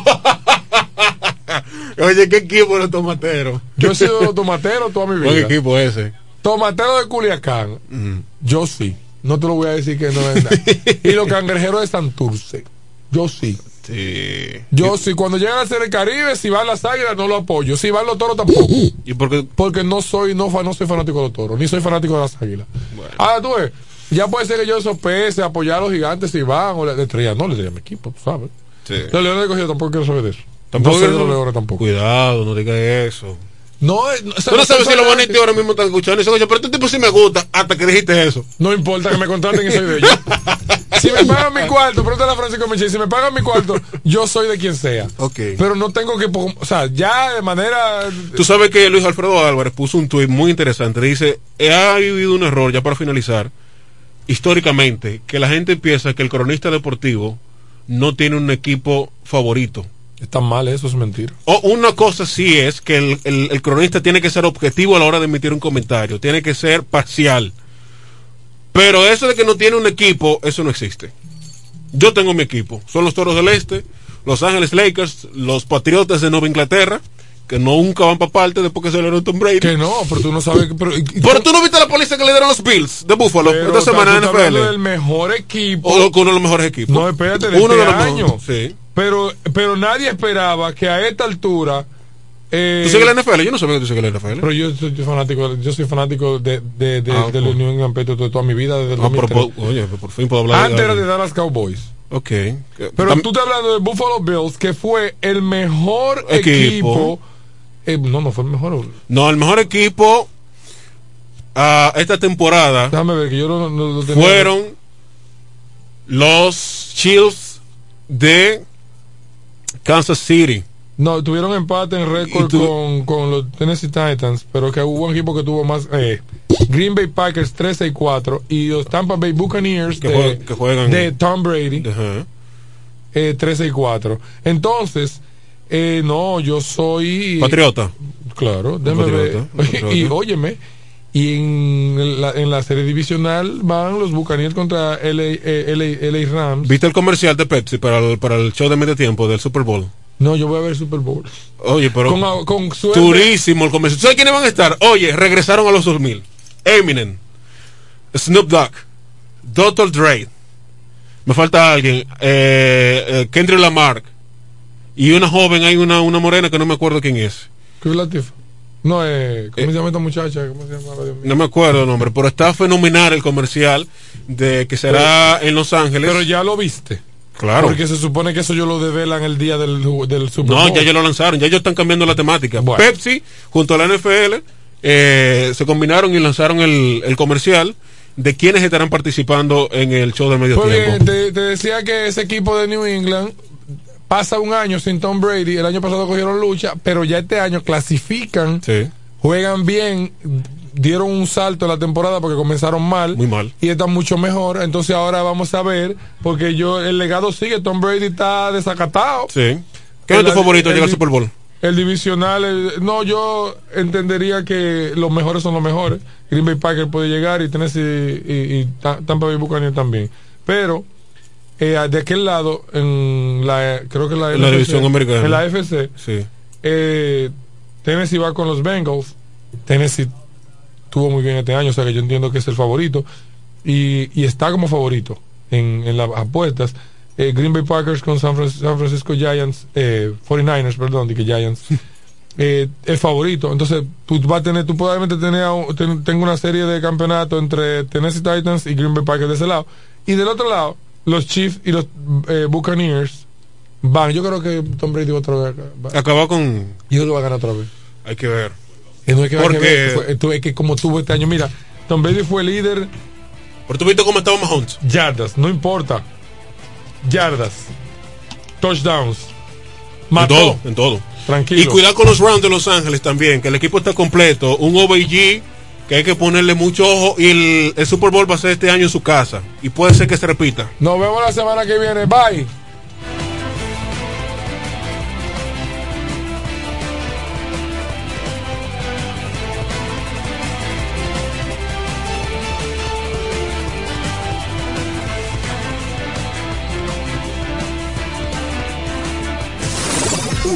[SPEAKER 6] Oye, ¿qué equipo los tomateros?
[SPEAKER 11] Yo he sido los tomateros toda mi vida.
[SPEAKER 6] ¿Qué equipo ese?
[SPEAKER 11] Tomatero de Culiacán. Yo sí. No te lo voy a decir que no es nada. *laughs* y los cangrejeros de Santurce. Yo sí.
[SPEAKER 6] Sí.
[SPEAKER 11] Yo, si cuando llega a ser el Caribe, si van las águilas, no lo apoyo. Si van los toros, tampoco.
[SPEAKER 6] ¿Y por qué?
[SPEAKER 11] Porque no soy, no, no soy fanático de los toros, ni soy fanático de las águilas. Ahora tú ves, ya puede ser que yo sopese apoyar a los gigantes si van, o la estrella, no le diría a mi equipo, tú sabes.
[SPEAKER 6] Sí.
[SPEAKER 11] Los leones de cogido tampoco quiero saber de eso.
[SPEAKER 6] Tampoco
[SPEAKER 11] no
[SPEAKER 6] quiero-
[SPEAKER 11] los leones tampoco.
[SPEAKER 6] Cuidado, no digas eso.
[SPEAKER 11] No, es- no,
[SPEAKER 6] Tú no sabes si los bonitos ahora mismo están escuchando. Y dicen, oye, pero este tipo sí me gusta hasta que dijiste eso.
[SPEAKER 11] No importa que me contraten y soy de ellos. *laughs* si me pagan mi cuarto, pregúntale a Francisco Michel, si me pagan mi cuarto, yo soy de quien sea.
[SPEAKER 6] Ok.
[SPEAKER 11] Pero no tengo que, o sea, ya de manera...
[SPEAKER 6] Tú sabes que Luis Alfredo Álvarez puso un tuit muy interesante. Dice, ha habido un error, ya para finalizar, históricamente, que la gente piensa que el cronista deportivo no tiene un equipo favorito.
[SPEAKER 11] Está mal, eso es mentira.
[SPEAKER 6] O una cosa sí es que el, el- el cronista tiene que ser objetivo a la hora de emitir un comentario, tiene que ser parcial. Pero eso de que no tiene un equipo, eso no existe. Yo tengo mi equipo. Son los Toros del Este, Los Ángeles Lakers, los Patriotas de Nueva Inglaterra, que no nunca van para parte después que se le Tom Brady.
[SPEAKER 11] Que no, pero tú no sabes... Pero,
[SPEAKER 6] Pero tú no viste la policía que le dieron los Bills de Buffalo
[SPEAKER 11] Pero
[SPEAKER 6] esta semana en NFL.
[SPEAKER 11] del mejor equipo.
[SPEAKER 6] O uno de los mejores equipos.
[SPEAKER 11] No, espérate, de
[SPEAKER 6] Uno
[SPEAKER 11] este
[SPEAKER 6] de los
[SPEAKER 11] año.
[SPEAKER 6] mejores, sí.
[SPEAKER 11] Pero, pero nadie esperaba que a esta altura. Eh,
[SPEAKER 6] ¿Tú sigues la NFL? Yo no sabía que tú sigues la NFL.
[SPEAKER 11] Pero yo soy, fanático, yo soy fanático de, de, de,
[SPEAKER 6] Ah,
[SPEAKER 11] de New England Patriots de toda mi vida. Desde el
[SPEAKER 6] Ah, pero
[SPEAKER 11] 2003.
[SPEAKER 6] por- oye, por fin puedo hablar
[SPEAKER 11] Antes era de Dallas Cowboys.
[SPEAKER 6] Ok.
[SPEAKER 11] Pero tú estás hablando de Buffalo Bills, que fue el mejor
[SPEAKER 6] Equipo.
[SPEAKER 11] equipo. eh, no, no fue el mejor.
[SPEAKER 6] No, el mejor equipo a esta temporada
[SPEAKER 11] Déjame ver, que yo lo tenía.
[SPEAKER 6] fueron los Chiefs de Kansas City.
[SPEAKER 11] No, tuvieron empate en récord con, con los Tennessee Titans, pero que hubo un equipo que tuvo más. Eh, Green Bay Packers 13 y 4 y los Tampa Bay Buccaneers
[SPEAKER 6] Que
[SPEAKER 11] de,
[SPEAKER 6] que juegan-
[SPEAKER 11] de Tom Brady eh, 13 y 4. Entonces, eh, no, yo soy.
[SPEAKER 6] Patriota.
[SPEAKER 11] Claro, déjame
[SPEAKER 6] Patriota,
[SPEAKER 11] ver.
[SPEAKER 6] patriota. *laughs*
[SPEAKER 11] Y óyeme, y en la, en la serie divisional van los Buccaneers contra LA, eh, LA, LA Rams.
[SPEAKER 6] ¿Viste el comercial de Pepsi para el, para el show de medio tiempo del Super Bowl?
[SPEAKER 11] No, yo voy a ver Super Bowl.
[SPEAKER 6] Oye, pero
[SPEAKER 11] Con, con suerte.
[SPEAKER 6] durísimo el comercial. ¿Sabes quiénes van a estar? Oye, regresaron a los 2000. Eminem, Snoop Dogg, Dr. Dre. Me falta alguien. Eh, eh, Kendrick Lamar. Y una joven, hay una, una morena que no me acuerdo quién es.
[SPEAKER 11] No, eh, ¿cómo se llama esta muchacha? ¿Cómo se llama? Dios mío?
[SPEAKER 6] No me acuerdo el nombre, pero está fenomenal el comercial de que será en Los Ángeles.
[SPEAKER 11] Pero ya lo viste.
[SPEAKER 6] Claro.
[SPEAKER 11] Porque se supone que eso yo lo develan el día del, del Super
[SPEAKER 6] No,
[SPEAKER 11] Bowl.
[SPEAKER 6] ya ellos lo lanzaron, ya ellos están cambiando la temática.
[SPEAKER 11] Bueno.
[SPEAKER 6] Pepsi, junto a la NFL, eh, se combinaron y lanzaron el, el comercial de quienes estarán participando en el show de medio
[SPEAKER 11] Pues
[SPEAKER 6] tiempo.
[SPEAKER 11] bien, te, te decía que ese equipo de New England pasa un año sin Tom Brady. El año pasado cogieron lucha, pero ya este año clasifican,
[SPEAKER 6] Sí,
[SPEAKER 11] juegan bien, dieron un salto en la temporada porque comenzaron mal.
[SPEAKER 6] muy mal.
[SPEAKER 11] y están mucho mejor. Entonces ahora vamos a ver, porque yo el legado sigue. Tom Brady está desacatado.
[SPEAKER 6] Sí. ¿Qué es tu favorito
[SPEAKER 11] el-
[SPEAKER 6] llega al Super Bowl?
[SPEAKER 11] El divisional, el- no, yo entendería que los mejores son los mejores. Green Bay Packers puede llegar y Tennessee y, y Ta- Tampa Bay Buccaneers también. Pero eh, de aquel lado, en la, creo que la,
[SPEAKER 6] En la división americana.
[SPEAKER 11] En la FC,
[SPEAKER 6] Sí.
[SPEAKER 11] eh, Tennessee va con los Bengals. Tennessee tuvo muy bien este año, o sea que yo entiendo que es el favorito. Y, y está como favorito en, en las apuestas. Eh, Green Bay Packers con San, Fran- San Francisco Giants, eh, 49ers, perdón, dije Giants. *laughs* eh, es favorito. Entonces, tú vas a tener, tú probablemente un- ten- tengo una serie de campeonatos entre Tennessee Titans y Green Bay Packers de ese lado. Y del otro lado, los Chiefs y los eh, Buccaneers van. Yo creo que Tom Brady otra vez. va-
[SPEAKER 6] Acabó con.
[SPEAKER 11] yo lo va a ganar otra vez.
[SPEAKER 6] Hay que ver.
[SPEAKER 11] Y no hay que ver
[SPEAKER 6] Porque-
[SPEAKER 11] que ver, fue- tú- es que como tuvo este año, mira, Tom Brady fue líder
[SPEAKER 6] Pero tú viste cómo estaba Mahomes.
[SPEAKER 11] yardas, no importa. Yardas, touchdowns,
[SPEAKER 6] En
[SPEAKER 11] mató.
[SPEAKER 6] todo, en todo.
[SPEAKER 11] Tranquilo.
[SPEAKER 6] Y cuidado con los Rams de Los Ángeles también, que el equipo está completo. Un OBG que hay que ponerle mucho ojo. Y el, el Super Bowl va a ser este año en su casa. Y puede ser que se repita.
[SPEAKER 11] Nos vemos la semana que viene. Bye.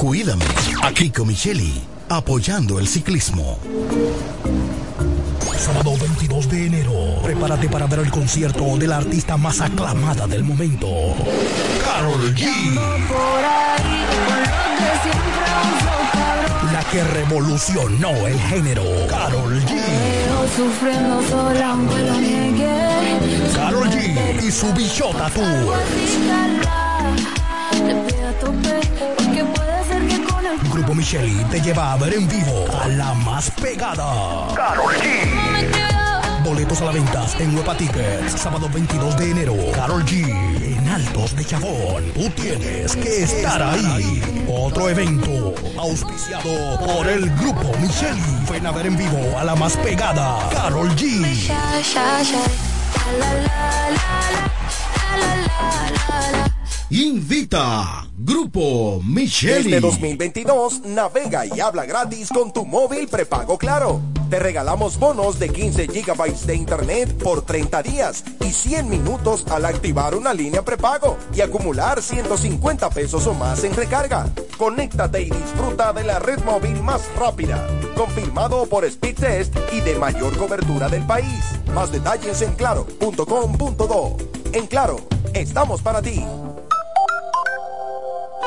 [SPEAKER 17] Cuídame. Aquí con Micheli, apoyando el ciclismo.
[SPEAKER 4] Sábado 22 de enero, prepárate para ver el concierto de la artista más aclamada del momento, Carol G. La que revolucionó el género, Carol G. Carol G y su Bichota Tour. Grupo Micheli te lleva a ver en vivo a la más pegada. Carol G. Boletos a la venta en Huepa Tickets. Sábado 22 de enero. Carol G. En Altos de Chabón. Tú tienes que estar ahí. Otro evento auspiciado por el Grupo Micheli. Ven a ver en vivo a la más pegada. Carol G.
[SPEAKER 8] Invita Grupo Micheli.
[SPEAKER 2] Este 2022 navega y habla gratis con tu móvil prepago Claro. Te regalamos bonos de 15 GB de internet por 30 días y 100 minutos al activar una línea prepago y acumular 150 pesos o más en recarga. Conéctate y disfruta de la red móvil más rápida, confirmado por Speedtest y de mayor cobertura del país. Más detalles en claro.com.do. En Claro, estamos para ti.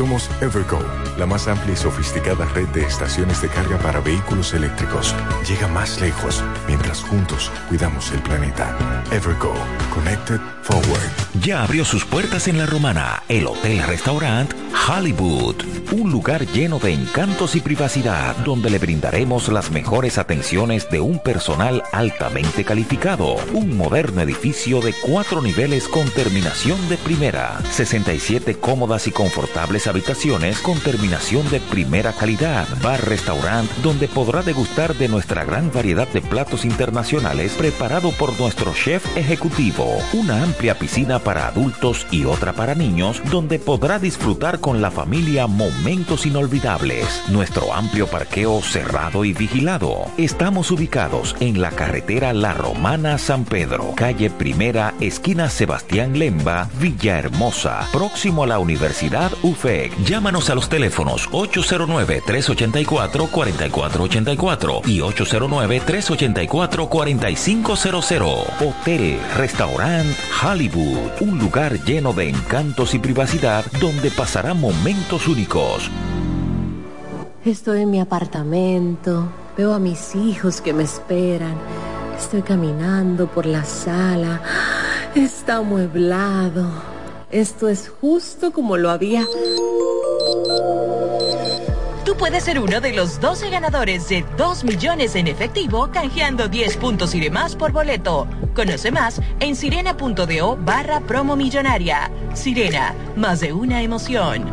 [SPEAKER 18] Somos Evergo, la más amplia y sofisticada red de estaciones de carga para vehículos eléctricos. Llega más lejos mientras juntos cuidamos el planeta. Evergo, Connected Forward.
[SPEAKER 19] Ya abrió sus puertas en La Romana, el Hotel Restaurant Hollywood, un lugar lleno de encantos y privacidad donde le brindaremos las mejores atenciones de un personal altamente calificado, un moderno edificio de cuatro niveles con terminación de primera, 67 cómodas y confortables habitaciones con terminación de primera calidad, bar restaurant donde podrá degustar de nuestra gran variedad de platos internacionales preparado por nuestro chef ejecutivo, una amplia piscina para adultos y otra para niños donde podrá disfrutar con la familia momentos inolvidables. Nuestro amplio parqueo cerrado y vigilado. Estamos ubicados en la carretera La Romana San Pedro, calle Primera, esquina Sebastián Lemba, Villahermosa, próximo a la Universidad Llámanos a los teléfonos 809-384-4484 y 809-384-4500. Hotel, restaurant Hollywood, un lugar lleno de encantos y privacidad donde pasará momentos únicos.
[SPEAKER 20] Estoy en mi apartamento, veo a mis hijos que me esperan. Estoy caminando por la sala. Está amueblado. Esto es justo como lo había.
[SPEAKER 21] Tú puedes ser uno de los 12 ganadores de 2 millones en efectivo canjeando 10 puntos y demás por boleto. Conoce más en sirena.do barra promo millonaria. Sirena, más de una emoción.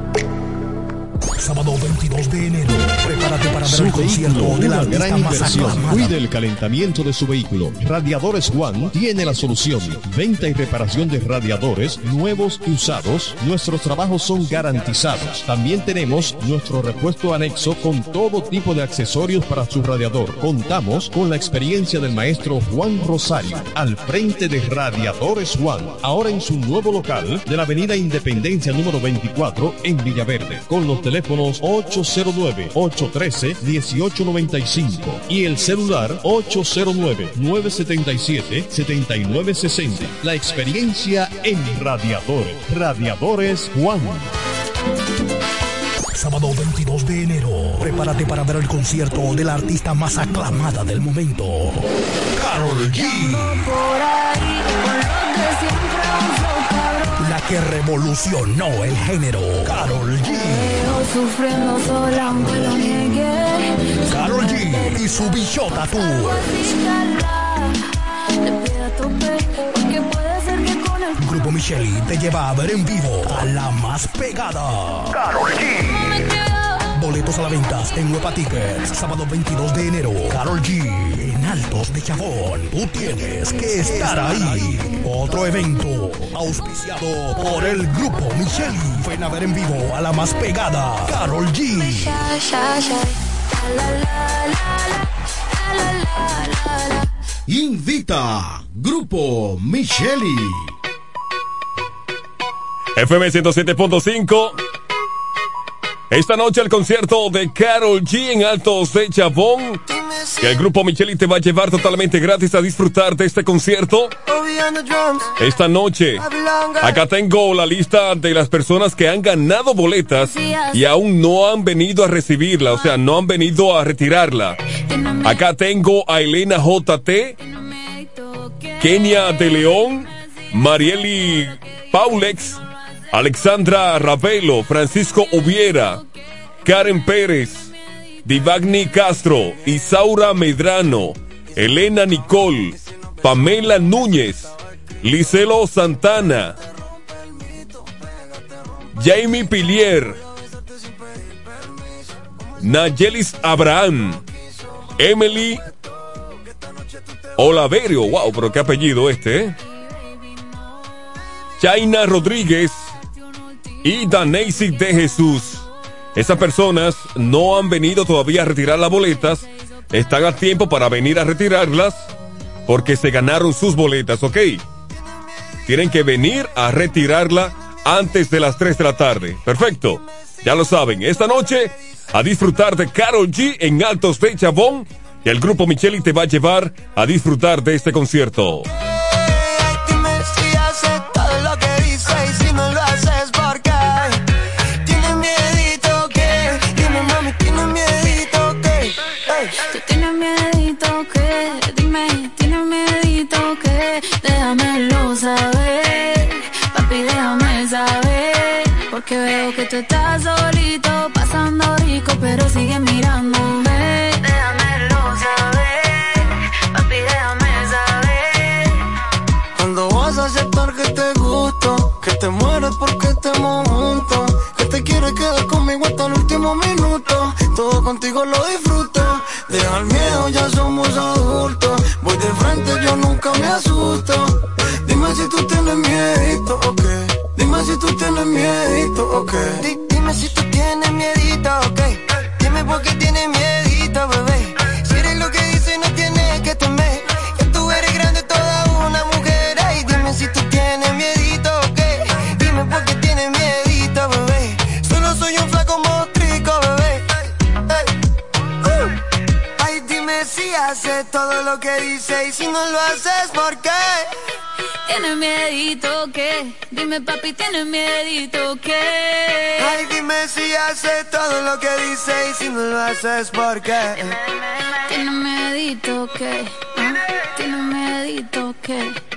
[SPEAKER 4] Sábado 22 de enero, prepárate para ver el concierto de la
[SPEAKER 22] una gran
[SPEAKER 4] artista más
[SPEAKER 22] inversión.
[SPEAKER 4] aclamada.
[SPEAKER 22] Cuide el calentamiento de su vehículo. Radiadores One tiene la solución. Venta y reparación de radiadores nuevos y usados. Nuestros trabajos son garantizados. También tenemos nuestro repuesto anexo con todo tipo de accesorios para su radiador. Contamos con la experiencia del maestro Juan Rosario al frente de Radiadores One. Ahora en su nuevo local de la Avenida Independencia número 24 en Villaverde. Con los teléfonos 809-813-1895 y el celular 809-977-7960. La experiencia en radiadores. Radiadores Juan.
[SPEAKER 4] Sábado 22 de enero, prepárate para ver el concierto de la artista más aclamada del momento, Carol G. La que revolucionó el género. Carol G.
[SPEAKER 23] sufriendo sola aunque lo niegue.
[SPEAKER 4] Carol G y su Bichota Tour. Grupo Micheli te lleva a ver en vivo a la más pegada. Carol G. Boletos a la venta en Huepa Tickets. Sábado 22 de enero. Carol G. Altos de Chabón. Tú tienes que estar ahí. Otro evento auspiciado por el Grupo Micheli. Ven a ver en vivo a la más pegada. Carol G.
[SPEAKER 8] Invita Grupo Micheli.
[SPEAKER 5] FM 107.5. Esta noche el concierto de Carol G en Altos de Chabón. Que el grupo Micheli te va a llevar totalmente gratis a disfrutar de este concierto. Esta noche, acá tengo la lista de las personas que han ganado boletas y aún no han venido a recibirla, o sea, no han venido a retirarla. Acá tengo a Elena JT, Kenia de León, Marieli Paulex, Alexandra Ravelo, Francisco Ubiera, Karen Pérez, Divagni Castro, Isaura Medrano, Elena Nicole, Pamela Núñez, Licelo Santana, Jamie Pilier, Nayelis Abraham, Emily Olaverio, wow, pero qué apellido este, ¿eh? Chaina Rodríguez y Daneisy de Jesús. Esas personas no han venido todavía a retirar las boletas. Están a tiempo para venir a retirarlas porque se ganaron sus boletas, ¿ok? Tienen que venir a retirarla antes de las 3 de la tarde. Perfecto. Ya lo saben, esta noche a disfrutar de Carol G en Altos de Chabón y el grupo Micheli te va a llevar a disfrutar de este concierto.
[SPEAKER 24] Contigo lo disfruto, deja el miedo, ya somos adultos, voy de frente, yo nunca me asusto, dime si tú tienes miedito o qué, dime si tú tienes miedito o qué.
[SPEAKER 23] Dime si tú tienes miedito, ok. Dime por qué tienes miedito, todo lo que dices y si no lo haces, ¿por qué? Tienes miedito que, dime papi, tienes miedito que.
[SPEAKER 24] Ay, dime si haces todo lo que dices y si no lo haces, ¿por qué?
[SPEAKER 23] Tienes miedito que, tienes miedito que.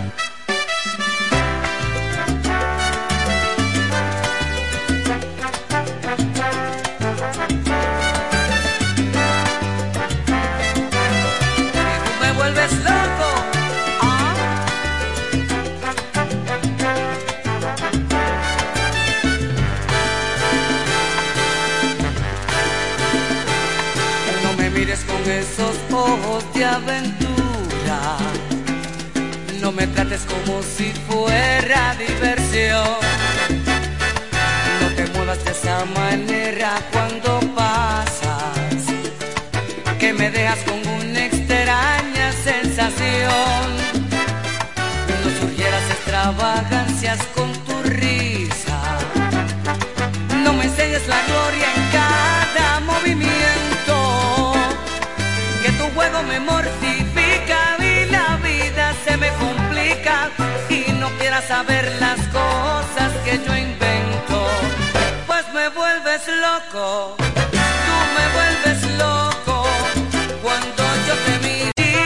[SPEAKER 25] Aventura. No me trates como si fuera diversión. No te muevas de esa manera cuando saber las cosas que yo invento, pues me vuelves loco.